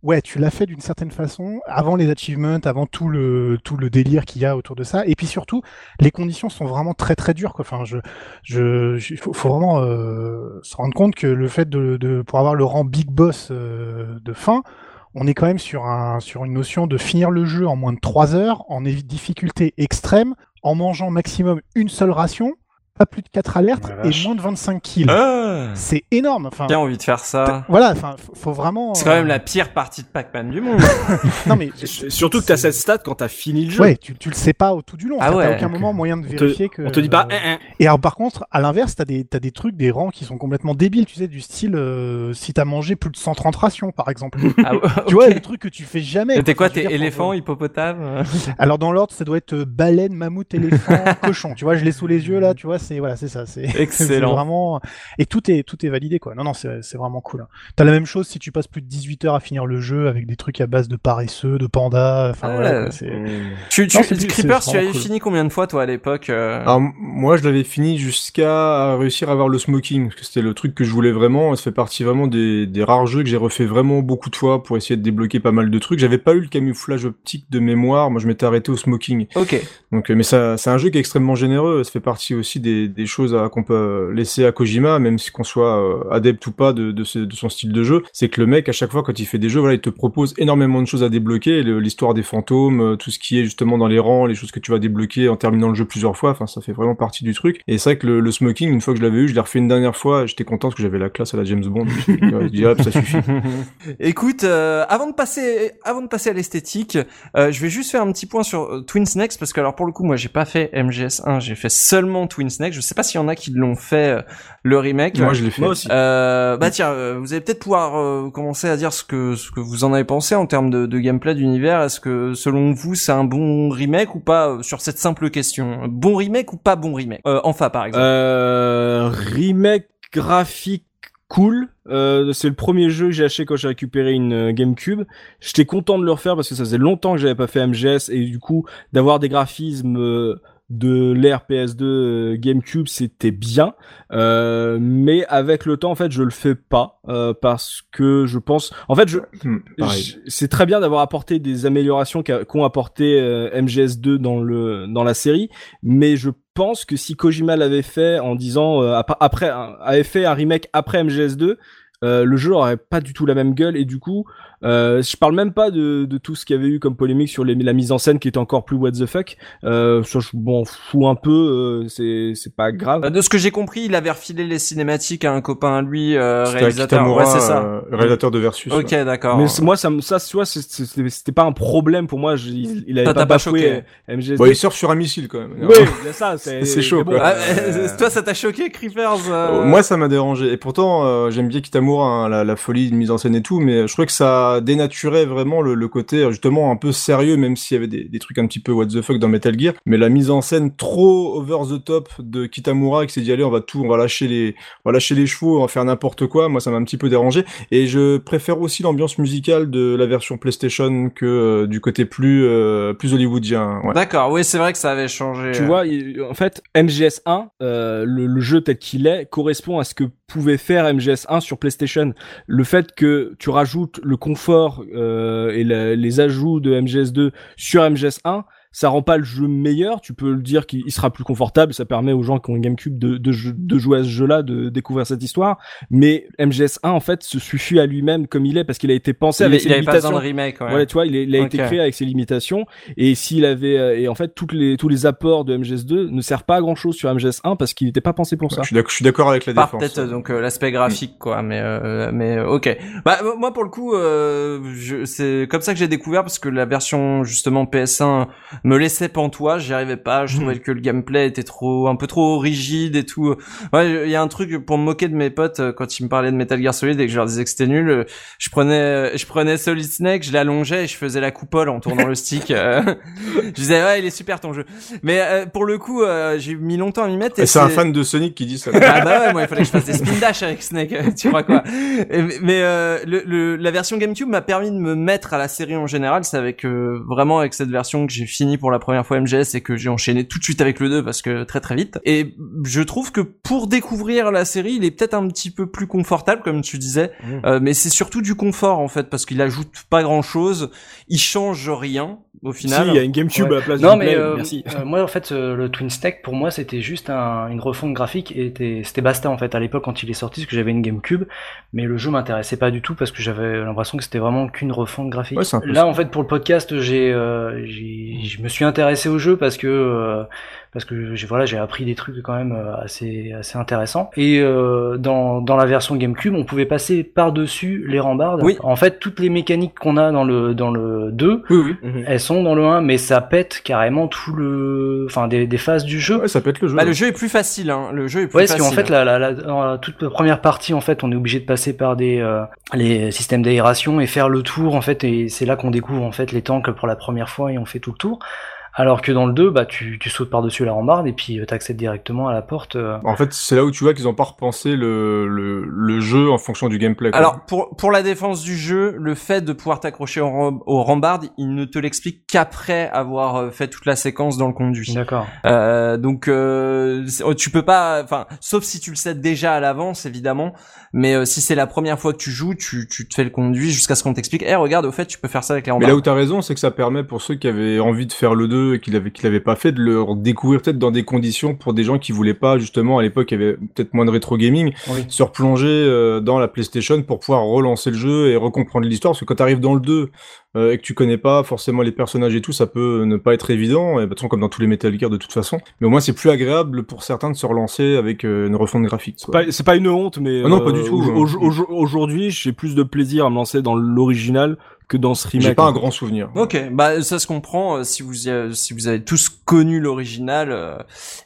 ouais, tu l'as fait d'une certaine façon avant les achievements, avant tout le tout le délire qu'il y a autour de ça. Et puis surtout, les conditions sont vraiment très très dures. Quoi. Enfin, je je je- il faut, faut vraiment euh, se rendre compte que le fait de, de pour avoir le rang big boss euh, de fin. On est quand même sur, un, sur une notion de finir le jeu en moins de 3 heures, en difficulté extrême, en mangeant maximum une seule ration, pas plus de 4 alertes et moins de 25 kills. Ah. C'est énorme. Enfin, J'ai envie de faire ça. voilà. Enfin, faut, vraiment. C'est quand euh, même la pire partie de Pac-Man du monde. Non mais Surtout que t'as cette stat quand t'as fini le jeu. ouais, tu, tu le sais pas au tout du long. Ah T'as ouais. aucun moment moyen de te- vérifier que. On te dit pas, euh, hein, hein. Et alors par contre, à l'inverse, t'as des t'as des trucs, des rangs qui sont complètement débiles. Tu sais, du style euh, si t'as mangé plus de 130 rations, par exemple. Ah, ouais, Tu vois, le truc que tu fais jamais. T'es quoi, t'es éléphant, pour- hippopotame? Alors dans l'ordre, ça doit être euh, baleine, mammouth, éléphant, cochon. Tu vois, je l'ai sous les yeux là. Tu vois, c'est voilà, c'est ça. C'est Excellent. vraiment. Et tout est tout est validé quoi. Non non, c'est c'est vraiment cool. hein. T'as la même chose si tu passes plus de 18 heures à finir le jeu avec des trucs à base de paresseux, de pandas. Enfin Ah voilà. c'est- Tu, tu, Non, Creepers, tu avais cool. fini combien de fois toi à l'époque euh? Alors moi je l'avais fini jusqu'à réussir à avoir le smoking parce que c'était le truc que je voulais vraiment. Ça fait partie vraiment des, des rares jeux que j'ai refait vraiment beaucoup de fois pour essayer de débloquer pas mal de trucs. J'avais pas eu le camouflage optique de mémoire. Moi je m'étais arrêté au smoking. Ok. Donc, euh, mais ça, c'est un jeu qui est extrêmement généreux. Ça fait partie aussi des, des choses à- qu'on peut laisser à Kojima, même si qu'on soit euh, adepte ou pas de, son style de jeu. C'est que le mec, à chaque fois, quand il fait des jeux, voilà, il te propose énormément de choses à débloquer. L'histoire des fantômes, euh, tout ce qui est justement dans les rangs, les choses que tu vas débloquer en terminant le jeu plusieurs fois. Enfin, ça fait vraiment partie du truc. Et c'est vrai que le, smoking, une fois que je l'avais eu, je l'ai refait une dernière fois. J'étais content parce que j'avais la classe à la James Bond. Je dis, hop, ça suffit. Écoute, euh, avant de passer, avant de passer à l'esthétique, je vais juste faire un petit point sur euh, Twin Snakes parce que alors pour le coup, moi j'ai pas fait MGS1, j'ai fait seulement Twin Je sais pas s'il y en a qui l'ont fait euh, le remake. Moi, je l'ai fait. Moi aussi. Euh, bah tiens, euh, vous allez peut-être pouvoir euh, commencer à dire ce que ce que vous en avez pensé en termes de, de gameplay d'univers. Est-ce que selon vous c'est un bon remake ou pas sur cette simple question? Bon remake ou pas bon remake? Euh, Enfin par exemple. Euh, remake graphique cool. Euh, c'est le premier jeu que j'ai acheté quand j'ai récupéré une euh, GameCube. J'étais content de le refaire parce que ça faisait longtemps que j'avais pas fait MGS et du coup d'avoir des graphismes euh, de l'ère PS2 euh, GameCube c'était bien. Euh, mais avec le temps en fait je le fais pas euh, parce que je pense en fait je Hmm, C'est très bien d'avoir apporté des améliorations qu'ont apporté euh, MGS2 dans le dans la série, mais je pense que si Kojima l'avait fait en disant euh, ap- après avait fait un remake après MGS2, euh, le jeu aurait pas du tout la même gueule et du coup euh, je parle même pas de, de tout ce qu'il y avait eu comme polémique sur les, la mise en scène qui était encore plus what the fuck euh, ça je m'en fous un peu euh, c'est c'est pas grave Bah, de ce que j'ai compris, il avait refilé les cinématiques à un copain à lui, euh, réalisateur. Kitamura, ouais, c'est ça. euh, réalisateur de Versus. Ok, ouais. d'accord. mais c'est- moi ça me- ça tu vois c'est- c'est- c'était pas un problème pour moi je- il, il avait Ça pas pas choqué. euh, MGS2 Bon, il sort sur un missile quand même. Oui, c'est ça, c'est C'est chaud, bon, quoi. Ah, euh, toi, ça t'a choqué, Creepers Moi, ça m'a dérangé. Et pourtant, euh, j'aime bien Kitamura, hein, la, la folie de mise en scène et tout, mais je trouvais que ça dénaturait vraiment le, le côté euh, justement un peu sérieux, même s'il y avait des, des trucs un petit peu what the fuck dans Metal Gear. Mais la mise en scène trop over the top de Kitamura, qui s'est dit allez, on va tout, on va lâcher les, on va lâcher les chevaux, on va faire n'importe quoi. Moi, ça m'a un petit peu dérangé. Et je préfère aussi l'ambiance musicale de la version PlayStation que euh, du côté plus, euh, plus hollywoodien. Ouais. D'accord, oui, c'est vrai que ça avait changé. Tu vois, en fait, MGS1, euh, le, le jeu tel qu'il est, correspond à ce que pouvait faire MGS1 sur PlayStation. Le fait que tu rajoutes le confort euh, et les ajouts de MGS2 sur MGS1, ça rend pas le jeu meilleur. Tu peux le dire qu'il il sera plus confortable. Ça permet aux gens qui ont une GameCube de, de, de jouer à ce jeu-là, de découvrir cette histoire. Mais MGS1, en fait, se suffit à lui-même comme il est parce qu'il a été pensé il, avec il ses avait pas besoin limitations. de remake, ouais. Voilà, tu vois, il, est- il a été créé avec ses limitations. Et s'il avait, euh, et en fait, toutes les, tous les apports de MGS2 ne servent pas à grand chose sur MGS1 parce qu'il n'était pas pensé pour ça. Je suis d'accord- je suis d'accord avec la Par défense. peut-être euh, donc euh, l'aspect graphique quoi mais euh, mais ok bah moi pour le coup euh, je- c'est comme ça que j'ai découvert parce que la version justement PS1 me laissait pantois j'y arrivais pas je trouvais que le gameplay était trop un peu trop rigide et tout ouais il y a un truc pour me moquer de mes potes euh, quand ils me parlaient de Metal Gear Solid et que je leur disais que c'était nul euh, je prenais je prenais Solid Snake je l'allongeais et je faisais la coupole en tournant le stick euh, je disais ouais il est super ton jeu mais euh, pour le coup euh, j'ai mis longtemps à m'y mettre et Et c'est un fan de Sonic qui dit ça. ah bah ouais, moi il fallait que je fasse des spin dash avec Snake, euh, tu crois quoi Et- Mais euh, le, le- la version GameCube m'a permis de me mettre à la série en général. C'est avec euh, vraiment avec cette version que j'ai fini pour la première fois MGS et que j'ai enchaîné tout de suite avec le 2 parce que très très vite. Et je trouve que pour découvrir la série, il est peut-être un petit peu plus confortable comme tu disais, Mmh. Euh, mais c'est surtout du confort en fait parce qu'il ajoute pas grand chose, il change rien au Si, final. il y a une GameCube Ouais. à la place Non du mais Play, euh, merci. euh, moi en fait euh, le Twin Stack pour moi c'était juste un- une refonte graphique et était- c'était basta en fait à l'époque quand il est sorti parce que j'avais une GameCube mais le jeu m'intéressait pas du tout parce que j'avais l'impression que c'était vraiment qu'une refonte graphique. Ouais, Là en fait pour le podcast j'ai euh, j'ai- je me suis intéressé au jeu parce que euh, parce que j'ai voilà j'ai appris des trucs quand même euh, assez assez intéressants et euh, dans dans la version GameCube on pouvait passer par dessus les rambardes. Oui. En fait toutes les mécaniques qu'on a dans le dans le 2 Oui oui. Mhm. elles sont dans le 1, mais ça pète carrément tout le, enfin des, des phases du jeu. Ouais, ça être le jeu. Bah, le jeu est plus facile, hein. Le jeu est plus Ouais, parce facile. qu'en fait, la, la, la, dans la toute première partie, en fait, on est obligé de passer par des euh, les systèmes d'aération et faire le tour, en fait, et c'est là qu'on découvre en fait les tanks pour la première fois et on fait tout le tour. Alors que dans le 2, bah, tu, tu sautes par-dessus la rambarde et puis tu accèdes directement à la porte. euh. En fait, c'est là où tu vois qu'ils ont pas repensé le, le, le jeu en fonction du gameplay. quoi. Alors pour pour la défense du jeu, le fait de pouvoir t'accrocher au, ram- au rambarde, il ne te l'explique qu'après avoir euh, fait toute la séquence dans le conduit. D'accord. Euh, donc euh, tu peux pas, enfin, sauf si tu le sais déjà à l'avance évidemment. Mais euh, si c'est la première fois que tu joues, tu, tu te fais le conduit jusqu'à ce qu'on t'explique. Eh regarde, au fait, tu peux faire ça avec les Mais rambardes. là où t'as raison, c'est que ça permet pour ceux qui avaient envie de faire le 2 et qui l'avaient, qui l'avaient pas fait, de le découvrir peut-être dans des conditions pour des gens qui voulaient pas, justement, à l'époque, il y avait peut-être moins de rétro gaming, Oui. se replonger euh, dans la PlayStation pour pouvoir relancer le jeu et recomprendre l'histoire. Parce que quand t'arrives dans le 2 euh, et que tu connais pas forcément les personnages et tout, ça peut ne pas être évident, et de toute façon, comme dans tous les Metal Gear de toute façon. Mais au moins, c'est plus agréable pour certains de se relancer avec euh, une refonte graphique. quoi. Pas- C'est pas une honte, mais Ah non, pas du tout, hein. au- au- Aujourd'hui, j'ai plus de plaisir à me lancer dans l'original que dans ce remake. J'ai pas un grand souvenir. Ok, bah ça se comprend. euh, Si vous y a- si vous avez tous connu l'original, euh,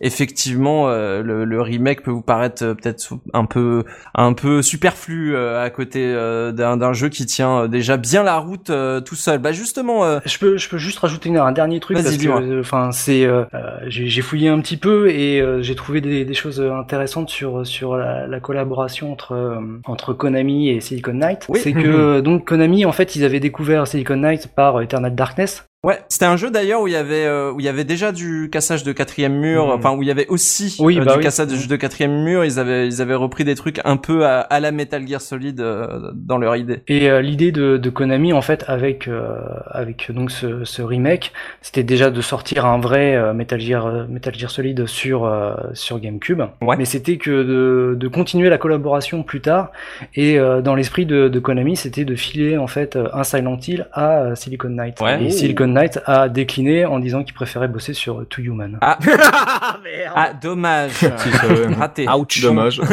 effectivement, euh, le, le remake peut vous paraître euh, peut-être un peu un peu superflu euh, à côté euh, d'un d'un jeu qui tient euh, déjà bien la route euh, tout seul. Bah justement, euh, Je peux, je peux juste rajouter une- un dernier truc Vas-y, parce que, euh, enfin, c'est, euh, euh, j'ai j'ai fouillé un petit peu et euh, j'ai trouvé des, des choses intéressantes sur sur la, la collaboration entre euh, entre Konami et Silicon Knight. Oui. C'est que euh, donc Konami, en fait, ils avaient découvert Silicon Knight par Eternal Darkness. Ouais, c'était un jeu d'ailleurs où il y avait euh, où il y avait déjà du cassage de quatrième mur, Mhm. enfin où il y avait aussi Oui, euh, bah du oui. cassage de, de quatrième mur. Ils avaient ils avaient repris des trucs un peu à, à la Metal Gear Solid euh, dans leur idée. Et l'idée de, de Konami, en fait, avec avec donc ce, ce remake, c'était déjà de sortir un vrai Metal Gear Metal Gear Solid sur sur GameCube. Ouais. Mais c'était que de, de continuer la collaboration plus tard. Et dans l'esprit de, de Konami, c'était de filer en fait un Silent Hill à Silicon Knight. Ouais. Et. Silicon Knight a décliné en disant qu'il préférait bosser sur To Human. Ah, ah dommage, ça, ouais. raté. Ouch. Dommage.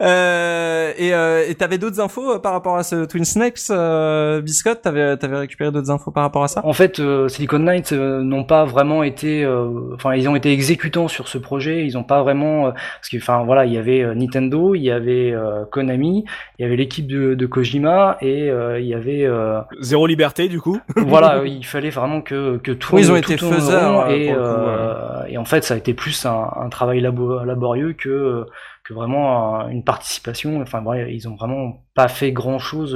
euh, et euh, et t'avais d'autres infos euh, par rapport à ce Twin Snakes, euh, Biscotte? T'avais t'avais récupéré d'autres infos par rapport à ça? En fait, euh, Silicon Knight euh, n'ont pas vraiment été, euh, enfin, ils ont été exécutants sur ce projet. Ils n'ont pas vraiment, euh, parce que, enfin, voilà, il y avait euh, Nintendo, il y avait euh, Konami, il y avait l'équipe de, de Kojima et euh, il y avait, euh, Zéro liberté, du coup. voilà, il fallait vraiment que que tout. Oui, ils ont tout été faiseurs, euh, et, euh, et en fait, ça a été plus un, un travail labo- laborieux que que vraiment un- une participation. Enfin, bref, ils ont vraiment pas fait grand chose.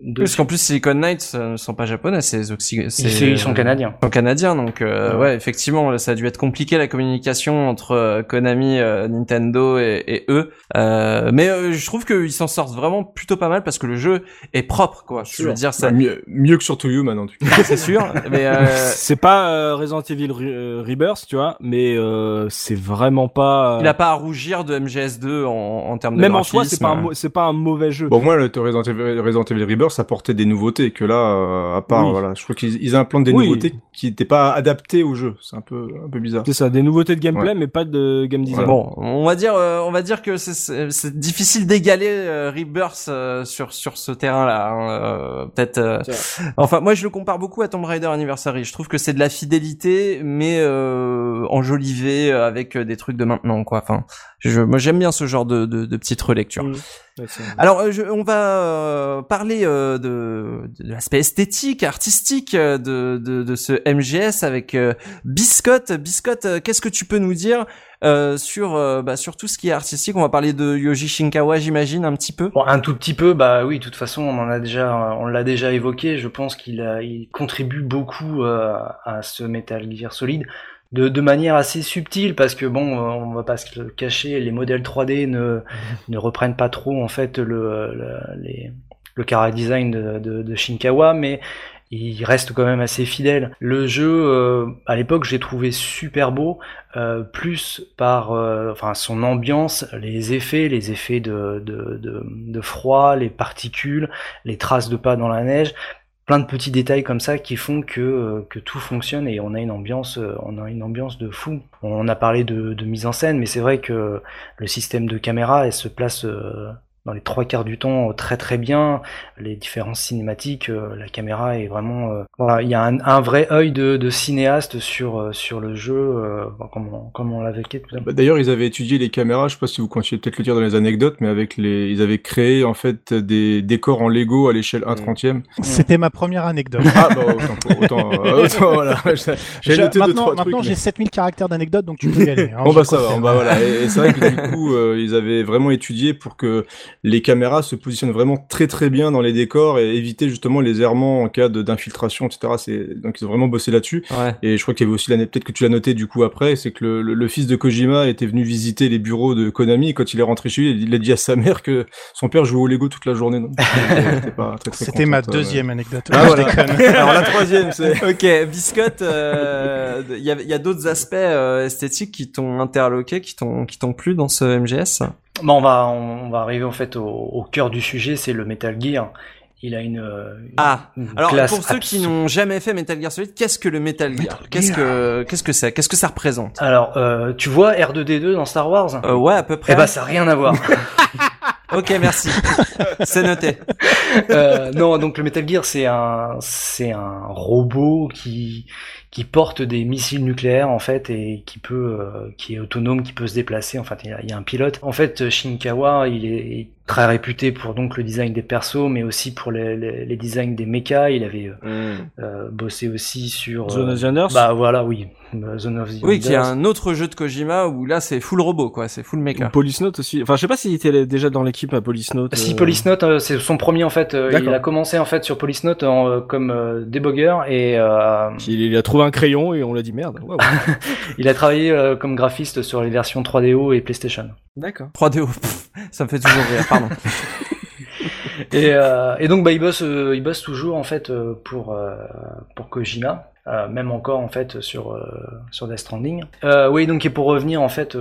De... Parce qu'en plus Silicon Knights euh, ne sont pas japonais, c'est les Occi- ils, c'est- ils sont canadiens. Ils sont canadiens, donc euh, Ouais. ouais, effectivement, ça a dû être compliqué la communication entre euh, Konami, euh, Nintendo et, et eux. Euh, mais euh, je trouve qu'ils s'en sortent vraiment plutôt pas mal parce que le jeu est propre, quoi. Je veux dire, ça, mieux, mieux que sur To tout cas. c'est sûr. mais euh, C'est pas euh, Resident Evil Re- euh, Rebirth, tu vois, mais euh, c'est vraiment pas. euh, il a pas à rougir de MGS2 en, en termes de Même en soi, c'est pas un c'est pas un mauvais jeu. Bon, moi, le Resident Evil, Resident Evil Rebirth, ça apportait des nouveautés que là, euh, à part, Oui. voilà, je trouve qu'ils ils implantent des Oui. nouveautés qui n'étaient pas adaptées au jeu. C'est un peu, un peu bizarre. C'est ça, des nouveautés de gameplay, mais pas de game design. Bon, on va dire, euh, on va dire que c'est- c'est c'est difficile d'égaler euh, Rebirth euh, sur sur ce terrain-là. hein, euh, Peut-être. euh, Enfin, moi, je le compare beaucoup à Tomb Raider Anniversary. Je trouve que c'est de la fidélité, mais euh, enjolivé avec des trucs de maintenant, quoi. Enfin, je, moi, j'aime bien ce genre de de, de petites relectures. Mm. Ouais, Alors, euh, je- on va euh, parler euh, de, de l'aspect esthétique, artistique de, de, de ce MGS avec euh, Biscotte. Biscotte, qu'est-ce que tu peux nous dire euh, sur euh, bah, sur tout ce qui est artistique? On va parler de Yoji Shinkawa, j'imagine, un petit peu. Bon, un tout petit peu, bah oui, de toute façon, on en a déjà, on l'a déjà évoqué. Je pense qu'il il contribue beaucoup euh, à ce Metal Gear Solid de, de manière assez subtile parce que bon, euh, on va pas se le cacher, les modèles 3D ne, ne reprennent pas trop en fait le, le, les, le chara design de, de, de Shinkawa, mais il reste quand même assez fidèle. Le jeu, euh, à l'époque, j'ai trouvé super beau, euh, plus par euh, enfin son ambiance, les effets, les effets de, de, de, de froid, les particules, les traces de pas dans la neige, plein de petits détails comme ça qui font que, euh, que tout fonctionne et on a une ambiance, euh, on a une ambiance de fou. On a parlé de, de mise en scène, mais c'est vrai que le système de caméra, elle se place euh, dans les trois quarts du temps très très bien. Les différences cinématiques, la caméra est vraiment voilà, il y a un, un vrai œil de, de, cinéaste sur sur le jeu, comme on, comme on l'avait tout à bah, D'ailleurs, ils avaient étudié les caméras. Je sais pas si vous continuez peut-être le dire dans les anecdotes, mais avec les, ils avaient créé en fait des décors en Lego à l'échelle 1 trentième. C'était ma première anecdote. ah bah autant, autant, autant voilà. J'ai noté maintenant, deux, trois maintenant j'ai 7000 caractères d'anecdotes, donc tu peux y aller. Hein, bon bah ça va, bah voilà. Et, c'est vrai que du coup, euh, ils avaient vraiment étudié pour que les caméras se positionnent vraiment très très bien dans les décors et éviter justement les errements en cas d'infiltration, etc. C'est donc ils ont vraiment bossé là-dessus. Ouais. Et je crois qu'il y avait aussi l'année, peut-être que tu l'as noté du coup après, c'est que le, le, fils de Kojima était venu visiter les bureaux de Konami. Et quand il est rentré chez lui, il a dit à sa mère que son père jouait au Lego toute la journée. C'était ma deuxième anecdote. Ah, voilà. Alors la troisième, c'est. ok, Biscotte. Euh, il y a, y a d'autres aspects euh, esthétiques qui t'ont interloqué, qui t'ont qui t'ont plu dans ce MGS. Bon, on va on va arriver en fait au, au cœur du sujet, c'est le Metal Gear. Il a une, ah alors pour ceux qui n'ont jamais fait Metal Gear Solid, qu'est-ce que le Metal Gear? Qu'est-ce que qu'est-ce que c'est? Qu'est-ce que ça représente? Alors euh, tu vois R2D2 dans Star Wars? Euh, Ouais à peu près. Eh bah ça a rien à voir. ok merci, c'est noté. Euh, non donc le Metal Gear c'est un c'est un robot qui qui porte des missiles nucléaires en fait et qui peut euh, qui est autonome qui peut se déplacer. En fait il y, a, un pilote. En fait Shinkawa il est très réputé pour donc le design des persos mais aussi pour les, les, les designs des mechas. Il avait euh, mm. euh bossé aussi sur Zone of the Enders. bah voilà oui. Zone of the oui qui est un autre jeu de Kojima où là c'est full robot quoi. C'est full mecha. Police Note aussi. Enfin je sais pas s'il était déjà dans l'équipe à Police Note si Police Note c'est son premier en fait il a commencé en fait sur Police Note en, comme debugger et il, il a trouvé un crayon et on l'a dit merde. il a travaillé euh, comme graphiste sur les versions 3DO et PlayStation. D'accord. 3DO, ça me fait toujours rire, pardon. et, euh, et, donc bah il bosse, euh, il bosse toujours en fait pour pour Kojima. même encore en fait sur sur Death Stranding. oui donc et pour revenir en fait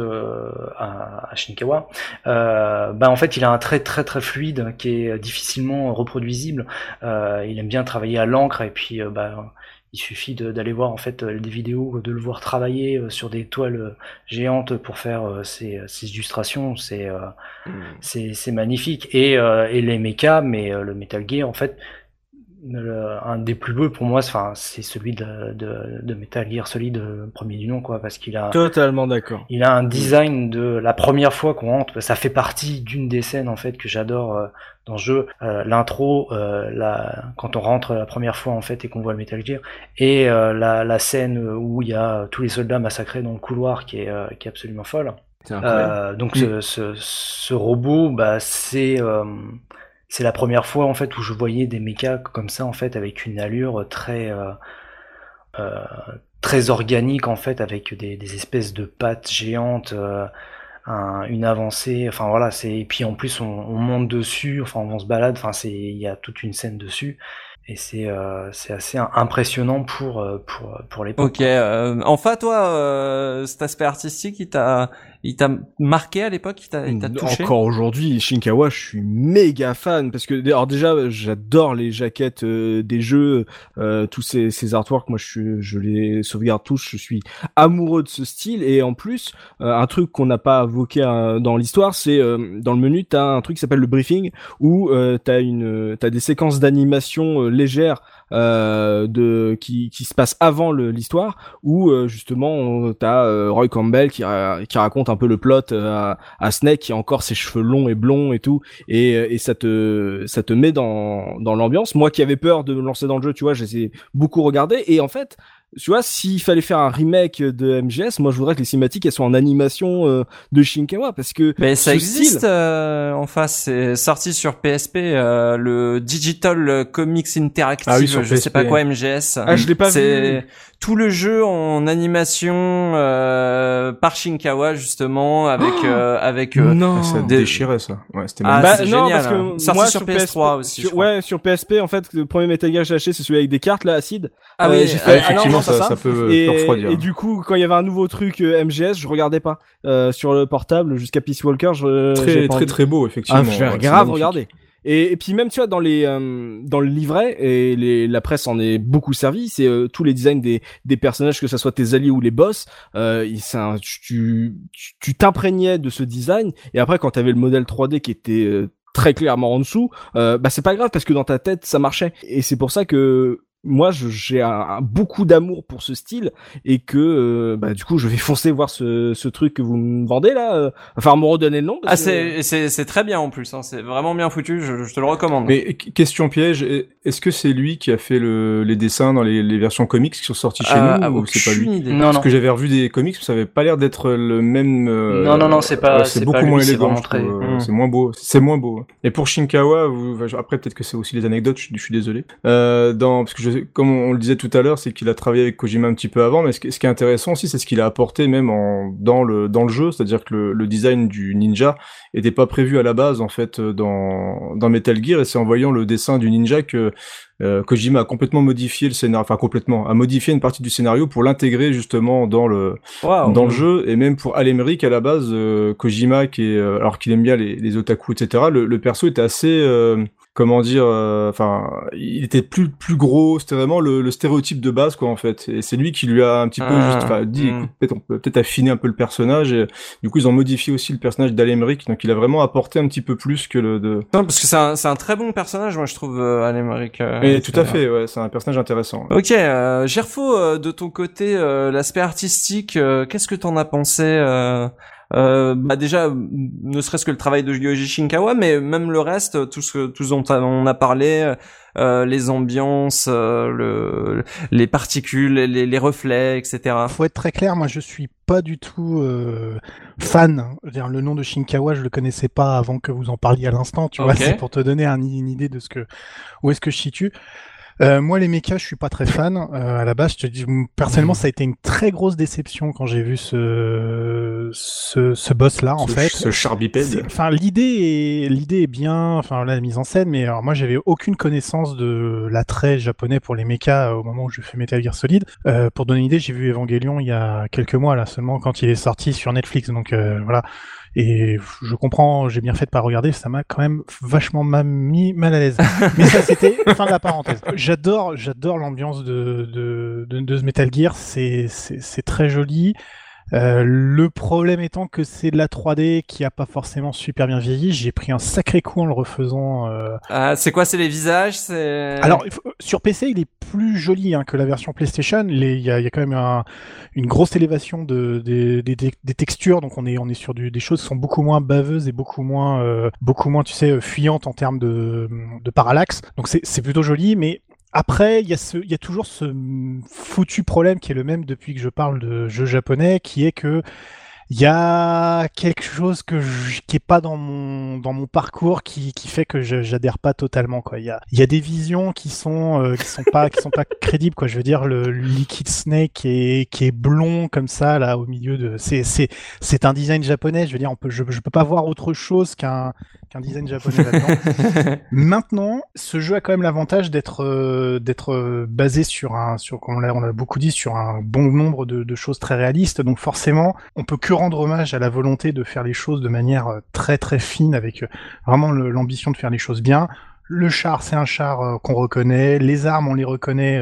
à, à, Shinkawa, bah en fait il a un trait très très fluide qui est difficilement reproduisible. il aime bien travailler à l'encre et puis bah il suffit d'aller voir en fait euh, des vidéos, de le voir travailler euh, sur des toiles euh, géantes pour faire ces, illustrations. C'est mmh. c'est magnifique. Et, et les mechas, mais le Metal Gear en fait, un des plus beaux pour moi, enfin, c'est celui de, de, de, Metal Gear Solid premier du nom, quoi, parce qu'il a totalement d'accord. Il a un design de la première fois qu'on rentre, ça fait partie d'une des scènes en fait que j'adore dans le jeu, euh, l'intro, euh, la, quand on rentre la première fois en fait et qu'on voit le Metal Gear, et euh, la, la, scène où il y a tous les soldats massacrés dans le couloir qui est, qui est absolument folle. donc ce, ce, ce, robot, bah, c'est c'est la première fois en fait où je voyais des mechas comme ça en fait avec une allure très très organique en fait avec des, des espèces de pattes géantes une avancée. Enfin voilà, c'est et puis en plus on, on, monte dessus, enfin on se balade. Enfin c'est il y a toute une scène dessus et c'est euh, c'est assez impressionnant pour euh, pour pour l'époque. Ok. Euh, enfin toi, euh, cet aspect artistique, il t'a il t'a marqué à l'époque, il t'a, touché? Encore aujourd'hui, Shinkawa, je suis méga fan parce que alors déjà, j'adore les jaquettes euh, des jeux, euh, tous ces, ces artworks. Moi, je, je les sauvegarde tous. Je suis amoureux de ce style et en plus, euh, un truc qu'on n'a pas évoqué dans l'histoire, c'est dans le menu, t'as un truc qui s'appelle le briefing où t'as une, t'as des séquences d'animation légères euh, de qui, qui se passe avant l'histoire où euh, justement t'as euh, Roy Campbell qui, qui raconte un peu le plot à, à, Snake qui a encore ses cheveux longs et blonds et tout. Et, et ça te ça te met dans dans l'ambiance. Moi qui avais peur de me lancer dans le jeu tu vois j'ai beaucoup regardé et en fait tu vois, s'il fallait faire un remake de MGS, moi je voudrais que les cinématiques elles soient en animation euh, de Shinkawa parce que mais ça existe euh, en face, c'est sorti sur PSP euh, le Digital Comics Interactive, ah oui, je sais pas quoi MGS. Ah, je l'ai pas vu. tout le jeu en animation euh, par Shinkawa justement avec oh euh, avec euh, non ça des... déchirait ça. Ouais c'était ah, bah, non parce que hein. Sorti moi sur, PS3 PSP, aussi sur, ouais sur PSP en fait le premier Metal Gear que j'ai acheté c'est celui avec des cartes là acide. Ah oui j'ai fait effectivement ça, ça, ça, peut, et, refroidir. et du coup quand il y avait un nouveau truc MGS je regardais pas. Sur le portable jusqu'à Peace Walker je très très très beau effectivement. Ah, je vais grave regarder. Et, et, puis même tu vois dans les euh, dans le livret et les, la presse en est beaucoup servi, c'est euh, tous les designs des, des personnages que ça soit tes alliés ou les boss, euh, un, tu tu t'imprégnais de ce design et après quand tu avais le modèle 3D qui était euh, très clairement en dessous, euh, bah c'est pas grave parce que dans ta tête ça marchait. Et c'est pour ça que moi j'ai un, beaucoup d'amour pour ce style et que euh, bah, du coup je vais foncer voir ce, ce truc que vous me vendez là euh, enfin me redonner le nom ah c'est c'est c'est très bien en plus hein. c'est vraiment bien foutu je, je, te le recommande mais question piège est-ce que c'est lui qui a fait le, les dessins dans les, les, versions comics qui sont sorties chez ah, nous ou c'est pas lui non, parce que j'avais revu des comics ça avait pas l'air d'être le même euh, non non non c'est pas c'est beaucoup pas moins élégant hmm. c'est moins beau c'est moins beau et pour Shinkawa vous, après peut-être que c'est aussi les anecdotes je, je suis désolé. Dans parce que je, comme on le disait tout à l'heure, c'est qu'il a travaillé avec Kojima un petit peu avant, mais ce qui, est intéressant aussi, c'est ce qu'il a apporté même en, dans le dans le jeu, c'est-à-dire que le, le, design du ninja était pas prévu à la base en fait dans dans Metal Gear, et c'est en voyant le dessin du ninja que euh, Kojima a complètement modifié le scénario, enfin complètement, a modifié une partie du scénario pour l'intégrer justement dans le wow. dans le jeu, et même pour Alemric à la base, euh, Kojima qui est euh, alors qu'il aime bien les, les otaku etc, le, le perso était assez comment dire enfin il était plus plus gros c'était vraiment le, le, stéréotype de base quoi en fait. Et c'est lui qui lui a un petit peu Ah, juste dit hmm. écoute peut-être on peut peut-être affiner un peu le personnage. Et du coup ils ont modifié aussi le personnage d'Alemric donc il a vraiment apporté un petit peu plus que le de non, parce que c'est un c'est un très bon personnage moi je trouve euh, Alan Emmerich, euh, et tout à fait ouais c'est un personnage intéressant Ok, euh, Gerfo, euh, de ton côté, euh, l'aspect artistique, euh, qu'est-ce que t'en as pensé euh, bah déjà, ne serait-ce que le travail de Yoji Shinkawa, mais même le reste, tout ce, tout ce dont on a parlé, euh, les ambiances, euh, le, les particules, les, les reflets, etc. Faut être très clair, moi je suis pas du tout euh, fan. Dire, le nom de Shinkawa, je le connaissais pas avant que vous en parliez à l'instant. Tu vois, c'est pour te donner un- une idée de ce que où est-ce que je situe. Euh, moi, les mechas, je suis pas très fan. Euh, à la base, je te dis, personnellement, ça a été une très grosse déception quand j'ai vu ce ce, ce boss-là, en ce, fait. ce charbipède Enfin, l'idée est l'idée est bien, enfin la mise en scène, mais alors moi j'avais aucune connaissance de l'attrait japonais pour les mechas euh, au moment où je fais Metal Gear Solid. Euh, pour donner une idée, j'ai vu Evangelion il y a quelques mois là seulement quand il est sorti sur Netflix, donc euh, voilà. Et je comprends, j'ai bien fait de pas regarder, ça m'a quand même vachement m'a mis mal à l'aise. Mais ça c'était fin de la parenthèse. J'adore, j'adore l'ambiance de, de, de, de ce Metal Gear, c'est c'est c'est très joli. Euh, le problème étant que c'est de la 3D qui a pas forcément super bien vieilli. J'ai pris un sacré coup en le refaisant. euh. Ah, c'est quoi, c'est les visages. Alors sur PC, il est plus joli hein, que la version PlayStation. Il y a, il y a quand même un- une grosse élévation de, des- des- des- des textures, donc on est on est sur du- des choses qui sont beaucoup moins baveuses et beaucoup moins euh, beaucoup moins tu sais fuyantes en termes de, de parallaxe. Donc c'est plutôt joli, mais après, il y, a y a toujours ce foutu problème qui est le même depuis que je parle de jeux japonais, qui est que il y a quelque chose que je- qui est pas dans mon dans mon parcours qui, qui fait que j'adhère pas totalement quoi. Il y a il y a des visions qui sont euh, qui sont pas qui sont pas crédibles quoi. Je veux dire le Liquid Snake qui est qui est blond comme ça là au milieu de c'est c'est c'est un design japonais. Je veux dire on peut je, je peux pas voir autre chose qu'un qu'un design japonais là-dedans. Maintenant, ce jeu a quand même l'avantage d'être euh, d'être euh, basé sur un sur on l'a beaucoup dit sur un bon nombre de, de choses très réalistes. Donc forcément, on peut que rendre hommage à la volonté de faire les choses de manière euh, très très fine avec vraiment l'ambition de faire les choses bien. Le char, c'est un char qu'on reconnaît. Les armes, on les reconnaît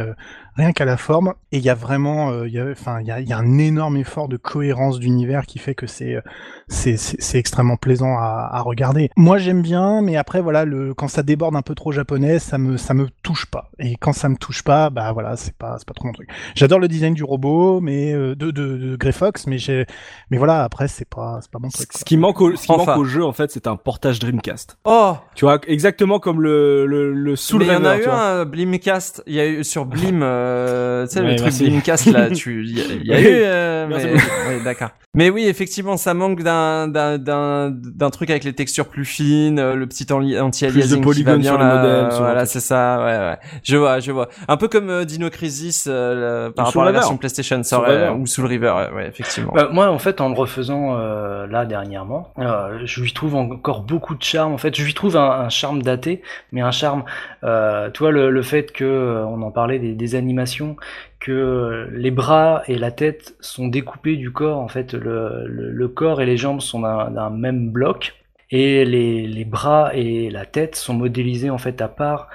rien qu'à la forme. Et il y a vraiment, euh, il y a, enfin, il y a, il y a un énorme effort de cohérence d'univers qui fait que c'est, euh, c'est, c'est c'est extrêmement plaisant à, à regarder. Moi, j'aime bien, mais après, voilà, le, quand ça déborde un peu trop japonais, ça me, ça me touche pas. Et quand ça me touche pas, bah voilà, c'est pas, c'est pas trop mon truc. J'adore le design du robot, mais euh, de, de, de Grey Fox, mais j'ai, mais voilà, après, c'est pas, c'est pas mon truc. Ce qui manque au, ce qui Enfin. manque au jeu en fait, c'est un portage Dreamcast. Oh, Tu vois, exactement comme le le, le Soul mais il y en a eu tu vois. un Blimcast. Il y a eu sur Blim, euh, tu sais Ouais, le truc. Blimcast là. Tu, il y y a eu. euh, mais, ouais, d'accord. Mais oui, effectivement, ça manque d'un d'un d'un d'un truc avec les textures plus fines, euh, le petit anti- anti-aliasing qui va bien sur le là, modèle, sur Voilà, le c'est ça. Ouais, ouais. Je vois, je vois. Un peu comme euh, Dino Crisis euh, le- par Ou rapport à la version PlayStation, ça Soul aurait, River. ou Soul River. Ouais, ouais, effectivement. Bah, moi, en fait, en le refaisant euh, là dernièrement, euh, je lui trouve encore beaucoup de charme. En fait, je lui trouve un, un charme daté, mais un charme. Euh, tu vois, le, le fait que on en parlait des, des que euh, les bras et la tête sont découpés du corps. En fait, le, le, le corps et les jambes sont d'un même bloc, et les, les bras et la tête sont modélisés en fait à part.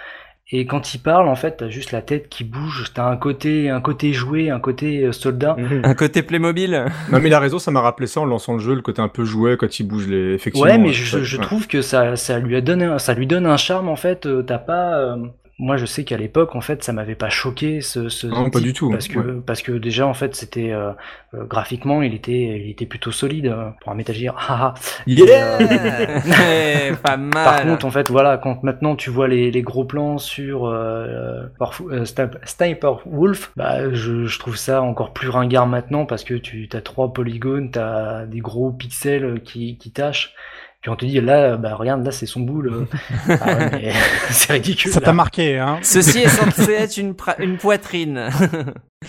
Et quand il parle, en fait, t'as juste la tête qui bouge. T'as un côté, un côté jouet, un côté euh, soldat. Un côté Playmobil. Non mais il a raison, ça m'a rappelé ça en lançant le jeu, le côté un peu jouet quand il bouge les. Effectivement. Ouais, mais je, je ouais. trouve que ça, ça lui a donné, un- ça lui donne un charme en fait. euh, T'as pas, euh, moi je sais qu'à l'époque en fait ça m'avait pas choqué ce, ce Non, pas du tout, parce que ouais. parce que déjà en fait c'était euh, euh, graphiquement il était il était plutôt solide euh, pour un Metal Gear. haha. Yeah Eh, Pas mal. Par contre en fait voilà quand maintenant tu vois les, les gros plans sur euh, euh, Sniper- Sniper Wolf, bah je, je trouve ça encore plus ringard maintenant parce que tu as trois polygones, t'as des gros pixels qui qui tâchent. Puis on te dit là, bah regarde, là c'est son boule. Ah ouais, c'est ridicule. Ça t'a marqué, hein Ceci est censé être une, pra- une poitrine.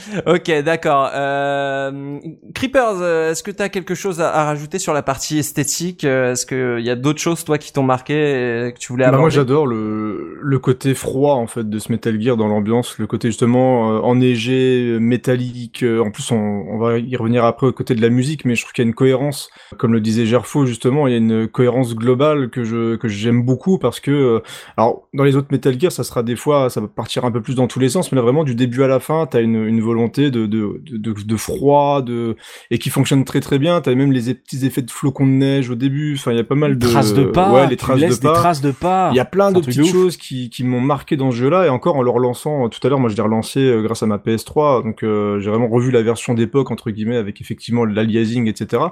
ok, d'accord. Euh, Creepers, euh, est-ce que tu as quelque chose à, à rajouter sur la partie esthétique? Euh, Est-ce qu'il y a d'autres choses, toi, qui t'ont marqué et que tu voulais Bah, moi aborder? j'adore le, le côté froid en fait de ce Metal Gear dans l'ambiance, le côté justement euh, enneigé, métallique. euh, en plus on, on va y revenir après au côté de la musique, mais je trouve qu'il y a une cohérence, comme le disait Gerfo justement, il y a une cohérence globale que je que j'aime beaucoup parce que euh, alors dans les autres Metal Gear ça sera des fois ça va partir un peu plus dans tous les sens, mais là vraiment du début à la fin t'as une, une volonté de de, de froid, de et qui fonctionne très très bien. T'as même les petits effets de flocons de neige au début. Enfin il y a pas mal de traces de pas. ouais les traces de pas. des traces de pas. Il y a plein de petites choses qui, qui m'ont marqué dans ce jeu-là et encore en le relançant tout à l'heure, moi je l'ai relancé euh, grâce à ma PS3, donc euh, j'ai vraiment revu la version d'époque entre guillemets avec effectivement l'aliasing, etc.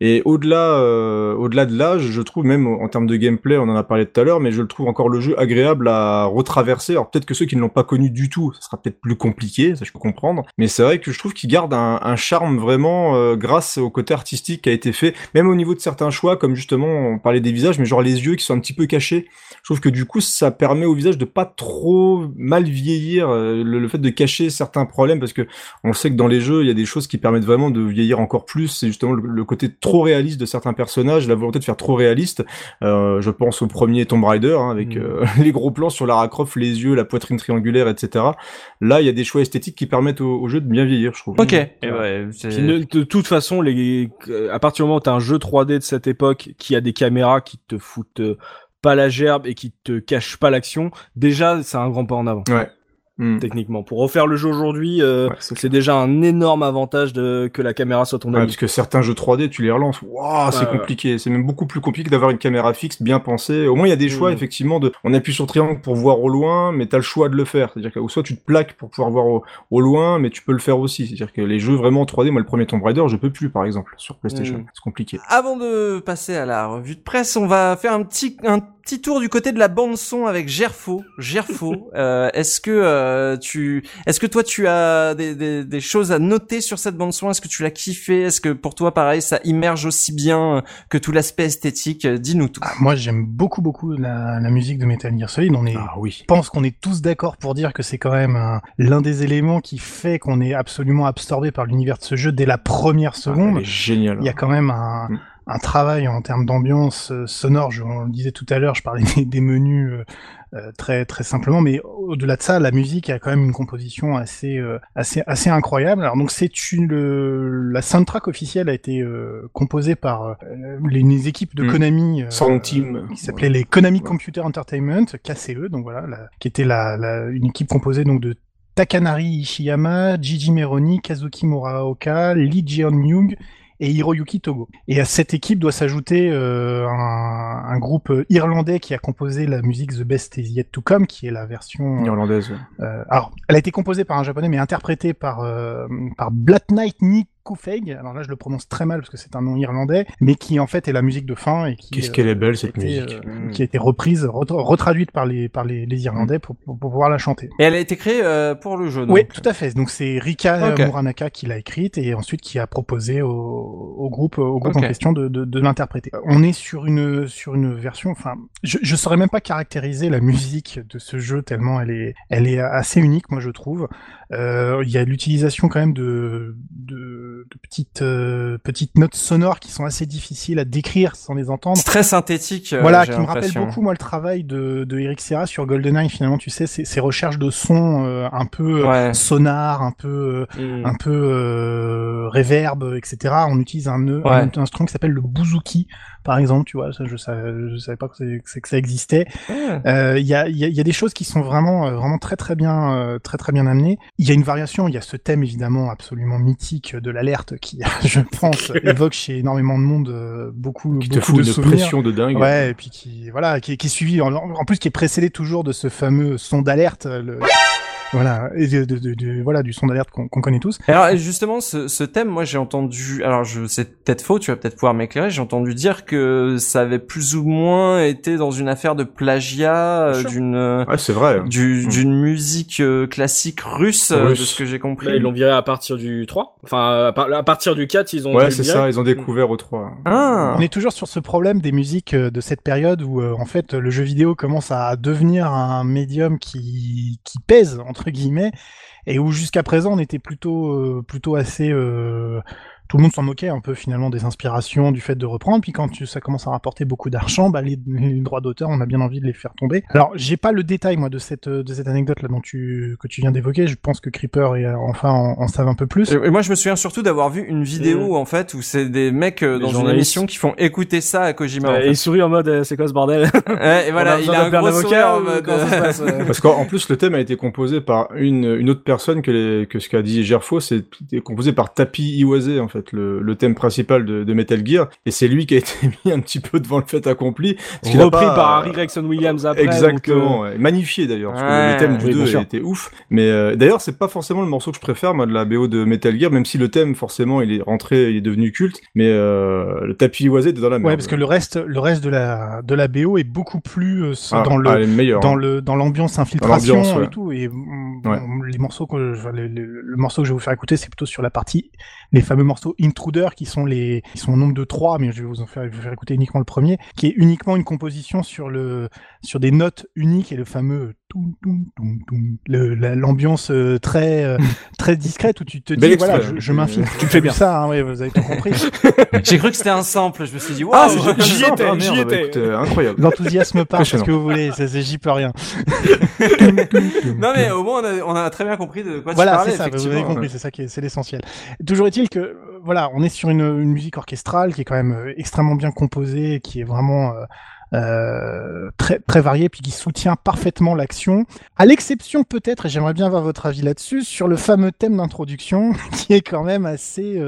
Et au-delà, euh, au-delà de l'âge, je trouve même en termes de gameplay, on en a parlé tout à l'heure, mais je le trouve encore le jeu agréable à retraverser. Alors peut-être que ceux qui ne l'ont pas connu du tout, ça sera peut-être plus compliqué, ça je peux comprendre, mais c'est vrai que je trouve qu'il garde un, un charme vraiment euh, grâce au côté artistique qui a été fait, même au niveau de certains choix, comme justement on parlait des visages, mais genre les yeux qui sont un petit peu cachés. Je trouve que du coup, ça permet au visage de pas trop mal vieillir, euh, le, le fait de cacher certains problèmes, parce que on sait que dans les jeux, il y a des choses qui permettent vraiment de vieillir encore plus. C'est justement le, le côté trop réaliste de certains personnages, la volonté de faire trop réaliste. Euh, je pense au premier Tomb Raider, hein, avec Mm. les gros plans sur Lara Croft, les yeux, la poitrine triangulaire, etc. Là, il y a des choix esthétiques qui permettent au, au jeu de bien vieillir, je trouve. Ok. Ouais. Et ouais, c'est- Puis ne- de toute façon, les, à partir du moment où t'as un jeu 3D de cette époque qui a des caméras qui te foutent euh, pas la gerbe et qui te cachent pas l'action, déjà c'est un grand pas en avant. Ouais. Mm. Techniquement, pour refaire le jeu aujourd'hui, euh, Ouais, c'est déjà un énorme avantage de que la caméra soit ton Ouais, parce que certains jeux 3D, tu les relances, waouh, c'est Ouais, compliqué. C'est même beaucoup plus compliqué d'avoir une caméra fixe bien pensée. Au moins, il y a des choix, Mm. effectivement, de, on appuie sur triangle pour voir au loin, mais t'as le choix de le faire. C'est-à-dire que, ou soit tu te plaques pour pouvoir voir au, au loin, mais tu peux le faire aussi. C'est-à-dire que les jeux vraiment en 3D, moi, le premier Tomb Raider, je peux plus, par exemple, sur PlayStation. Mm. C'est compliqué. Avant de passer à la revue de presse, on va faire un petit un petit tour du côté de la bande son avec Gerfo. Gerfo, euh, est-ce que euh, tu est-ce que toi tu as des, des, des choses à noter sur cette bande son? Est-ce que tu l'as kiffé Est-ce que pour toi pareil ça immerge aussi bien que tout l'aspect esthétique? Dis-nous tout. Ah, Moi, j'aime beaucoup, beaucoup la, la musique de Metal Gear Solid. On est, Ah oui. je pense qu'on est tous d'accord pour dire que c'est quand même un- l'un des éléments qui fait qu'on est absolument absorbé par l'univers de ce jeu dès la première Ah, seconde. elle est géniale. Il y a quand même un, Mm. Un travail en termes d'ambiance euh, sonore. Je, on le disait tout à l'heure, je parlais des, des menus euh, euh, très très simplement, mais au-delà de ça, la musique a quand même une composition assez euh, assez assez incroyable. Alors donc c'est une le- la soundtrack officielle a été euh, composée par euh, les, les équipes de Mm. Konami. euh, Sound Team. qui s'appelait les Konami Ouais. Computer Entertainment, KCE, donc voilà, la- qui était la, la- une équipe composée donc de Takanari Ishiyama, Gigi Meroni, Kazuki Muraoka, Lee Jeon-myung et Hiroyuki Togo. Et à cette équipe doit s'ajouter euh, un, un groupe irlandais qui a composé la musique The Best Is Yet To Come, qui est la version Irlandaise. euh, alors, elle a été composée par un japonais, mais interprétée par euh, par Black Knight Nikufeg. Alors là, je le prononce très mal parce que c'est un nom irlandais, mais qui en fait est la musique de fin et qui Qu'est-ce euh, qu'elle est belle, cette a été, musique. euh, qui a été reprise, re- retraduite par les par les, les Irlandais pour, pour, pour pouvoir la chanter. Et elle a été créée euh, pour le jeu. Oui, donc. tout à fait. Donc c'est Rika Ok. Muranaka qui l'a écrite et ensuite qui a proposé au, au groupe au groupe en question de, de, de l'interpréter. On est sur une sur une version. Enfin, je je saurais même pas caractériser la musique de ce jeu tellement elle est elle est assez unique, moi je trouve. Euh, Il y a l'utilisation quand même de de, de petites euh, petites notes sonores qui sont assez difficiles à décrire sans les entendre. C'est très synthétique. euh, Voilà, qui me rappelle beaucoup moi le travail de, de Eric Serra sur GoldenEye. Finalement, tu sais, ces, ces recherches de sons euh, un peu Ouais. sonar, un peu euh, Mm. un peu euh, reverb, etc. On utilise un, un, Ouais. un instrument qui s'appelle le bouzouki par exemple, tu vois, ça, je savais, je savais pas que, que ça existait. Ah. Euh, Il y, a, il y, a, il y a des choses qui sont vraiment, euh, vraiment très très bien, euh, très très bien amenées. Il y a une variation, il y a ce thème évidemment absolument mythique de l'alerte qui, je pense, évoque chez énormément de monde beaucoup, Qui te beaucoup fout de une souvenirs. pression de dingue. Ouais, et puis qui, voilà, qui, qui est suivi, en, en plus qui est précédé toujours de ce fameux son d'alerte, le, voilà, et de, de- de- de- voilà, du son d'alerte qu'on connaît tous. Alors justement, ce, ce thème, moi j'ai entendu, alors je c'est peut-être faux, tu vas peut-être pouvoir m'éclairer. J'ai entendu dire que ça avait plus ou moins été dans une affaire de plagiat euh, d'une euh, Ouais, c'est vrai. du- Mm. d'une musique euh, classique russe, euh, de Russe. ce que j'ai compris. Là, ils l'ont viré à partir du 3. Enfin, à, par- à partir du 4, ils ont Ouais, c'est ça, ils ont découvert au 3. Ah. On est toujours sur ce problème des musiques de cette période où en fait le jeu vidéo commence à devenir un médium qui, qui pèse entre guillemets et où jusqu'à présent on était plutôt euh, plutôt assez euh, tout le monde s'en moquait un peu finalement des inspirations du fait de reprendre. Puis quand tu- ça commence à rapporter beaucoup d'argent bah, les, les droits d'auteur on a bien envie de les faire tomber. Alors j'ai pas le détail moi de cette de cette anecdote là dont tu que tu viens d'évoquer. Je pense que Creeper et euh, enfin en, en savent un peu plus. Et et moi, je me souviens surtout d'avoir vu une vidéo en fait où c'est des mecs euh, dans une émission qui font écouter ça à Kojima. en et il sourit en mode, euh, c'est quoi ce bordel? Ouais, et voilà, il a un gros avocat sourire en mode. Parce qu'en en plus, le thème a été composé par une, une autre personne que, les, que ce qu'a dit Gerfo, c'est composé par Tapi Iwase, en fait, le, le thème principal de, de Metal Gear. Et c'est lui qui a été mis un petit peu devant le fait accompli. parce qu'il a Repris pas- par Harry Gregson Williams après. Exactement, donc, euh, ouais. magnifié d'ailleurs, parce que Ouais, le thème du oui, bien 2 sûr. était ouf. Mais euh, d'ailleurs, c'est pas forcément le morceau que je préfère, moi, de la BO de Metal Gear, même si le thème, forcément, il est rentré, il est devenu culte. Mais euh, le Tapi Iwase était dans la merde. ouais parce que le reste le reste de la de la BO est beaucoup plus euh, Ah, dans le ah, est meilleure, dans hein. le dans l'ambiance infiltration l'ambiance, ouais. et tout et mm, Ouais. bon, les morceaux que enfin, le, le- le morceau que je vais vous faire écouter c'est plutôt sur la partie les fameux morceaux Intruder qui sont les qui sont au nombre de trois mais je vais vous en faire je vais vous faire écouter uniquement le premier qui est uniquement une composition sur le sur des notes uniques et le fameux la- l'ambiance euh, très euh, très discrète où tu te dis voilà je, je m'infiltre Tu fais bien. ça hein, ouais, vous avez tout compris J'ai cru que c'était un sample. Je me suis dit, waouh. Ah, c'est- J'y Ah, étais, merde, j'y bah, étais. écoute, euh, incroyable. l'enthousiasme part ce que vous voulez j'y peux rien Non mais au moins on a, on a très bien compris de quoi voilà, tu parlais. c'est ça, vous avez compris, c'est ça qui est, c'est l'essentiel. Toujours est-il que, voilà, on est sur une, musique orchestrale qui est quand même euh, extrêmement bien composée, qui est vraiment euh, euh, très variée, puis qui soutient parfaitement l'action. À l'exception peut-être, et j'aimerais bien avoir votre avis là-dessus, sur le fameux thème d'introduction, qui est quand même assez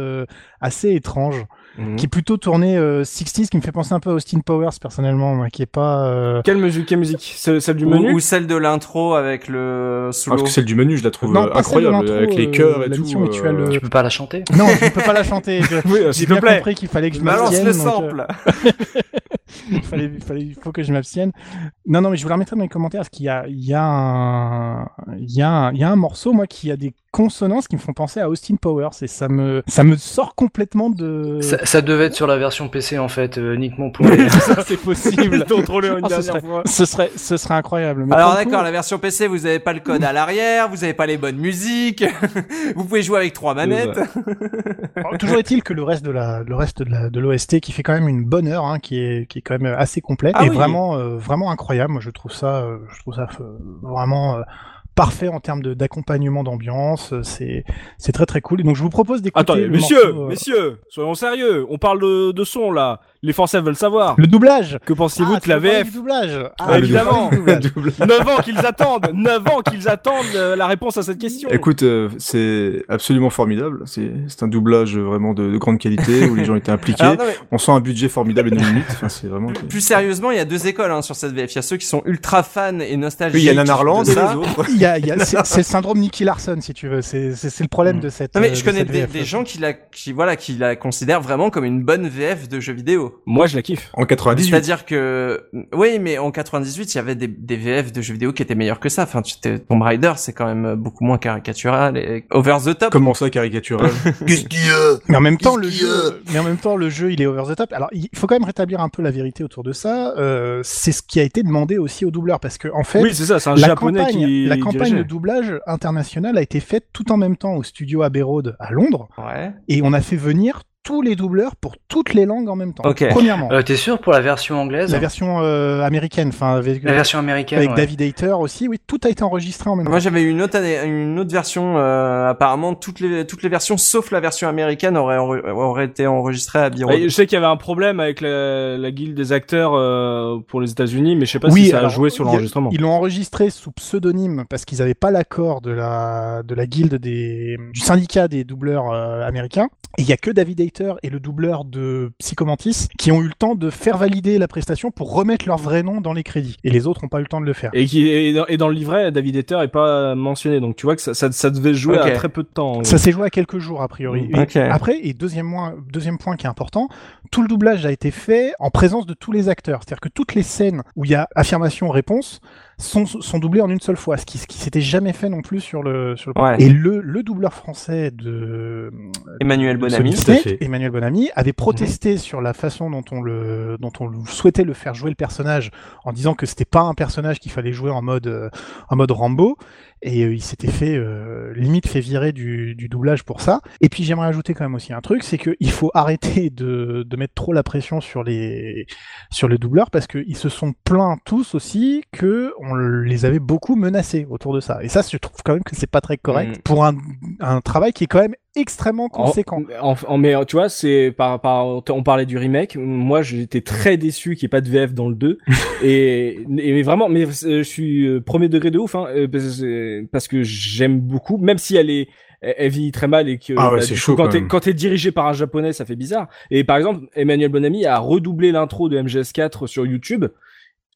étrange, Mhm. qui est plutôt tourné euh, 60s, qui me fait penser un peu à Austin Powers personnellement, moi, qui est pas. euh, Quelle musique, quelle musique? Celle du menu? ou celle de l'intro avec le sous Parce que celle du menu, je la trouve Non, euh, incroyable, avec les euh, chœurs et tout. tu as le- euh, Tu peux pas la chanter? Non, je ne peux pas la chanter. Oui, J'ai s'il te bien plaît. compris qu'il fallait que je Balance m'abstienne. le donc, euh, sample. il fallait, il fallait, il faut que je m'abstienne. Non, non, mais je vous la remettrai dans les commentaires parce qu'il y a, il y a un, il y a un, il y a un morceau, moi, qui a des consonances qui me font penser à Austin Powers et ça me, ça me sort complètement de. ça, ça devait être sur la version PC en fait, euh, uniquement pour les... ça, c'est possible. Contrôler une Ah, ce, dernière serait, fois. ce serait, ce serait incroyable. Mais Alors pour coup, d'accord, la version PC, vous avez pas le code à l'arrière, vous avez pas les bonnes musiques, vous pouvez jouer avec trois manettes. Alors, toujours est-il que le reste de la, le reste de la, de l'OST qui fait quand même une bonne heure, hein, qui est, qui est quand même assez complet Ah et oui. vraiment, euh, vraiment incroyable. Moi, je trouve ça, euh, je trouve ça euh, vraiment euh, parfait en termes d'accompagnement d'ambiance. euh, C'est, c'est très très cool. Et donc, je vous propose d'écouter. Attendez, messieurs, morceau, euh, messieurs, soyons sérieux. On parle de, de son là. Les Français veulent savoir. Le doublage. Que pensez-vous Ah, de la VF du doublage. Ah, le évidemment. doublage. double. 9 ans qu'ils attendent 9 ans qu'ils attendent euh, la réponse à cette question Écoute, euh, c'est absolument formidable. C'est c'est un doublage vraiment de, de grande qualité où les gens étaient impliqués. Alors, non, mais On sent un budget formidable et limite. Enfin, c'est vraiment. plus sérieusement, il y a deux écoles hein, sur cette VF. Il y a ceux qui sont ultra fans et nostalgiques. Oui, il y a Nanarland et les autres. Il y a, il y a, c'est, le syndrome Nicky Larson, si tu veux. C'est, c'est, c'est le problème de cette. Non mais euh, je de connais des, VF. des gens qui la, qui voilà, qui la considèrent vraiment comme une bonne VF de jeux vidéo. Moi je la kiffe. En 98. C'est-à-dire que, oui, mais en 98, il y avait des, des VF de jeux vidéo qui étaient meilleurs que ça. Enfin, tu t'es- Tomb Raider, c'est quand même beaucoup moins caricatural et over the top. Comment ça, caricatural Qu'est-ce qu'il y a Mais en même temps, le Qu'est-ce qu'il y jeu, mais en même temps, le jeu, il est over the top. Alors, il faut quand même rétablir un peu la vérité autour de ça. Euh, c'est ce qui a été demandé aussi au doubleur, parce que en fait, Oui, c'est ça, c'est un la japonais campagne, qui la campagne dirigeait. de doublage international a été faite tout en même temps au studio Abbey Road à Londres, Ouais. et on a fait venir tous les doubleurs pour toutes les langues en même temps. Ok. Premièrement, Euh, T'es sûr pour la version anglaise la version euh, américaine, enfin avec, La version américaine. avec ouais. David Hayter aussi, oui, tout a été enregistré en même Moi temps. j'avais une autre une autre version euh, apparemment toutes les toutes les versions sauf la version américaine auraient auraient été enregistrées à Biro. Ouais, je sais qu'il y avait un problème avec la, la guilde des acteurs euh, pour les États-Unis, mais je sais pas Oui, si ça a joué sur l'enregistrement. Ils l'ont enregistré sous pseudonyme parce qu'ils n'avaient pas l'accord de la de la guilde des du syndicat des doubleurs euh, américains. Et il y a que David Hayter et le doubleur de Psychomantis qui ont eu le temps de faire valider la prestation pour remettre leur vrai nom dans les crédits. Et les autres n'ont pas eu le temps de le faire. Et, qui, et, dans, et dans le livret, David Ether est pas mentionné, donc tu vois que ça, ça, ça devait se jouer à très peu de temps. Ça s'est joué à quelques jours a priori. Et. Après, et deuxième, point- deuxième point qui est important, tout le doublage a été fait en présence de tous les acteurs. C'est-à-dire que toutes les scènes où il y a affirmation-réponse sont, sont doublées en une seule fois, ce qui, ce qui s'était jamais fait non plus sur le, sur le Ouais. Et le, le doubleur français de Emmanuel Bonamy. Emmanuel Bonamy, avait protesté sur la façon dont on le, dont on souhaitait le faire jouer le personnage, en disant que c'était pas un personnage qu'il fallait jouer en mode, euh, en mode Rambo, et euh, il s'était fait euh, limite fait virer du, du doublage pour ça. Et puis j'aimerais ajouter quand même aussi un truc, c'est qu'il faut arrêter de, de mettre trop la pression sur les, sur les doubleurs parce qu'ils se sont plaints tous aussi que on les avait beaucoup menacés autour de ça. Et ça, je trouve quand même que c'est pas très correct Mm. pour un, un travail qui est quand même extrêmement conséquent. En, en- mais tu vois, c'est par, par, on parlait du remake. Moi, j'étais très déçu qu'il n'y ait pas de VF dans le 2. et, et vraiment, mais euh, je suis euh, premier degré de ouf, hein, euh, parce, que j'aime beaucoup, même si elle est, elle vit très mal et que Ah ouais, bah, chaud, coup, quand t'es quand t'es dirigé par un japonais, ça fait bizarre. Et par exemple, Emmanuel Bonamy a redoublé l'intro de MGS4 sur YouTube.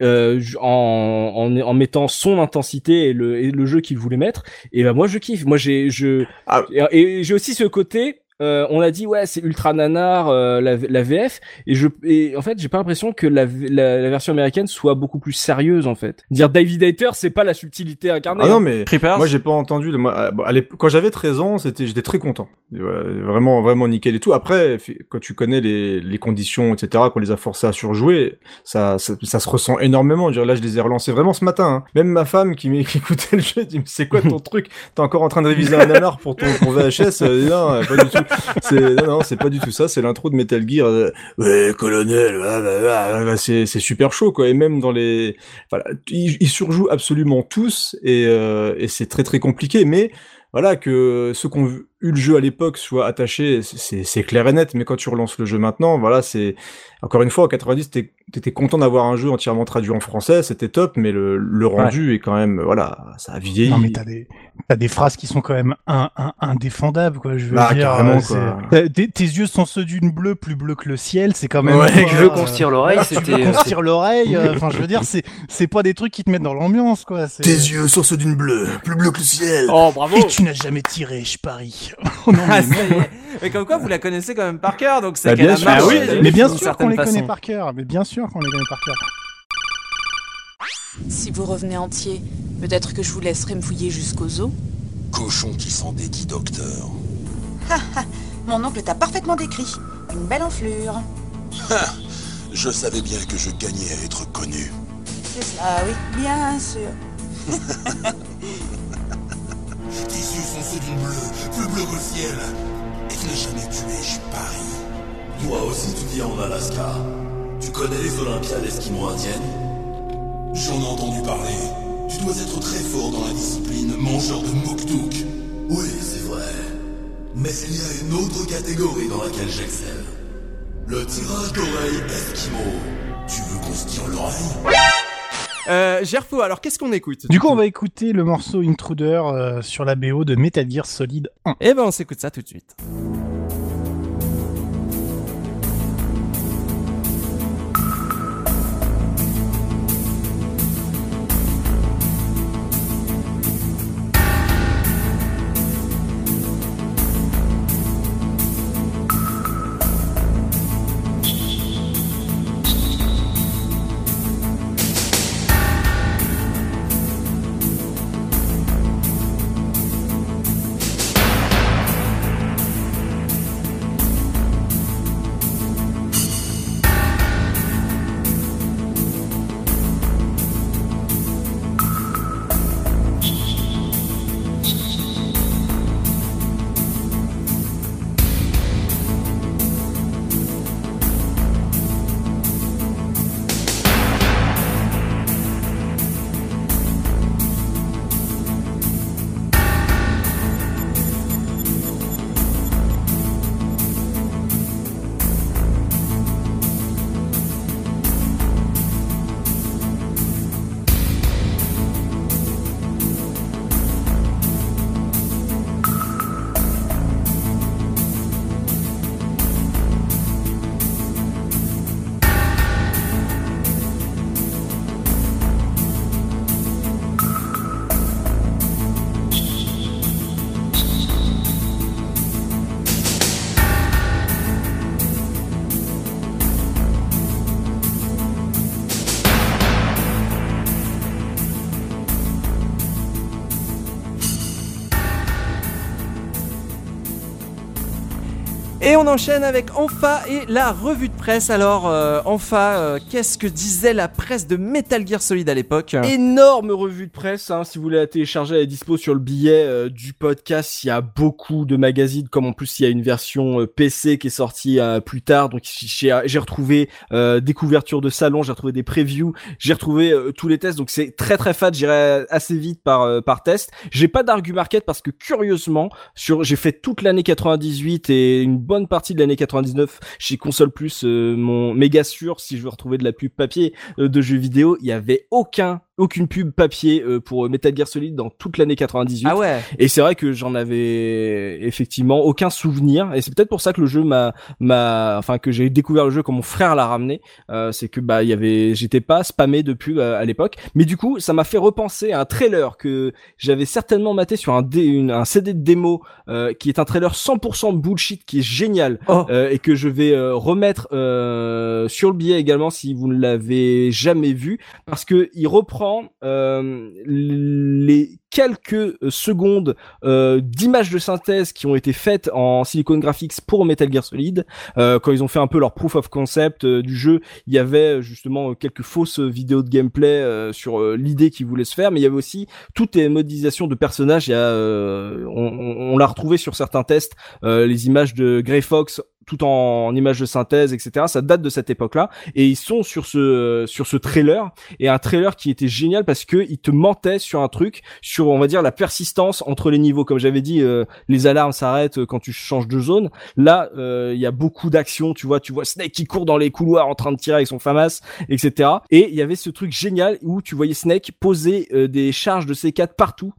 Euh, en, en, en mettant son intensité et le, et le jeu qu'il voulait mettre et ben moi je kiffe moi j'ai je Ah. et, et j'ai aussi ce côté euh, on a dit ouais c'est ultra nanar euh, la, la VF et je et en fait j'ai pas l'impression que la, la, la version américaine soit beaucoup plus sérieuse en fait dire David Hayter c'est pas la subtilité incarnée Ah non, mais Creepers. moi j'ai pas entendu. le- Moi, à- bon, à l'époque- quand j'avais 13 ans, c'était, j'étais très content. Voilà, vraiment, vraiment nickel et tout. Après, quand tu connais les, les conditions, etc., qu'on les a forcés à surjouer, ça, ça, ça se ressent énormément. Je veux dire, Là, je les ai relancés vraiment ce matin. hein. Même ma femme qui, m'é- qui écoutait le jeu dit, mais c'est quoi ton truc? T'es encore en train de réviser un nanar pour ton pour VHS Euh, Non, pas du tout. Non, non, c'est pas du tout ça. C'est l'intro de Metal Gear. euh, ouais, colonel, ah, bah, bah, bah, c'est, super chaud, quoi. Et même dans les, voilà, ils, surjouent absolument tous et, euh, et c'est très très compliqué. Mais voilà que ceux qui ont eu le jeu à l'époque soient attachés, c'est c'est clair et net. Mais quand tu relances le jeu maintenant, voilà, c'est encore une fois en 90, t'es- t'étais content d'avoir un jeu entièrement traduit en français, c'était top. Mais le, le rendu est quand même, voilà, ça a vieilli. Non mais t'as des t'as des phrases qui sont quand même un, un, indéfendables quoi. Je veux Bah, dire, carrément, euh, quoi. tes, tes yeux sont ceux d'une bleue plus bleu que le ciel, c'est quand même. Ouais, Tu veux euh, qu'on se tire l'oreille C'était. qu'on se tire l'oreille. euh, Enfin, je veux dire, c'est c'est pas des trucs qui te mettent dans l'ambiance quoi. c'est- yeux sont ceux d'une bleue, plus bleu que le ciel. oh bravo Et tu n'as jamais tiré, je parie. Oh non, Ah, mais, comme quoi vous la connaissez quand même par cœur donc c'est Bah, qu'elle bien a sûr. marché Ah oui, mais bien sûr qu'on les connaît par cœur. Mais bien sûr qu'on les connaît par cœur. Si vous revenez entier, peut-être que je vous laisserai me fouiller jusqu'aux os. Cochon qui s'en dédie docteur. Mon oncle t'a parfaitement décrit. Une belle enflure. Je savais bien que je gagnais à être connu. C'est ça, oui, bien sûr. Tes yeux sont ceux d'une bleue, plus bleu que le ciel. Et tu n'as jamais tué, je parie. Toi aussi tu vis en Alaska. Tu connais les Olympiades esquimaux-indiennes J'en ai entendu parler. Tu dois être très fort dans la discipline mangeur de mokdouk. Oui, c'est vrai. Mais il y a une autre catégorie dans laquelle j'excelle. Le tirage d'oreille esquimau. Tu veux qu'on se tire l'oreille Euh, Gerfo, alors qu'est-ce qu'on écoute Du coup, on va écouter le morceau Intruder euh, sur la BO de Metal Gear Solid 1. Eh ben on s'écoute ça tout de suite. Enchaîne avec Enfa et la revue de presse. Alors, euh, Enfa, euh, qu'est-ce que disait la presse de Metal Gear Solid à l'époque Énorme revue de presse, hein, si vous voulez la télécharger, elle est dispo sur le billet euh, du podcast. Il y a beaucoup de magazines, comme en plus il y a une version euh, PC qui est sortie plus tard. Donc j'ai retrouvé des couvertures de salon, j'ai retrouvé des previews, j'ai retrouvé tous les tests. Donc c'est très très fat, j'irai assez vite par par test. J'ai pas d'argumarket parce que curieusement, sur j'ai fait toute l'année 98 et une bonne partie de l'année 99 chez Console Plus, euh, mon méga sûr, si je veux retrouver de la pub papier euh, de jeux vidéo, il y avait aucun aucune pub papier euh, pour Metal Gear Solid dans toute l'année 98. Ah ouais. Et c'est vrai que j'en avais effectivement aucun souvenir. Et c'est peut-être pour ça que le jeu m'a, m'a, enfin que j'ai découvert le jeu quand mon frère l'a ramené. Euh, c'est que bah il y avait, j'étais pas spammé de pub à, l'époque. Mais du coup, ça m'a fait repenser à un trailer que j'avais certainement maté sur un, un CD de démo euh, qui est un trailer 100% bullshit qui est génial oh. euh, et que je vais euh, remettre euh, sur le billet également si vous ne l'avez jamais vu parce que il reprend euh, les quelques euh, secondes euh, d'images de synthèse qui ont été faites en Silicon Graphics pour Metal Gear Solid. Euh, quand ils ont fait un peu leur proof of concept euh, du jeu, il y avait justement quelques fausses vidéos de gameplay sur l'idée qu'ils voulaient se faire, mais il y avait aussi toutes les modélisations de personnages. Il y a, on, on l'a retrouvé sur certains tests, les images de Grey Fox tout en, images de synthèse, etc. Ça date de cette époque-là, et ils sont sur ce sur ce trailer et un trailer qui était génial parce que il te mentait sur un truc, on va dire la persistance entre les niveaux. Comme j'avais dit, euh, les alarmes s'arrêtent quand tu changes de zone. Là, euh, il y a beaucoup d'actions. Tu vois, tu vois Snake qui court dans les couloirs en train de tirer avec son FAMAS, etc. Et il y avait ce truc génial où tu voyais Snake poser euh, des charges de C4 partout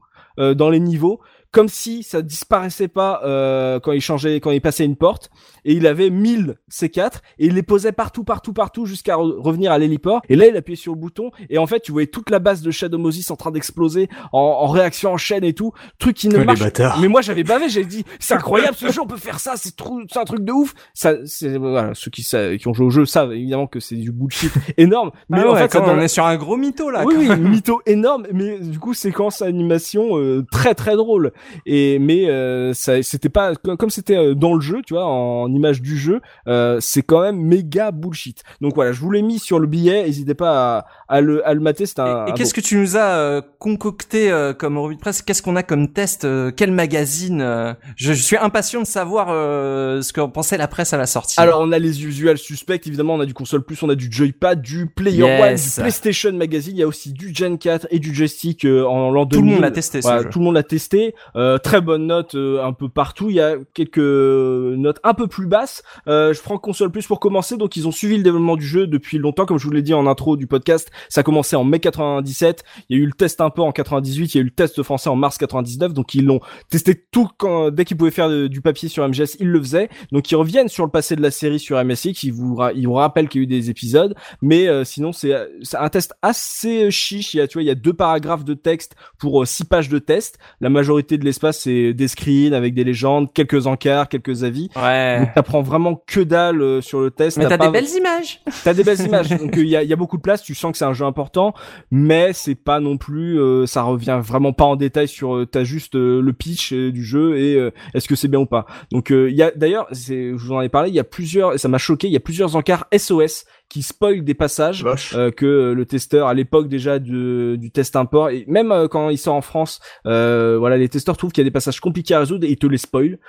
dans les niveaux comme si ça disparaissait pas euh, quand il changeait, quand il passait une porte. Et il avait 1000 C4 et il les posait partout, partout, partout jusqu'à revenir à l'héliport. Et là, il appuyait sur le bouton et en fait, tu voyais toute la base de Shadow Moses en train d'exploser en, en, réaction en chaîne et tout. Truc qui ne marche. pas. Mais moi, j'avais bavé. J'ai dit, c'est incroyable ce jeu, on peut faire ça. C'est c'est un truc de ouf. Ça, c'est voilà, ceux qui, qui ont joué au jeu savent évidemment que c'est du bullshit énorme. Mais ah en fait, ça on est sur un gros mytho là. Oui, oui, mytho énorme. Mais du coup, séquence animation euh, très très drôle. Et mais euh, ça c'était pas comme c'était euh, dans le jeu, tu vois, en image du jeu, euh, c'est quand même méga bullshit. Donc voilà, je vous l'ai mis sur le billet, n'hésitez pas à, à, le à le mater, c'est un Et, qu'est-ce que tu nous as euh, concocté comme revue de presse? Qu'est-ce qu'on a comme test Quel magazine je, je, suis impatient de savoir ce que pensait la presse à la sortie. Alors on a les usuels suspects, évidemment, on a du console plus, on a du Joypad, du Player One, du PlayStation Magazine, il y a aussi du Gen 4 et du joystick en l'an 2000. Tout le monde l'a testé. Voilà, tout le monde l'a testé. Euh, très bonne note euh, un peu partout. Il y a quelques notes un peu plus basses. Euh, je prends console plus pour commencer. Donc ils ont suivi le développement du jeu depuis longtemps, comme je vous l'ai dit en intro du podcast. Ça a commencé en mai 97. Il y a eu le test un peu en 98. Il y a eu le test français en mars 99. Donc ils l'ont testé tout quand, dès qu'ils pouvaient faire du papier sur MGS, ils le faisaient. Donc ils reviennent sur le passé de la série sur MSX. Ils vous, ils vous rappellent qu'il y a eu des épisodes, mais sinon c'est un test assez chiche. Il y a, tu vois, il y a deux paragraphes de texte pour six pages de test. La majorité de l'espace c'est des, screens avec des légendes, quelques encarts, quelques avis. Ouais. Donc t'apprends vraiment que dalle euh, sur le test. Mais t'as des belles images. T'as des belles images. Donc il y a, y a, beaucoup de place. Tu sens que c'est un jeu important, mais c'est pas non plus. Euh, ça revient vraiment pas en détail sur. Euh, t'as juste le pitch du jeu et est-ce que c'est bien ou pas. Donc il y a d'ailleurs, je vous en ai parlé. Il y a plusieurs. Ça m'a choqué. Il y a plusieurs encarts SOS qui spoil des passages euh, que le testeur à l'époque déjà du, du, test import et même euh, quand il sort en France euh, voilà les testeurs trouvent qu'il y a des passages compliqués à résoudre et ils te les spoil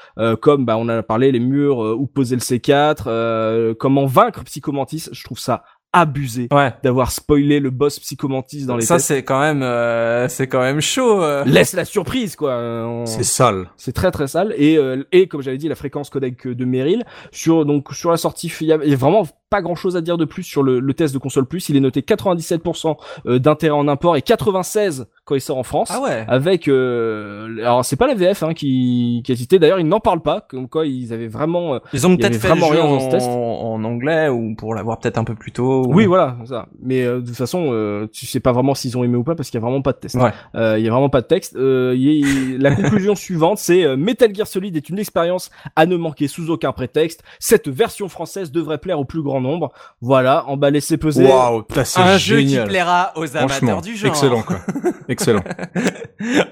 comme bah on a parlé les murs où poser le C4 comment vaincre Psychomantis je trouve ça abusé ouais. d'avoir spoilé le boss psychomantis dans les ça c'est quand même euh, c'est quand même chaud euh. laisse la surprise quoi. C'est sale. C'est très très sale. Et euh, et comme j'avais dit la fréquence codec de Meryl. Sur donc sur la sortie il y a, vraiment pas grand chose à dire de plus sur le, le test de console plus il est noté 97% d'intérêt en import et 96 quand il sort en France. Ah ouais. Avec euh, alors c'est pas la VF hein, qui qui a cité. D'ailleurs ils n'en parlent pas comme quoi ils avaient vraiment. Euh, ils ont peut-être fait vraiment rien en, dans ce test. en anglais ou pour l'avoir peut-être un peu plus tôt. Oui voilà ça. Mais euh, de toute façon euh, tu sais pas vraiment s'ils ont aimé ou pas parce qu'il y a vraiment pas de test. Ouais. Il y a vraiment pas de texte. Y la conclusion suivante c'est Metal Gear Solid est une expérience à ne manquer sous aucun prétexte. Cette version française devrait plaire au plus grand grand nombre. Voilà, emballé, c'est pesé. Waouh, Un jeu qui plaira aux amateurs du genre. excellent quoi. excellent.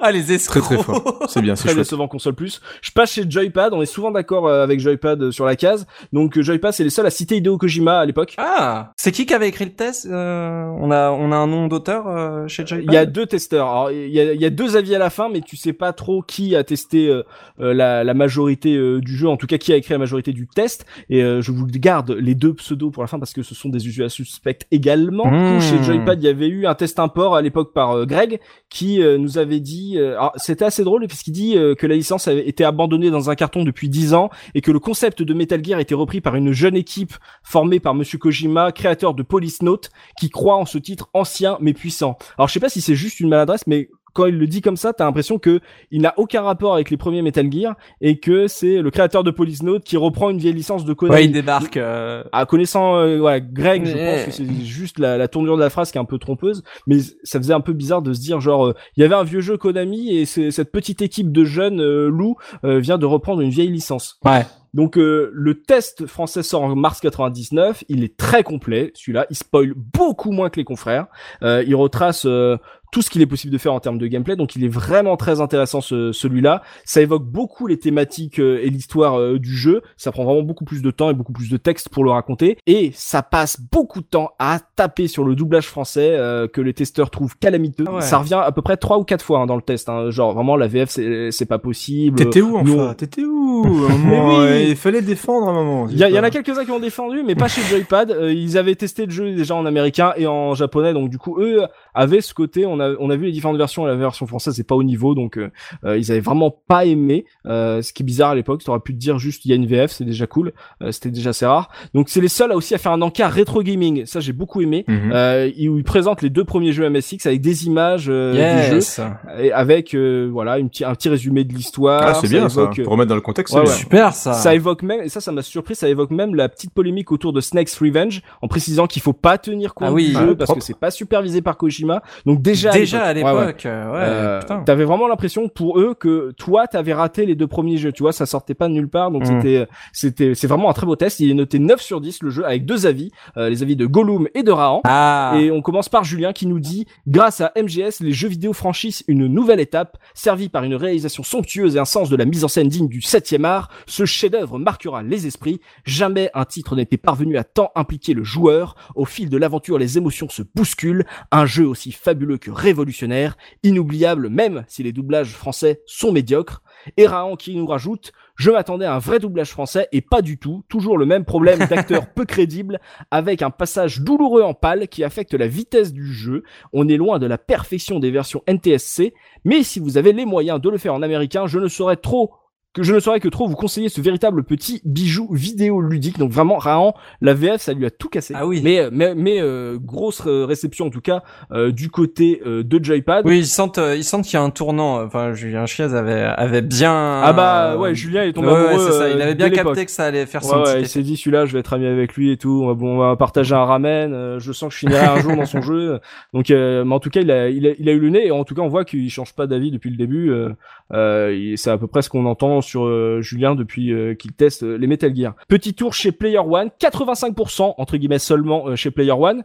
ah les escrocs. Très très fort. C'est bien, c'est Très chouette. décevant console plus. Je passe chez Joypad, on est souvent d'accord euh, avec Joypad euh, sur la case. Donc euh, Joypad c'est les seuls à citer Hideo Kojima à l'époque. Ah, c'est qui qui avait écrit le test Euh, On a on a un nom d'auteur euh, chez Joypad? Il y a deux testeurs. Alors, il y a, il y a deux avis à la fin, mais tu sais pas trop qui a testé euh, euh, la, la majorité euh, du jeu, en tout cas qui a écrit la majorité du test. Et euh, je vous garde les deux pseudos pour la fin parce que ce sont des usuels suspects également. Mmh. Chez Joypad, il y avait eu un test import à l'époque par euh, Greg qui euh, nous avait dit. euh, c'était assez drôle parce qu'il dit que la licence avait été abandonnée dans un carton depuis 10 ans et que le concept de Metal Gear était repris par une jeune équipe formée par Monsieur Kojima, créateur de Police Note, qui croit en ce titre ancien mais puissant. Alors je sais pas si c'est juste une maladresse, mais quand il le dit comme ça, t'as l'impression que il n'a aucun rapport avec les premiers Metal Gear et que c'est le créateur de Police Note qui reprend une vieille licence de Konami. Ouais, il débarque. euh, À connaissant euh, voilà, Greg, je Ouais. pense que c'est juste la, la tournure de la phrase qui est un peu trompeuse, mais ça faisait un peu bizarre de se dire genre euh, il y avait un vieux jeu Konami et c'est- cette petite équipe de jeunes euh, loups euh, vient de reprendre une vieille licence. Ouais. Donc euh, le test français sort en mars 99, il est très complet, celui-là, il spoil beaucoup moins que les confrères, Euh, il retrace euh, tout ce qu'il est possible de faire en termes de gameplay, donc il est vraiment très intéressant ce, celui-là. Ça évoque beaucoup les thématiques euh, et l'histoire euh, du jeu, ça prend vraiment beaucoup plus de temps et beaucoup plus de texte pour le raconter, et ça passe beaucoup de temps à taper sur le doublage français euh, que les testeurs trouvent calamiteux. Ah ouais. Ça revient à peu près trois ou quatre fois hein, dans le test, hein. genre vraiment la VF c'est c'est pas possible. T'étais où enfin? T'étais où? Un moment, oui. Il fallait le défendre à un moment. Il y, en a quelques-uns qui ont défendu, mais pas chez Joypad. Euh, ils avaient testé le jeu déjà en américain et en japonais, donc du coup eux avaient ce côté. On a on a vu les différentes versions. La version française c'est pas au niveau, donc euh, euh, ils avaient vraiment pas aimé. Euh, ce qui est bizarre à l'époque. T'aurais pu te dire juste il y a une VF, c'est déjà cool. Euh, C'était déjà assez rare. Donc c'est les seuls à aussi à faire un encart rétro gaming. Ça j'ai beaucoup aimé. Mhm. Euh, où ils présentent les deux premiers jeux MSX avec des images euh, du jeu yes. et avec euh, voilà une petit un petit résumé de l'histoire. Ah, c'est bien ça. évoque, Pour remettre dans le contexte, Ouais, c'est ouais. Super ça. ça évoque même, et ça, ça m'a surpris, ça évoque même la petite polémique autour de Snake's Revenge, en précisant qu'il faut pas tenir compte Ah oui. du jeu parce propre. que c'est pas supervisé par Kojima. Donc déjà, Déjà à ouais, ouais. l'époque. euh, Ouais, Euh. T'avais vraiment l'impression pour eux que toi t'avais raté les deux premiers jeux, tu vois, ça sortait pas de nulle part, donc Mm. c'était c'était c'est vraiment un très beau test. Il est noté 9 sur 10 le jeu avec deux avis, euh, les avis de Gollum et de Rahan. Ah. Et on commence par Julien qui nous dit Grâce à MGS, les jeux vidéo franchissent une nouvelle étape, servie par une réalisation somptueuse et un sens de la mise en scène digne du 7 art. Ce chef-d'œuvre marquera les esprits. Jamais un titre n'était parvenu à tant impliquer le joueur. Au fil de l'aventure, les émotions se bousculent. Un jeu aussi fabuleux que révolutionnaire, inoubliable même si les doublages français sont médiocres. Et Rahan qui nous rajoute Je m'attendais à un vrai doublage français et pas du tout. Toujours le même problème d'acteur peu crédible avec un passage douloureux en pâle qui affecte la vitesse du jeu. On est loin de la perfection des versions NTSC, mais si vous avez les moyens de le faire en américain, je ne saurais trop que je ne saurais que trop vous conseiller ce véritable petit bijou vidéo ludique. Donc vraiment, Rahan, la VF, ça lui a tout cassé. Ah oui. Mais mais, mais euh, grosse euh, réception en tout cas euh, du côté euh, de Joypad. Oui, ils sentent, euh, ils sentent qu'il y a un tournant. Enfin, Julien Chiez avait, avait bien. Ah bah ouais, Julien il est tombé Ouais, ouais, amoureux. c'est ça. Il euh, avait bien capté que ça allait faire Ouais, son ouais, il s'est dit celui-là, je vais être ami avec lui et tout. Bon, on va partager un ramen. euh, je sens que je finirai un jour dans son jeu. Donc, euh, mais en tout cas, il a, il a, il a eu le nez et en tout cas, on voit qu'il change pas d'avis depuis le début. Euh, euh, et c'est à peu près ce qu'on entend sur euh, Julien depuis euh, qu'il teste euh, les Metal Gear. Petit tour chez Player One, 85% entre guillemets seulement chez Player One,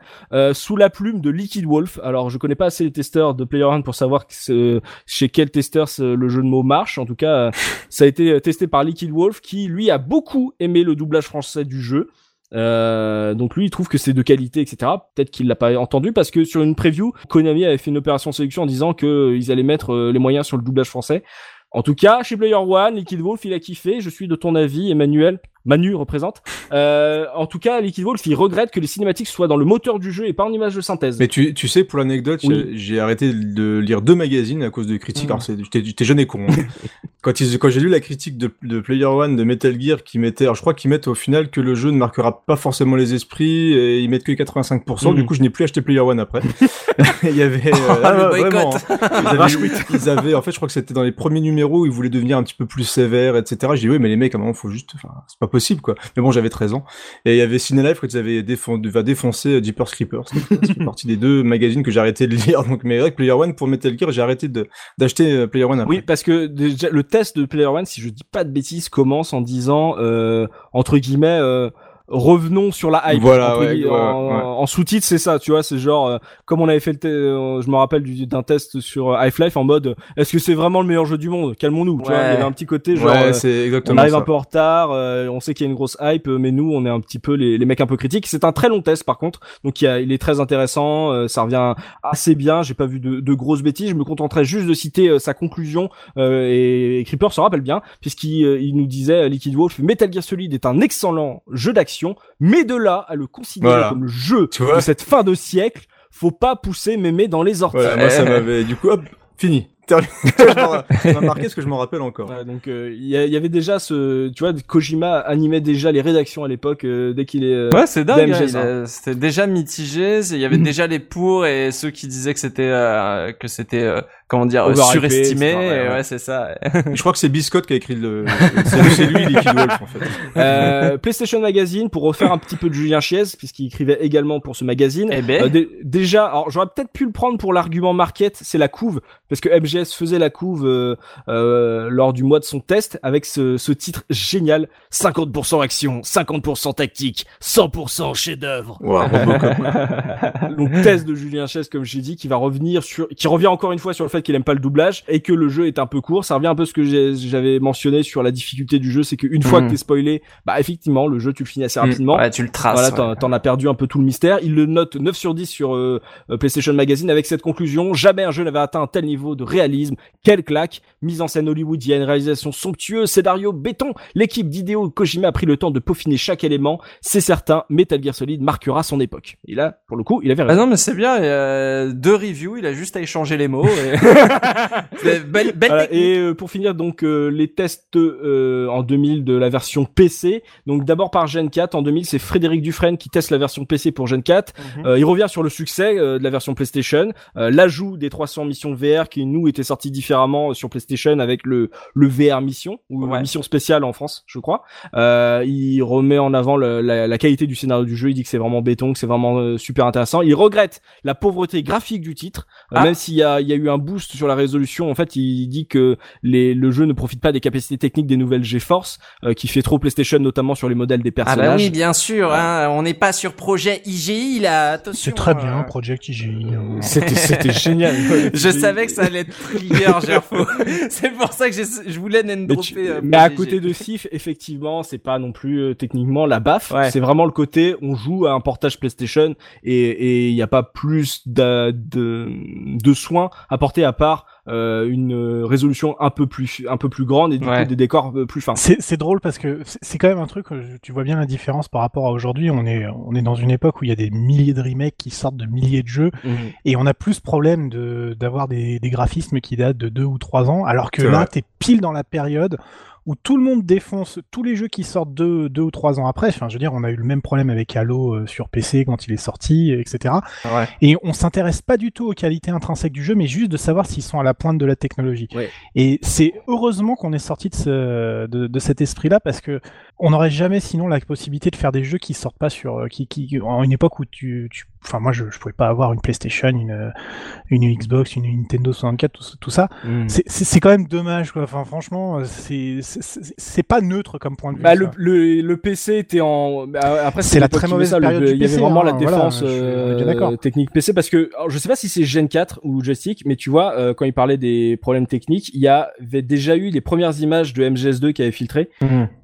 sous la plume de Liquid Wolf. Alors, je connais pas assez les testeurs de Player One pour savoir chez quel testeur le jeu de mots marche. En tout cas, ça a été testé par Liquid Wolf qui lui a beaucoup aimé le doublage français du jeu. Donc lui il trouve que c'est de qualité etc. Peut-être qu'il l'a pas entendu parce que sur une preview Konami avait fait une opération sélection en disant que ils allaient mettre les moyens sur le doublage français. En tout cas chez Player One, Liquid Wolf il a kiffé. Je suis de ton avis Emmanuel. Manu représente. Euh, en tout cas, Liquid Wolf, il regrette que les cinématiques soient dans le moteur du jeu et pas en image de synthèse. Mais tu, tu sais, pour l'anecdote, Oui. j'ai- arrêté de lire deux magazines à cause de critiques. Mm. Alors, c'est- j'étais jeune et con. hein. quand ils- quand j'ai lu la critique de, de Player One de Metal Gear, qui mettait, alors je crois qu'ils mettent au final que le jeu ne marquera pas forcément les esprits et ils mettent que 85%. Mm. Du coup, je n'ai plus acheté Player One après. Il y avait, euh, Oh, ouais, vraiment. Ils avaient, ils avaient, en fait, je crois que c'était dans les premiers numéros où ils voulaient devenir un petit peu plus sévères, etc. J'ai dit, oui, mais les mecs, à un moment, faut juste, enfin, c'est pas possible, quoi. Mais bon, j'avais 13 ans. Et il y avait Cinelife quand ils avaient défendu, va défoncer Jeepers Creepers. Ça fait partie des deux magazines que j'ai arrêté de lire. Donc, mais avec Player One, pour Metal Gear, j'ai arrêté de, d'acheter euh, Player One après. Oui, parce que déjà le test de Player One, si je dis pas de bêtises, commence en disant euh, entre guillemets. Euh, revenons sur la hype. Voilà, ouais, en, ouais. en sous-titre, c'est ça, tu vois, c'est genre euh, comme on avait fait le, te- euh, je me rappelle du- d'un test sur euh, Half-Life en mode, est-ce que c'est vraiment le meilleur jeu du monde? Calmons-nous, tu vois. Il y avait un petit côté genre. ouais, euh, c'est on exactement arrive ça. un peu en retard, euh, on sait qu'il y a une grosse hype, euh, mais nous, on est un petit peu les, les mecs un peu critiques. C'est un très long test, par contre, donc il, y a- il est très intéressant, euh, ça revient assez bien. J'ai pas vu de, de grosses bêtises. Je me contenterai juste de citer euh, sa conclusion euh, et, et Creeper se rappelle bien, puisqu'il euh, il nous disait, euh, Liquid Wolf, Metal Gear Solid est un excellent jeu d'action, mais de là à le considérer Voilà. comme le jeu Tu vois de cette fin de siècle, faut pas pousser mémé dans les orties. Moi ça m'avait du coup hop, fini. Ça m'a marqué ce que je m'en rappelle encore. Ouais, donc euh, il y, avait déjà ce, tu vois, Kojima animait déjà les rédactions à l'époque euh, dès qu'il est. euh, Ouais, c'est dingue. hein, C'était déjà mitigé. Il y avait déjà les pour et ceux qui disaient que c'était euh, que c'était euh, comment dire euh, surestimé. ouais, et ouais. ouais, c'est ça. Je crois que c'est Biscotte qui a écrit le. c'est lui Liquid Wolf en fait. Euh, PlayStation Magazine pour refaire un petit peu de Julien Chiez puisqu'il écrivait également pour ce magazine. Eh ben. Euh, dé- déjà, alors j'aurais peut-être pu le prendre pour l'argument market, c'est la couve, parce que MGS faisait la couve euh, euh, lors du mois de son test avec ce, ce titre génial 50% action, 50% tactique, 100% chef-d'œuvre. Wow. Donc test de Julien Chess comme j'ai dit qui va revenir sur qui revient encore une fois sur le fait qu'il aime pas le doublage et que le jeu est un peu court ça revient un peu à ce que j'avais mentionné sur la difficulté du jeu c'est qu'une fois Mhm. que t'es spoilé bah effectivement le jeu tu le finis assez Mm. rapidement Ouais, tu le traces. voilà, ouais. t'en, as perdu un peu tout le mystère. Il le note 9 sur 10 sur euh, euh, PlayStation Magazine avec cette conclusion. Jamais un jeu n'avait atteint un tel niveau de réalisme. Quelle claque Mise en scène hollywoodienne, réalisation somptueuse, scénario béton. L'équipe d'Hideo Kojima a pris le temps de peaufiner chaque élément. C'est certain, Metal Gear Solid marquera son époque. Et là, pour le coup, il avait Ah raison. non mais c'est bien, euh, deux reviews, il a juste à échanger les mots. Et... Belle, belle Voilà, et euh, pour finir donc euh, les tests euh, en 2000 de la version PC. Donc d'abord par Gen 4 en 2000, c'est Frédéric Dufresne qui teste la version PC pour Gen 4. Mhm. Euh, il revient sur le succès euh, de la version PlayStation, euh, l'ajout des 300 missions VR qui nous était sorti différemment sur PlayStation avec le le VR mission ou Ouais. mission spéciale en France, je crois. Euh, il remet en avant le- la, la qualité du scénario du jeu. Il dit que c'est vraiment béton, que c'est vraiment euh, super intéressant. Il regrette la pauvreté graphique du titre, euh, Ah. même s'il y a il y a eu un boost sur la résolution. En fait, il dit que les, le jeu ne profite pas des capacités techniques des nouvelles GeForce, euh, qui fait trop PlayStation notamment sur les modèles des Ah personnages. bah oui, bien sûr. Hein, on n'est pas sur projet IGI là. C'est très euh. bien, Project IGI. hein. C'était c'était génial. Je savais que ça allait être trigger, Gerfo. c'est pour ça que je voulais name Mais, tu- euh, mais à côté de Sif, effectivement, c'est pas non plus euh, techniquement la baffe. Ouais. C'est vraiment le côté, on joue à un portage PlayStation et il n'y a pas plus d'a- de, de soins apportés à part euh, une euh, résolution un peu plus un peu plus grande et du Ouais. coup des décors euh, plus fins. C'est drôle parce que c'est quand même un truc, tu vois bien la différence par rapport à aujourd'hui. On est, on est dans une époque où il y a des milliers de remakes qui sortent de milliers de jeux et on a plus problème de d'avoir des, des graphismes qui datent de deux ou trois ans, alors que là, t'es pile dans la période où tout le monde défonce tous les jeux qui sortent deux, deux ou trois ans après. Enfin, je veux dire, on a eu le même problème avec Halo euh, sur PC quand il est sorti, etc. Ouais. Et on s'intéresse pas du tout aux qualités intrinsèques du jeu, mais juste de savoir s'ils sont à la pointe de la technologie. Ouais. Et c'est heureusement qu'on est sorti de, ce, de, de cet esprit-là parce que on n'aurait jamais sinon la possibilité de faire des jeux qui sortent pas sur, euh, qui, qui, en une époque où tu, tu enfin moi je, je pouvais pas avoir une PlayStation, une, une Xbox, une Nintendo 64, tout, tout ça. Mm. C'est- quand même dommage quoi. Enfin franchement, euh, c'est c'est- pas neutre comme point de vue. Bah, le, le, le PC était en bah, après C'est la très mauvaise ça, le- période du il y avait PC, vraiment hein, la voilà, défense euh, technique PC parce que alors, je sais pas si c'est Gen 4 ou joystick mais tu vois euh, quand il parlait des problèmes techniques il y avait déjà eu les premières images de MGS2 qui avaient filtré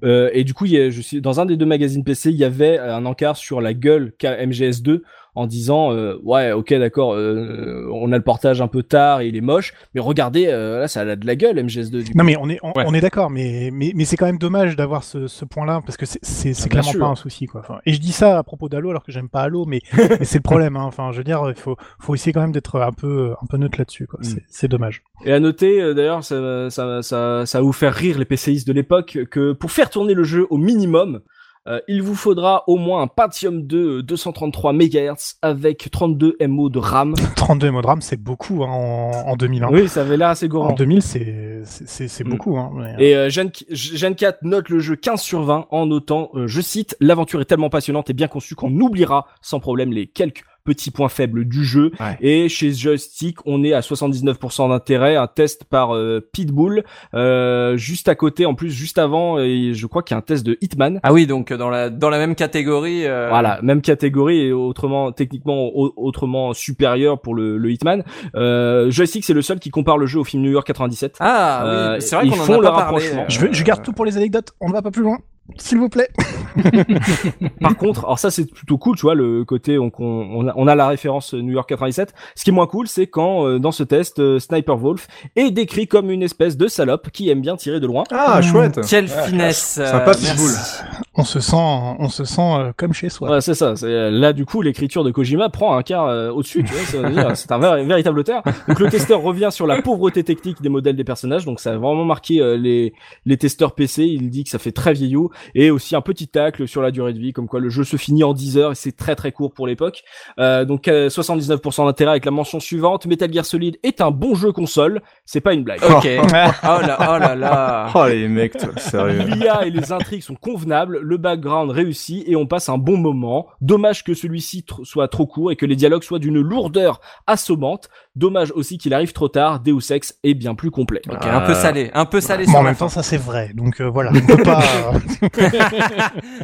euh, et du coup a, je suis dans un des deux magazines PC il y avait un encart sur la gueule qu'a MGS2 en disant euh, ouais ok d'accord euh, on a le portage un peu tard et il est moche mais regardez euh, là ça a de la gueule MGS2 du coup. Non mais on est on, Ouais. on est d'accord, mais mais, mais c'est quand même dommage d'avoir ce, ce point-là parce que c'est c'est c'est Ah, clairement sûr. pas un souci quoi. Enfin, et je dis ça à propos d'Halo alors que j'aime pas Halo, mais, mais c'est le problème. Hein. Enfin, je veux dire, il faut faut essayer quand même d'être un peu un peu neutre là-dessus quoi. Mm. C'est- C'est dommage. Et à noter, euh, d'ailleurs, ça, ça, ça, ça va vous faire rire les PCistes de l'époque, que pour faire tourner le jeu au minimum, euh, il vous faudra au moins un Pentium 2 233 MHz avec 32 MO de RAM. 32 MO de RAM, c'est beaucoup hein, en, en 2000. hein. Oui, ça avait l'air assez En gourmand. 2000, c'est c'est- c'est c'est Mm. beaucoup. Hein, mais, euh, Et euh, Gen, Gen 4 note le jeu 15 sur 20 en notant, euh, je cite, l'aventure est tellement passionnante et bien conçue qu'on oubliera sans problème les quelques petit point faible du jeu. Ouais. Et chez Joystick, on est à 79% d'intérêt, un test par euh, Pitbull. Euh, juste à côté, en plus, juste avant, et je crois qu'il y a un test de Hitman. Ah oui, donc euh, dans la dans la même catégorie. euh, Voilà, même catégorie et autrement techniquement au- autrement supérieur pour le, le Hitman. Euh, Joystick c'est le seul qui compare le jeu au film New York 97. Ah Euh, oui, c'est vrai qu'on en font a pas parlé. rapprochement. Je, veux- je garde tout pour les anecdotes, on ne va pas plus loin. S'il vous plaît. Par contre, alors ça c'est plutôt cool, tu vois, le côté on, on, on a, on a la référence New York 97. Ce qui est moins cool, c'est quand euh, dans ce test, euh, Sniper Wolf est décrit comme une espèce de salope qui aime bien tirer de loin. Ah, Mmh. chouette. Quelle finesse. euh, Sympa, merci. On se sent, on se sent euh, comme chez soi. Ouais, c'est ça. C'est euh, là du coup l'écriture de Kojima prend un quart euh, au-dessus. Tu vois, c'est un ver- véritable auteur. Donc le testeur revient sur la pauvreté technique des modèles des personnages. Donc ça a vraiment marqué euh, les les testeurs PC. Il dit que ça fait très vieillot et aussi un petit tacle sur la durée de vie, comme quoi le jeu se finit en 10 heures et c'est très très court pour l'époque. Euh, donc euh, 79% d'intérêt avec la mention suivante. Metal Gear Solid est un bon jeu console. C'est pas une blague. Ok. oh là, oh là là. Oh les mecs, toi, sérieux. L'IA et les intrigues sont convenables, le background réussi et on passe un bon moment. Dommage que celui-ci soit trop court et que les dialogues soient d'une lourdeur assommante. Dommage aussi qu'il arrive trop tard. Deus Ex est bien plus complet. Ok, un peu salé, un peu salé Mais sur en même temps, ça c'est vrai. Donc euh, voilà, on peut pas. euh,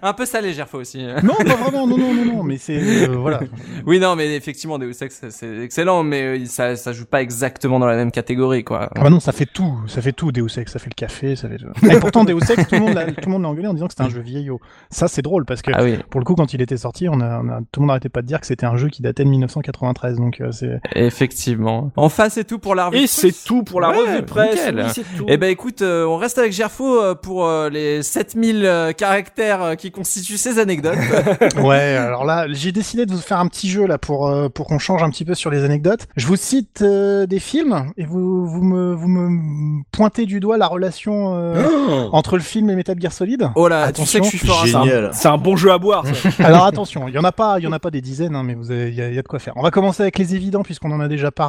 un peu salé, Gerfo aussi. non, pas vraiment. Non, non, non, non. Mais c'est euh, voilà. Oui, non, mais effectivement, Deus Ex, c'est- excellent, mais euh, ça, ça joue pas exactement dans la même catégorie, quoi. Ah bah non, ça fait tout. Ça fait tout. Deus Ex, ça fait le café, ça fait. Et pourtant, Deus Ex, tout le monde, l'a- tout le monde l'a engueulé en disant que c'était un jeu vieillot. Ça, c'est drôle parce que Ah oui, pour le coup, quand il était sorti, on a, on a- tout le monde n'arrêtait pas de dire que c'était un jeu qui datait de 1993. Donc euh, c'est. effectivement. Enfin, c'est tout pour la revue. Et c'est tout pour la Ouais, revue de presse. Oui, tout. Eh ben écoute, euh, on reste avec Gerfo euh, pour euh, les 7000 euh, caractères euh, qui constituent ces anecdotes. Ouais. Alors là, j'ai décidé de vous faire un petit jeu là pour euh, pour qu'on change un petit peu sur les anecdotes. Je vous cite euh, des films et vous vous me vous me pointez du doigt la relation euh, entre le film et Metal Gear Solid. oh là, tu sais Attention. que je suis fort à ça. Génial. C'est un bon jeu à boire. ça. Alors attention, il y en a pas, il y en a pas des dizaines, hein, mais vous y, il y a de quoi faire. On va commencer avec les évidents puisqu'on en a déjà parlé.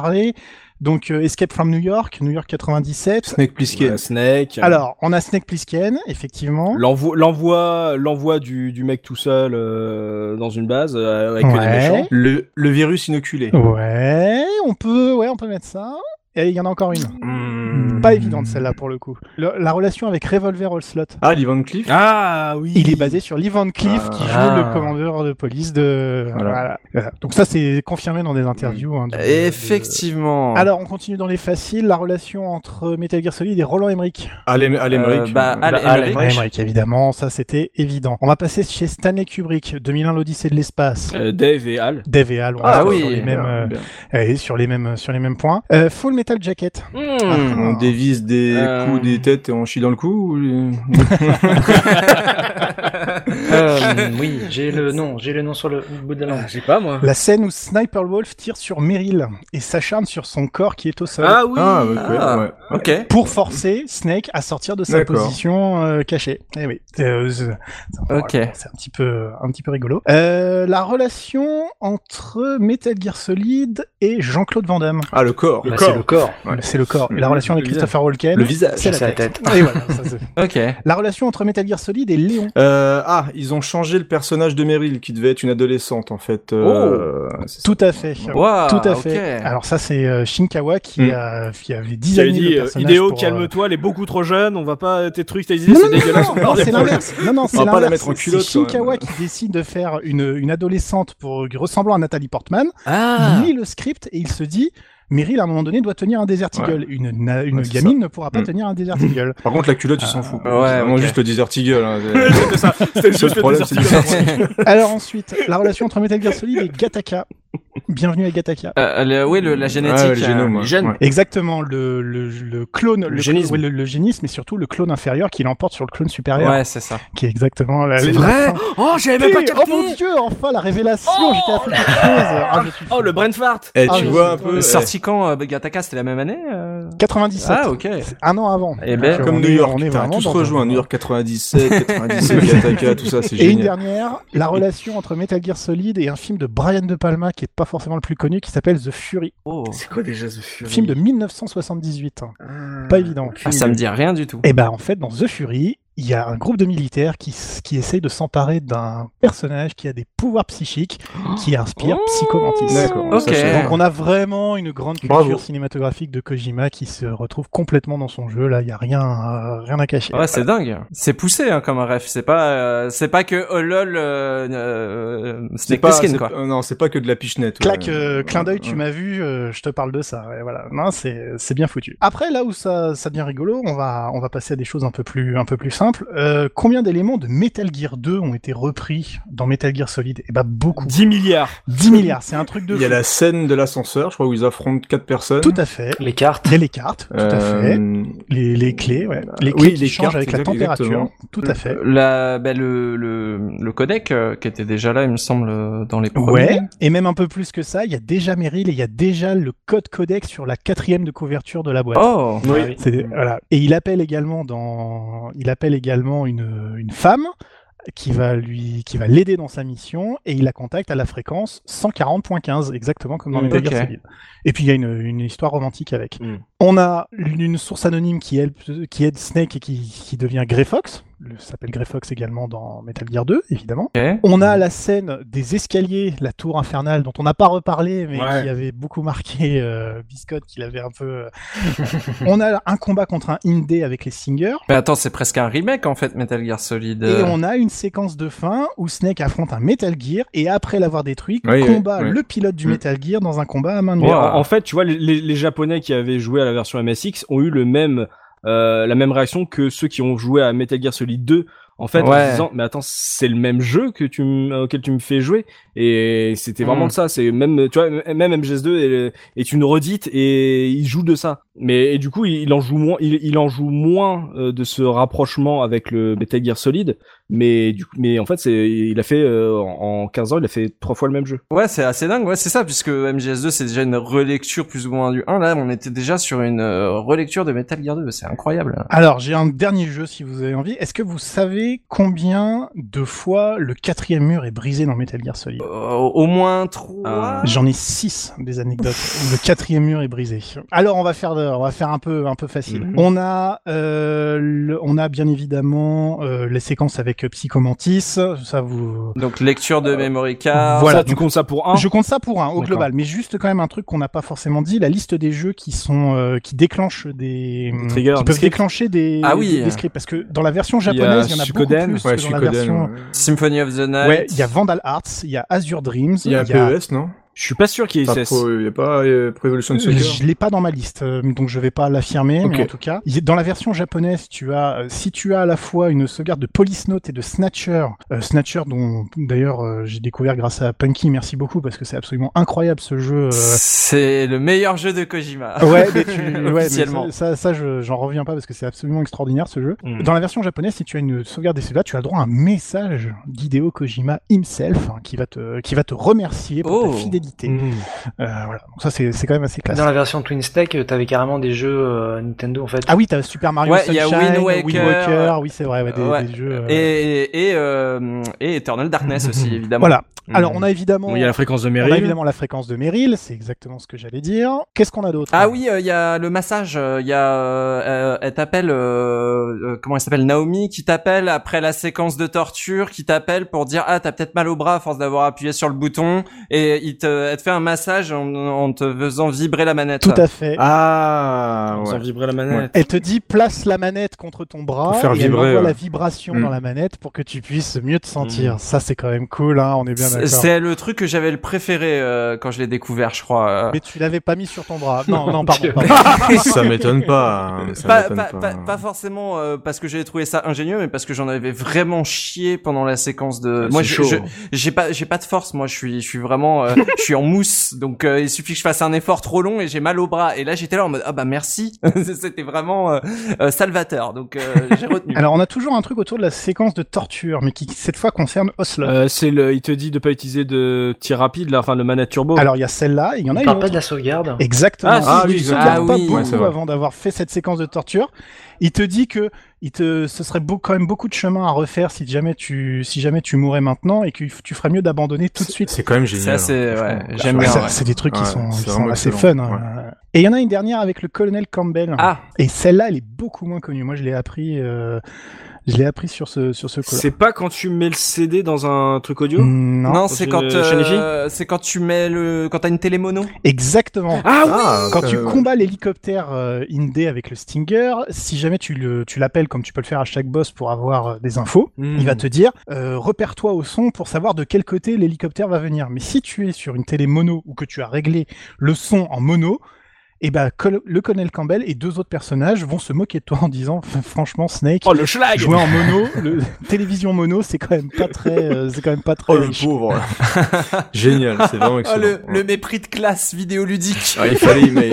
Donc euh, Escape from New York, New York 97. Snake Plissken. Ouais, Snake. Alors, on a Snake Plissken, effectivement. L'envoi, du, du mec tout seul euh, dans une base euh, avec que des Ouais. méchants. Le, le virus inoculé. Ouais, on peut, ouais, on peut mettre ça. Et il y en a encore une. Hmm. Pas évidente celle-là pour le coup. Le- la relation avec Revolver Slot. Ah, Lee Van Cleef. Ah oui. Il est basé sur Lee Van Cleef qui joue Ah. le commandeur de police de. Voilà. Voilà. Voilà. Donc ça c'est confirmé dans des interviews. hein, de- de- Effectivement. Alors on continue dans les faciles. La relation entre Metal Gear Solid et Roland Emmerich. Al, Emmerich. Euh, bah, Al Emmerich. Évidemment, ça c'était évident. On va passer chez Stanley Kubrick, 2001 l'Odyssée de l'espace. Euh, Dave et Al. Dave et Al, on Ah oui, sur les mêmes, Bien, euh, euh, sur les mêmes, sur les mêmes points. Euh, Full Metal Jacket. On dévisse des Euh. coups, des têtes et on chie dans le cou ou... Euh, oui, j'ai le nom, j'ai le nom sur le bout de la langue. Je sais pas moi. La scène où Sniper Wolf tire sur Meryl et s'acharne sur son corps qui est au sol. Ah oui. Ah, ok, Ah. ouais. Ok. Pour forcer Snake à sortir de sa position euh, cachée. Eh oui. Euh, c'est- Ok. c'est un petit peu, un petit peu rigolo. Euh, la relation entre Metal Gear Solid et Jean-Claude Van Damme. Ah, le corps. Bah, c'est le corps. Ouais. C'est le corps. Et la relation avec. Christopher Walken. Le visage. C'est la la tête. tête. Et voilà, ça, c'est- Ok. la relation entre Metal Gear Solid et Léon. Euh, ah, ils ont changé le personnage de Meryl qui devait être une adolescente en fait. Euh, ça. Tout à fait. Wow, Tout à fait. Alors ça c'est euh, Shinkawa qui, Mm. a, qui avait designé dit, le euh, personnage. Idéo, pour, calme-toi, elle est beaucoup trop jeune, on va pas, tes trucs, tes idées, Non, c'est non, non, dégueulasse. non, c'est l'inverse. Non, non, c'est va pas la l'inverse. mettre en C'est Shinkawa qui décide de faire une, une adolescente pour ressemblant à Nathalie Portman. Ah. Il lit le script et il se dit, Meryl à un moment donné doit tenir un Desert Eagle. Une, na- une Ouais, c'est gamine ne pourra pas Mm. tenir un Desert Eagle. Par contre, la culotte, ils s'en foutent. ouais, c'est vraiment ok. juste le Desert Eagle. Hein. C'était ça. C'était le C'est le seul problème, c'est le Desert Desert Eagle. Alors ensuite, la relation entre Metal Gear Solid et Gataka. Bienvenue à Gataka. Euh, le- oui, le, la génétique. Ouais, le euh, génome, ouais. gène. Ouais. Exactement, le, le, le clone, le, génisme. clone- ouais, le, le génisme, mais surtout le clone inférieur qui l'emporte sur le clone supérieur, Ouais, c'est ça. qui est exactement la. C'est vrai Oh, j'avais même pas Oh capté mon dieu, enfin la révélation, j'étais à quelque chose. Ah, je suis Oh, le brain fart Eh, Ah, tu vois un peu. eh, Sorti quand euh, Gataka C'était la même année euh 97. Ah, ok. C'est un an avant. Eh ben, Comme New York, on est vraiment tous rejoint. New York 97, 97, Gataka, tout ça, c'est Et une génial. dernière, la relation entre Metal Gear Solid et un film de Brian De Palma qui est pas forcément le plus connu, qui s'appelle The Fury, Oh. C'est quoi déjà ce Fury? Film de 1978. hein. Pas évident. Ah, ça me dit rien du tout. Et ben en fait, dans The Fury, il y a un groupe de militaires qui, qui essaye de s'emparer d'un personnage qui a des pouvoirs psychiques qui inspire Psychomantis. D'accord. Donc on a vraiment une grande culture Bravo. cinématographique de Kojima qui se retrouve complètement dans son jeu. Là, il y a rien, euh, rien à cacher. Ouais, c'est dingue. C'est poussé hein, comme un ref. C'est pas, euh, c'est pas que oh lol, euh, euh, C'est pas, quoi. euh, non, c'est pas que de la pichenette. Clac, ouais. euh, clin d'œil, tu m'as vu, euh, je te parle de ça. ouais, voilà, non, c'est c'est bien foutu. Après, là où ça, ça devient rigolo, on va on va passer à des choses un peu plus un peu plus simples. Euh, combien d'éléments de Metal Gear 2 ont été repris dans Metal Gear Solid? Eh ben beaucoup. 10 milliards. 10 milliards, c'est un truc de Il y a fou. la scène de l'ascenseur, je crois, où ils affrontent quatre personnes. Tout à fait. Les cartes. Les cartes, tout à Euh, fait. Les, les clés, ouais. Les oui, clés qui les changent cartes, avec la température. exactement. Tout à fait. La, ben, le, le, le codec euh, qui était déjà là, il me semble, euh, dans les premiers. Ouais, et même un peu plus que ça, il y a déjà Meryl et il y a déjà le code codec sur la quatrième de couverture de la boîte. Oh. Oui. Voilà. Et il appelle également dans, il appelle également une, une femme qui va lui, qui va l'aider dans sa mission et il la contacte à la fréquence 140.15, exactement comme dans Mm, Metal Gear. Solid. Et puis il y a une, une histoire romantique avec. Mm. On a une source anonyme qui aide, qui aide Snake et qui, qui devient Grey Fox. Le s'appelle Grey Fox également dans Metal Gear 2, évidemment. On a la scène des escaliers, la tour infernale, dont on n'a pas reparlé, mais Ouais. qui avait beaucoup marqué euh, Biscotte, qu'il avait un peu. euh, on a un combat contre un Indé avec les Singers. Mais attends, c'est presque un remake en fait, Metal Gear Solid. Et euh. on a une séquence de fin où Snake affronte un Metal Gear et après l'avoir détruit, Oui, combat oui. le pilote du Mm. Metal Gear dans un combat à main nue. En, fait, tu vois, les, les- Japonais qui avaient joué à la version MSX ont eu le même, la même réaction que ceux qui ont joué à Metal Gear Solid 2. En fait, en Ouais. se disant, mais attends, c'est le même jeu que tu m- auquel tu me fais jouer. Et c'était vraiment Mm. de ça. C'est même, tu vois, même MGS2 est, est une redite et il joue de ça. Mais et du coup, il, il en joue moins, il, il en joue moins euh, de ce rapprochement avec le Metal Gear Solid. Mais du coup, mais en fait, c'est, il a fait euh, en en 15 ans, il a fait trois fois le même jeu. Ouais, c'est assez dingue, ouais, c'est ça, puisque MGS2 c'est déjà une relecture plus ou moins du 1, là on était déjà sur une euh, relecture de Metal Gear 2, c'est incroyable. Alors, j'ai un dernier jeu si vous avez envie. Est-ce que vous savez combien de fois le quatrième mur est brisé dans Metal Gear Solid? Euh, au moins 3 Ah. J'en ai six des anecdotes où le quatrième mur est brisé. Alors on va faire, de- on va faire un peu, un peu facile. Mhm. On a, euh, le- on a bien évidemment euh, les séquences avec euh, Psychomantis. Ça vous, Donc lecture de memory card. Voilà, ça, tu donc- comptes ça pour un. je compte ça pour un au global, mais juste quand même un truc qu'on n'a pas forcément dit, la liste des jeux qui sont, euh, qui déclenchent des, Des triggers, qui peuvent déclencher des, Ah oui. des, scripts, parce que dans la version Il y a japonaise, il y, en a beaucoup plus Ouais, que dans la version. ouais. Symphony of the Night. Ouais, il y a Vandal Hearts, il y a Azure Dreams, Il y a un PES, non? Je suis pas sûr qu'il y ait Enfin, SS. Pro- Il y a pas euh, Pro Evolution Soccer Je l'ai pas dans ma liste, euh, donc je vais pas l'affirmer, mais en tout cas, dans la version japonaise, tu as, euh, si tu as à la fois une sauvegarde de Police Note et de Snatcher, euh, Snatcher dont d'ailleurs euh, j'ai découvert grâce à Punky, merci beaucoup parce que c'est absolument incroyable ce jeu. euh, C'est le meilleur jeu de Kojima. Ouais, mais tu, ouais, mais Officiellement. ça, ça, ça, je- j'en reviens pas parce que c'est absolument extraordinaire ce jeu. Mm. Dans la version japonaise, si tu as une sauvegarde des sauvegardes, tu as le droit à un message d'Hideo Kojima himself hein, qui va te, qui va te remercier pour Oh. ta fidélité. Mmh. Euh, voilà, donc ça c'est, c'est quand même assez classe. Dans la version Twin Stack, euh, t'avais carrément des jeux euh, Nintendo en fait. Ah oui, t'as Super Mario Ouais, il y a Sunshine, Wind Waker, oui c'est vrai, ouais, des, Ouais. des jeux. euh, Et, et, euh, et Eternal Darkness aussi, évidemment. Voilà. Mm. Alors on a évidemment, Il y a la fréquence de on a Meryl. évidemment la fréquence de Meryl, c'est exactement ce que j'allais dire. Qu'est-ce qu'on a d'autre? Ah oui, euh, il y a le massage. Il y a, elle t'appelle, euh, euh, comment elle s'appelle, Naomi, qui t'appelle après la séquence de torture, qui t'appelle pour dire ah t'as peut-être mal au bras à force d'avoir appuyé sur le bouton, et il te, elle te fait un massage en, en te faisant vibrer la manette. Tout à fait. Ah, Sans ouais. vibrer la manette. Elle te dit place la manette contre ton bras Pour faire et elle vibrer, envoie ouais. la vibration Mm. dans la manette pour que tu puisses mieux te sentir. Ça c'est quand même cool, hein, on est bien C'est d'accord. c'est le truc que j'avais le préféré euh, quand je l'ai découvert, je crois. euh. Mais tu l'avais pas mis sur ton bras. Non, non, pardon. Ça m'étonne pas. hein, Pas, m'étonne pas, pas. pas, pas forcément euh, parce que j'avais trouvé ça ingénieux, mais parce que j'en avais vraiment chié pendant la séquence de. Ah, moi, j'ai pas, j'ai pas de force. Moi, je suis, je suis vraiment, euh, je suis en mousse. Donc, euh, il suffit que je fasse un effort trop long et j'ai mal au bras. Et là, j'étais là en mode ah bah merci. C'était vraiment euh, euh, salvateur. Donc, euh, j'ai retenu. Alors on a toujours un truc autour de la séquence de torture, mais qui cette fois concerne Oslo. Euh, c'est le, il te dit de pas utiliser de tir rapide, là, enfin le manette turbo. Alors il y a celle-là, il y en a On une parle autre. pas de la sauvegarde. Exactement. Ah, Ah Il oui, Ah pas oui. beaucoup Ouais, avant d'avoir fait cette séquence de torture. Il te dit que il te, ce serait beau, quand même beaucoup de chemin à refaire si jamais tu, si jamais tu mourais maintenant et que tu ferais mieux d'abandonner tout de suite. C'est quand même C'est génial. assez, hein, ouais, franchement. j'aime Ouais, bien. ça- ouais. C'est des trucs qui Ouais, sont, c'est qui sont vraiment assez fun. hein. Et il y en a une dernière avec le colonel Campbell. Ah, Et celle-là, elle est beaucoup moins connue. Moi, je l'ai appris, euh, Je l'ai appris sur ce sur ce. C'est pas quand tu mets le CD dans un truc audio Non, Non, Dans c'est quand euh, c'est quand tu mets le quand t'as une télé mono. exactement. Ah oui Ah, Quand tu euh, combats l'hélicoptère euh, Indé avec le Stinger, si jamais tu le tu l'appelles comme tu peux le faire à chaque boss pour avoir euh, des infos, il va te dire euh, repère-toi au son pour savoir de quel côté l'hélicoptère va venir. Mais si tu es sur une télé mono ou que tu as réglé le son en mono, et ben col- le colonel Campbell et deux autres personnages vont se moquer de toi en disant franchement Snake Oh le schlag jouer en mono, le télévision mono, c'est quand même pas très euh, c'est quand même pas très Oh le pauvre. Génial, c'est vraiment Oh, excellent. le, le mépris de classe vidéoludique. Ah, il fallait, mais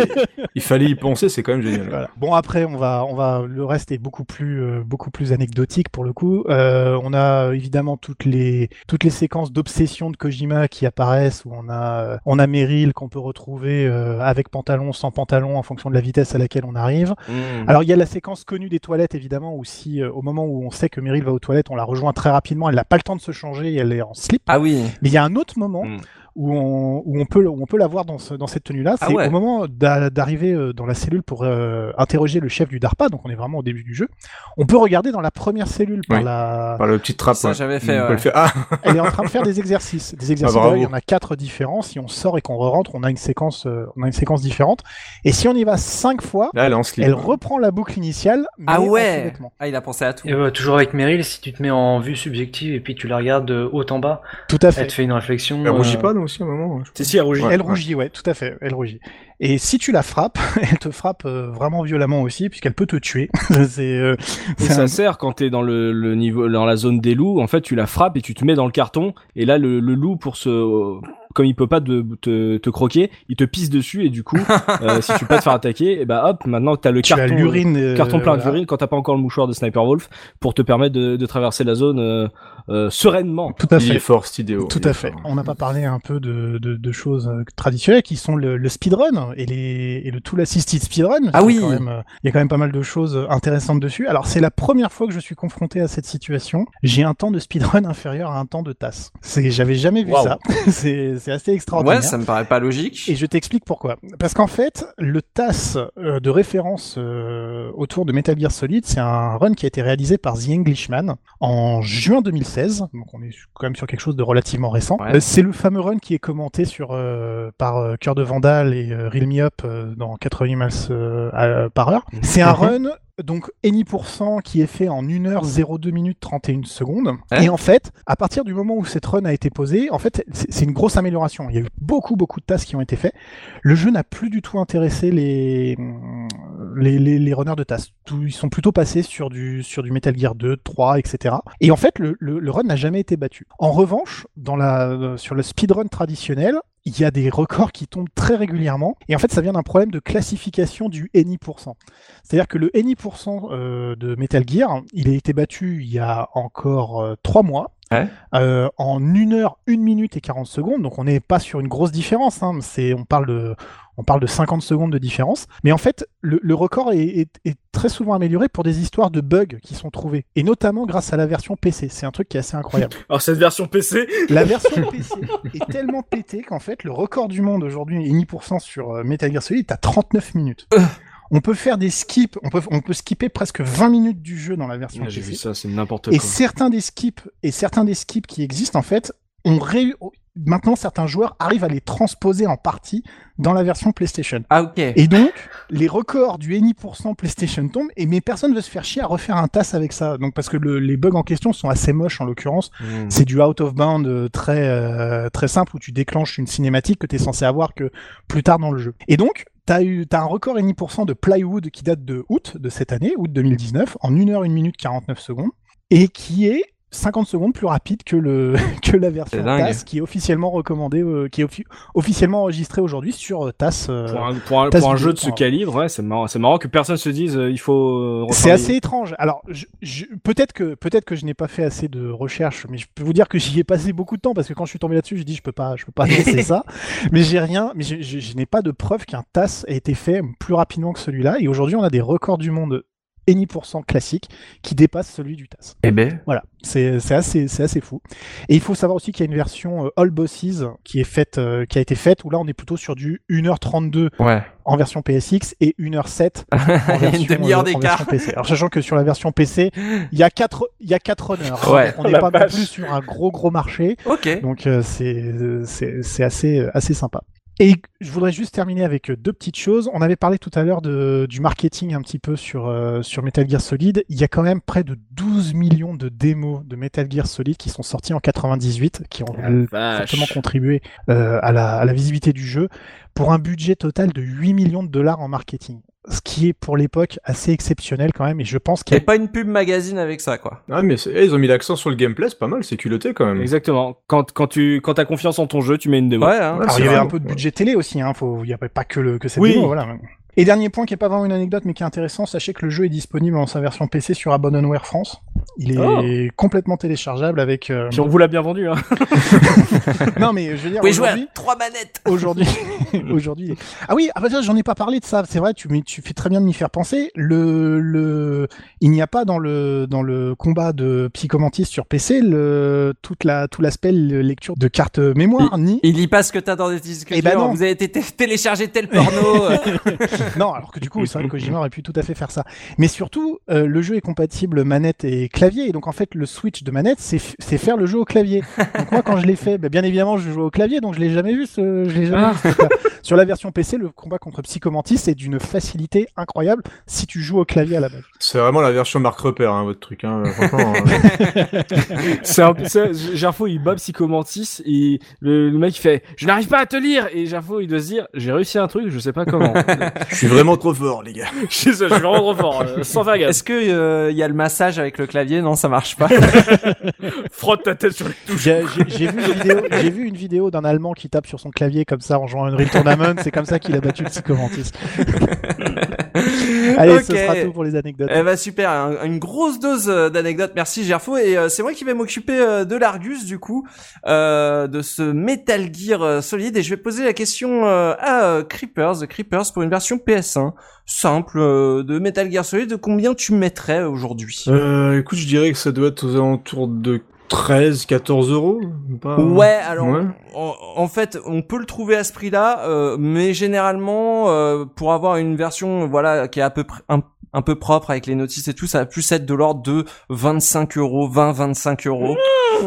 il fallait y penser, c'est quand même génial. Voilà. Bon après on va on va le reste est beaucoup plus euh, beaucoup plus anecdotique pour le coup. Euh, on a évidemment toutes les toutes les séquences d'obsession de Kojima qui apparaissent où on a on a Meryl qu'on peut retrouver euh, avec pantalon sans pantalon en fonction de la vitesse à laquelle on arrive. Hmm. Alors il y a la séquence connue des toilettes évidemment où si euh, au moment où on sait que Meryl va aux toilettes on la rejoint très rapidement elle n'a pas le temps de se changer et elle est en slip. Ah oui. Mais il y a un autre moment Mm. Où, on, où, on peut, où on peut la voir dans, ce- dans cette tenue-là. Ah C'est ouais. au moment d'a- d'arriver euh, dans la cellule pour euh, interroger le chef du DARPA, donc on est vraiment au début du jeu. On peut regarder dans la première cellule par Oui. la... Par le petit trappe. Ça, ouais. j'avais On fait, ouais. faire. Ah, Elle est en train de faire des exercices. Des exercices, Ah, d'ailleurs, il y en a quatre différents. Si on sort et qu'on re-rentre, on a une séquence, euh, on a une séquence différente. Et si on y va cinq fois, là, elle elle reprend la boucle initiale. mais Ah ouais. Ah il a pensé à tout. Et bah, toujours avec Meryl, si tu te mets en vue subjective et puis tu la regardes de haut en bas, Tout à elle fait. te fait une réflexion. Elle rougit pas, non, aussi, à un moment. je Si si, elle rougit. Ouais. Elle rougit, ouais, tout à fait, elle rougit. Et si tu la frappes, elle te frappe euh, vraiment violemment aussi, puisqu'elle peut te tuer. c'est euh, ça un- sert quand t'es dans le, le niveau, dans la zone des loups. En fait, tu la frappes et tu te mets dans le carton. Et là, le, le loup, pour se, comme il peut pas te, te, te croquer, il te pisse dessus et du coup, euh, si tu peux pas te faire attaquer, et bah hop, maintenant t'as le tu as carton, euh, carton plein voilà. d'urine quand t'as pas encore le mouchoir de Sniper Wolf pour te permettre de, de traverser la zone euh, euh, sereinement. Tout à Il fait. est fort. Tout Il à fait. fort. On n'a pas parlé un peu de, de, de choses euh, traditionnelles qui sont le, le speedrun et, les, et le tool assisted speedrun. Ah oui. euh, Il y a quand même pas mal de choses euh, intéressantes dessus. Alors c'est la première fois que je suis confronté à cette situation. J'ai un temps de speedrun inférieur à un temps de tasse. C'est, j'avais jamais vu ça. c'est, c'est assez extraordinaire. Ouais, ça me paraît pas logique. Et je t'explique pourquoi. Parce qu'en fait, le TAS euh, de référence euh, autour de Metal Gear Solid, c'est un run qui a été réalisé par The Englishman en juin 2016. Donc on est quand même sur quelque chose de relativement récent. Ouais. Euh, c'est le fameux run qui est commenté sur euh, par Cœur de Vandal et Reel Me Up dans 80 miles euh, par heure. C'est un run donc Any% qui est fait en 1h 02 minutes 31 secondes. Et en fait, à partir du moment où cette run a été posée, en fait, c'est une grosse amélioration. Il y a eu beaucoup, beaucoup de tasks qui ont été faits. Le jeu n'a plus du tout intéressé les, les, les, les runners de tasks. Ils sont plutôt passés sur du, sur du Metal Gear 2, 3, etc. Et en fait, le, le, le run n'a jamais été battu. En revanche, dans la, euh, sur le speedrun traditionnel, il y a des records qui tombent très régulièrement. Et en fait, ça vient d'un problème de classification du NI%. C'est-à-dire que le NI% euh, de Metal Gear, il a été battu il y a encore euh, trois mois. Ouais. euh, en 1 heure, 1 minute et 40 secondes, donc on n'est pas sur une grosse différence, hein. c'est, on, parle de, on parle de 50 secondes de différence, mais en fait le, le record est, est- est très souvent amélioré pour des histoires de bugs qui sont trouvés, et notamment grâce à la version PC, c'est un truc qui est assez incroyable. Alors cette version PC, La version PC est tellement pétée qu'en fait, le record du monde aujourd'hui, 1% sur euh, Metal Gear Solid, est à 39 minutes. On peut faire des skips, on peut, on peut skipper presque 20 minutes du jeu dans la version j'ai vu ça, c'est n'importe Et quoi. certains des skips, et certains des skips qui existent, en fait, ont ré... maintenant certains joueurs arrivent à les transposer en partie dans la version PlayStation. Ah ok. Et donc, les records du NI% PlayStation tombent, et mais personne ne veut se faire chier à refaire un TAS avec ça. Donc, parce que le- les bugs en question sont assez moches en l'occurrence. Hmm. C'est du out of bound euh, très euh, très simple où tu déclenches une cinématique que tu es censé avoir que plus tard dans le jeu. Et donc, t'as eu un record NI% de plywood qui date de août de cette année, août 2019, en 1 heure 1 minute 49 secondes, et qui est 50 secondes plus rapide que le que la version. TAS qui est officiellement recommandée, euh, qui est offi- officiellement enregistrée aujourd'hui sur euh, TAS. euh, Pour un, pour un, Tasse pour un vidéo, jeu de ce calibre, ouais, c'est marrant, c'est marrant que personne se dise euh, il faut. C'est assez étrange. Alors, peut-être que peut-être que je n'ai pas fait assez de recherches, mais je peux vous dire que j'y ai passé beaucoup de temps parce que quand je suis tombé là-dessus, j'ai dit je peux pas, je peux pas lancer ça. Mais j'ai rien, mais je, je- je n'ai pas de preuve qu'un TAS ait été fait plus rapidement que celui-là. Et aujourd'hui, on a des records du monde Any% classique qui dépasse celui du TAS. Eh ben. Voilà, c'est c'est assez, c'est assez fou. Et il faut savoir aussi qu'il y a une version euh, All Bosses qui, est faite, euh, qui a été faite, où là on est plutôt sur du 1h32 Ouais. en version PSX et 1h07 en Il y a version, une demi-heure euh, en d'écart. version PC. Alors sachant que sur la version PC, il y a 4 il y a quatre honneurs. Ouais. Donc, on n'est pas non plus sur un gros gros marché. Ok. Donc euh, c'est c'est c'est assez euh, assez sympa. Et je voudrais juste terminer avec euh, deux petites choses. On avait parlé tout à l'heure du marketing un petit peu sur, euh, sur Metal Gear Solid. Il y a quand même près de 12 millions de démos de Metal Gear Solid qui sont sortis en 98, qui ont euh, fortement contribué euh, à, la, à la visibilité du jeu, pour un budget total de 8 millions de dollars en marketing. Ce qui est pour l'époque assez exceptionnel quand même, et je pense Il qu'il n'y y a a pas une pub magazine avec ça, quoi. Ah, mais c'est- eh, ils ont mis l'accent sur le gameplay, c'est pas mal, c'est culotté quand même. Exactement. Quand, quand tu quand as confiance en ton jeu, tu mets une démo. Ouais, hein. Ouais, Alors il y avait un peu de budget télé aussi, hein. Faut, il n'y avait pas que le que cette Oui. démo, voilà. Et dernier point qui est pas vraiment une anecdote mais qui est intéressant, sachez que le jeu est disponible en sa version PC sur Abandonware France. Il est Oh. complètement téléchargeable avec. euh, Puis on vous l'a bien vendu. Hein. non mais je veux dire Vous pouvez jouer à aujourd'hui. trois manettes. Aujourd'hui, aujourd'hui. Ah oui, ah bah j'en ai pas parlé de ça. C'est vrai, tu, fais très bien de m'y faire penser. Le, le, il n'y a pas dans le dans le combat de Psychomantis sur PC le toute la tout l'aspect le- lecture de carte mémoire ni Il lit pas ce que t'as dans des disques Eh ben durs. non. Vous avez été téléchargé tel porno. non, alors que du coup, c'est vrai que Kojima aurait pu tout à fait faire ça. Mais surtout, euh, le jeu est compatible manette et clavier, et donc en fait, le switch de manette, c'est faire le jeu au clavier. Donc moi, quand je l'ai fait, bah, bien évidemment, je joue au clavier, donc je l'ai jamais vu. Ce, je l'ai jamais Ah. vu. Sur la version PC, le combat contre Psychomantis est d'une facilité incroyable si tu joues au clavier à la base. C'est vraiment la version Marc Repère, hein, votre truc. Hein. Euh, Gerfo, il bat Psychomantis et le, le mec il fait Je n'arrive pas à te lire Et Gerfo il doit se dire J'ai réussi un truc, je sais pas comment. je suis vraiment trop fort, les gars. je suis je suis vraiment trop fort, euh, sans faire gaffe. Est-ce que euh, il y a le massage avec le clavier? Non, ça marche pas. Frotte ta tête sur les touches. J'ai vu, une vidéo- j'ai vu une vidéo d'un Allemand qui tape sur son clavier comme ça en jouant à Unreal C'est comme ça qu'il a battu Psychomantis. Allez, ce Ok. sera tout pour les anecdotes. Eh ben super, un- une grosse dose euh, d'anecdotes. Merci Gerfo et euh, c'est moi qui vais m'occuper euh, de l'Argus du coup, euh, de ce Metal Gear euh, Solid et je vais poser la question euh, à euh, Creepers, The Creepers pour une version PS1 simple euh, de Metal Gear Solid. De combien tu mettrais aujourd'hui? Euh, écoute, je dirais que ça doit être aux alentours de 13, 14 euros. Pas... Ouais, alors Ouais. En, en fait, on peut le trouver à ce prix-là, euh, mais généralement, euh, pour avoir une version, voilà, qui est à peu près un, un peu propre avec les notices et tout, ça va plus être de l'ordre de 25 euros, 20-25 euros.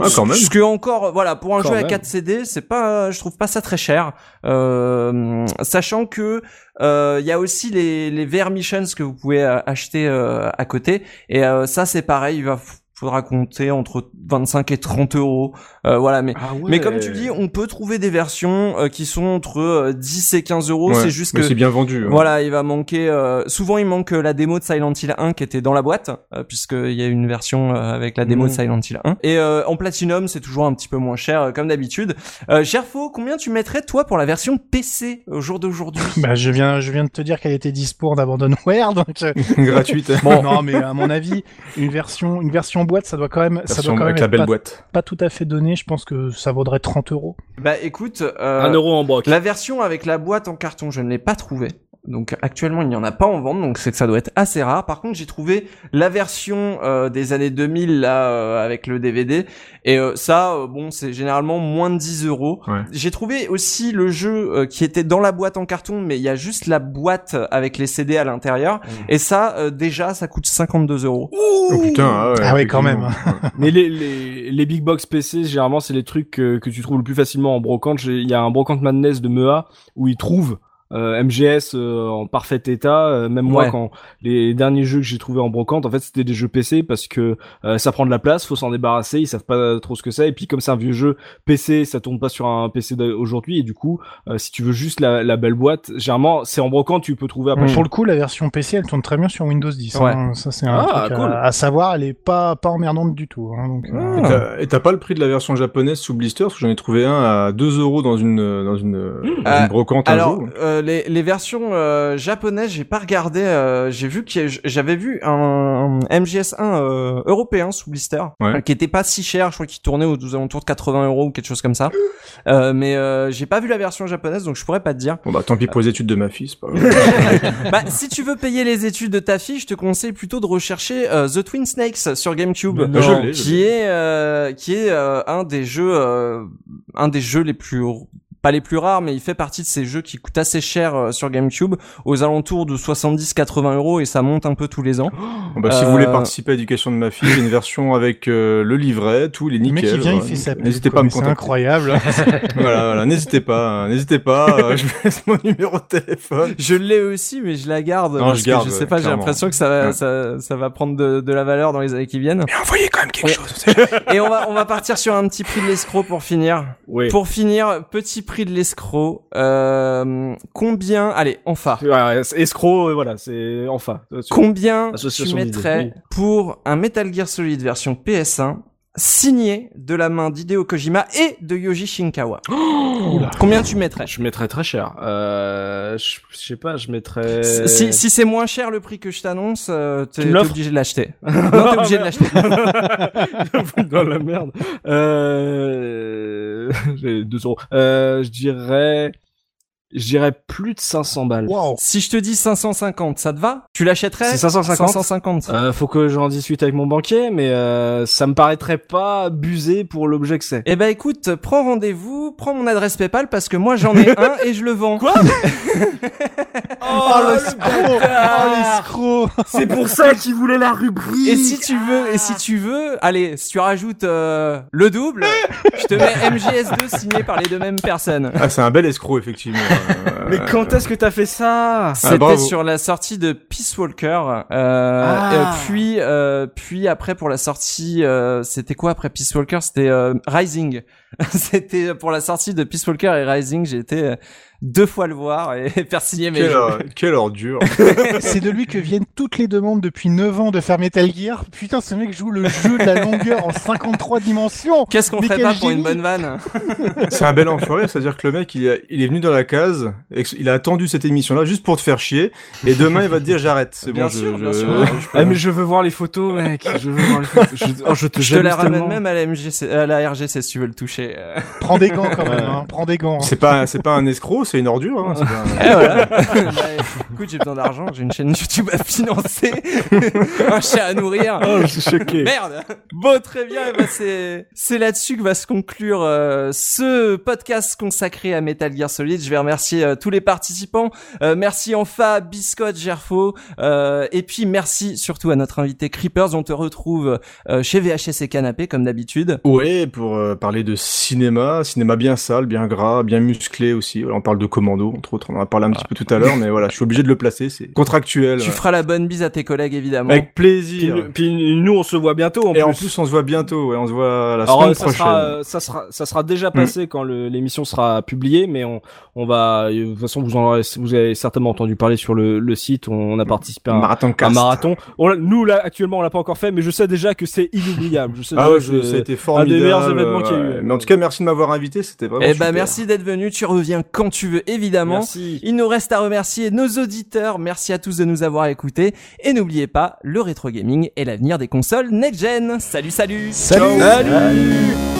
Ah, quand même. Ce que encore, voilà, pour un Quand jeu à même. 4 CD, c'est pas, je trouve pas ça très cher. Euh, sachant que euh, il y a aussi les, les VR Missions que vous pouvez euh, acheter euh, à côté, et euh, ça c'est pareil, il va faudra compter entre 25 et 30 euros. Euh, voilà, mais Ah ouais. mais comme tu dis, on peut trouver des versions euh, qui sont entre euh, 10 et 15 euros. Ouais, c'est juste mais que c'est bien vendu. hein. voilà, il va manquer. euh, souvent, il manque euh, la démo de Silent Hill 1 qui était dans la boîte, euh, puisqu'il y a une version euh, avec la démo de Silent Hill 1. Et euh, en platinum, c'est toujours un petit peu moins cher, euh, comme d'habitude. Euh, Gerfo, combien tu mettrais toi pour la version PC au jour d'aujourd'hui? Bah, je viens, je viens de te dire qu'elle était dispo en Abandonware, donc. euh, Gratuite. Bon, non, mais à mon avis, une version, une version boîte, ça doit quand même, ça doit quand même être pas, boîte. pas tout à fait donné. Je pense que ça vaudrait 30 euros. Bah écoute, euh, Un euro en broc. la version avec la boîte en carton, je ne l'ai pas trouvée. Donc actuellement, il n'y en a pas en vente, donc c'est que ça doit être assez rare. Par contre, j'ai trouvé la version euh, des années 2000 là euh, avec le DVD, et euh, ça, euh, bon, c'est généralement moins de 10 euros. Ouais. J'ai trouvé aussi le jeu euh, qui était dans la boîte en carton, mais il y a juste la boîte avec les CD à l'intérieur, et ça, euh, déjà, ça coûte 52 euros. Oh putain, ah ouais. Ah ouais, quand même. Mais les, les, les big box PC, généralement, c'est les trucs que, que tu trouves le plus facilement en brocante. J'ai- Il y a un brocante Madness de Mea où ils trouvent euh, MGS euh, en parfait état. Euh, même moi, quand les derniers jeux que j'ai trouvés en brocante, en fait, c'était des jeux PC parce que euh, ça prend de la place, faut s'en débarrasser. Ils savent pas trop ce que c'est. Et puis, comme c'est un vieux jeu PC, ça tourne pas sur un PC d'aujourd'hui. Et du coup, euh, si tu veux juste la, la belle boîte, généralement, c'est en brocante, tu peux trouver à pas Mm. cher. Pour le coup, la version PC, elle tourne très bien sur Windows 10. Ouais. hein. Ça, c'est un Ah, truc cool. à, à savoir. Elle est pas, pas emmerdante du tout. hein. Donc, euh, Et t'as- Et t'as pas le prix de la version japonaise sous blister? Parce que j'en ai trouvé un à 2 euros dans une, dans une, dans Euh, une brocante un Alors, jour. Euh, les, les versions euh, japonaises, j'ai pas regardé. euh, j'ai vu que j'avais vu un, un MGS1 euh, européen sous blister, Ouais. qui était pas si cher. Je crois qu'il tournait aux alentours de 80 euros ou quelque chose comme ça. Euh, mais euh, j'ai pas vu la version japonaise, donc je pourrais pas te dire. Bon bah tant pis pour les études de ma fille, c'est pas grave. bah, si tu veux payer les études de ta fille, je te conseille plutôt de rechercher euh, The Twin Snakes sur GameCube, non. Je l'ai, je qui est euh, qui est euh, un des jeux euh, un des jeux les plus pas les plus rares, mais il fait partie de ces jeux qui coûtent assez cher euh, sur GameCube, aux alentours de 70-80 euros, et ça monte un peu tous les ans. Bon, bah, si vous voulez Euh, participer à l'éducation de ma fille, j'ai une version avec euh, le livret, tout, les Le mec, nickel. il vient, il voilà. fait sa N'hésitez pas à me mais C'est contacter. incroyable. voilà, voilà, n'hésitez pas, hein, n'hésitez pas. euh, je vous laisse mon numéro de téléphone. Je l'ai aussi, mais je la garde. Non, parce je que garde, je sais ouais, pas, j'ai l'impression que ça va, Ouais. ça, ça va prendre de, de la valeur dans les années qui viennent. Mais envoyez quand même quelque Ouais. chose. Et on va, on va partir sur un petit prix de l'escroc pour finir. Oui. Pour finir, petit prix de l'escroc. Euh, combien Allez, enfin. Ouais, escroc, euh, voilà, c'est enfin. Combien tu mettrais pour un Metal Gear Solid version PS1 signé de la main d'Hideo Kojima et de Yoji Shinkawa Combien tu mettrais? Je mettrais très cher. Euh, je je sais pas, je mettrais. Si, si c'est moins cher le prix que je t'annonce, euh, t'es obligé de l'acheter. non, t'es obligé de l'acheter. dans la merde. Euh... J'ai 2 euros. Euh, je dirais, je dirais plus de 500 balles. Si je te dis 550, ça te va? Tu l'achèterais? C'est 550 550. Euh, faut que j'en discute avec mon banquier, mais euh, ça me paraîtrait pas abusé pour l'objet que c'est. Eh ben écoute, prends rendez-vous, prends mon adresse PayPal parce que moi j'en ai un et je le vends. Quoi? Oh, l'escroc Oh, l'escroc C'est pour ça qu'il voulait la rubrique. Et si tu veux, et si tu veux, allez, si tu rajoutes euh, le double, je te mets MGS2 signé par les deux mêmes personnes. Ah, c'est un bel escroc effectivement. Mais quand est-ce que t'as fait ça C'était bravo. sur la sortie de Peace Walker, euh, Ah. euh, puis euh, puis après pour la sortie, euh, c'était quoi après Peace Walker? C'était euh, Rising. c'était pour la sortie de Peace Walker et Rising, j'ai été euh, deux fois le voir et faire signer mes Quelle, jeux. or- quelle ordure. C'est de lui que viennent toutes les demandes depuis 9 ans de faire Metal Gear. Putain, ce mec joue le jeu de la longueur en 53 dimensions. Qu'est-ce qu'on ferait pas pour une bonne vanne C'est un bel enfoiré, c'est-à-dire que le mec, il, est- il est venu dans la case, et il a attendu cette émission-là juste pour te faire chier, et demain il va te dire j'arrête, c'est Bien bon, sûr, je, bien je- sûr. Ah mais je veux voir les photos, mec. Je veux voir les photos. Je, oh, je te, Je te la ramène tellement. même à la MGC, à la RGC si tu veux le toucher. Prends des gants quand même, hein. Prends des gants. C'est pas, c'est pas un escroc, c'est une ordure. Hein, un- Et voilà. Écoute, j'ai besoin d'argent, j'ai une chaîne YouTube à financer, un chien à nourrir. Oh, je suis choqué. Merde. Bon, très bien. eh ben, c'est c'est là-dessus que va se conclure euh, ce podcast consacré à Metal Gear Solid. Je vais remercier euh, tous les participants. Euh, merci Enfa, Biscotte, Gerfo, euh, et puis merci surtout à notre invité Creepers. On te retrouve euh, chez VHS et Canapé comme d'habitude. Ouais, pour euh, parler de cinéma, cinéma bien sale, bien gras, bien musclé aussi. On parle de Commando, entre autres, on en a parlé un petit peu tout à l'heure, mais voilà, je suis obligé de le placer, c'est contractuel. Tu feras la bonne bise à tes collègues évidemment. Avec plaisir. puis nous, on se voit bientôt. En Et plus. en plus, on se voit bientôt, ouais, on se voit la Alors, semaine euh, ça prochaine. sera, euh, ça sera, ça sera déjà passé quand le- l'émission sera publiée, mais on, on va, de toute façon, vous en aurez, vous avez certainement entendu parler sur le, le site. On a participé à un, marathon un marathon. On nous là, actuellement, on l'a pas encore fait, mais je sais déjà que c'est inoubliable. Je sais Ah ouais, je- a été un des formidable. meilleurs événements qu'il y a eu. ouais. Mais en tout cas, merci de m'avoir invité, c'était vraiment Eh super. ben merci d'être venu. Tu reviens quand tu veux évidemment. Merci. Il nous reste à remercier nos auditeurs. Merci à tous de nous avoir écoutés. Et n'oubliez pas, le rétro gaming est l'avenir des consoles next-gen. Salut, salut Salut Salut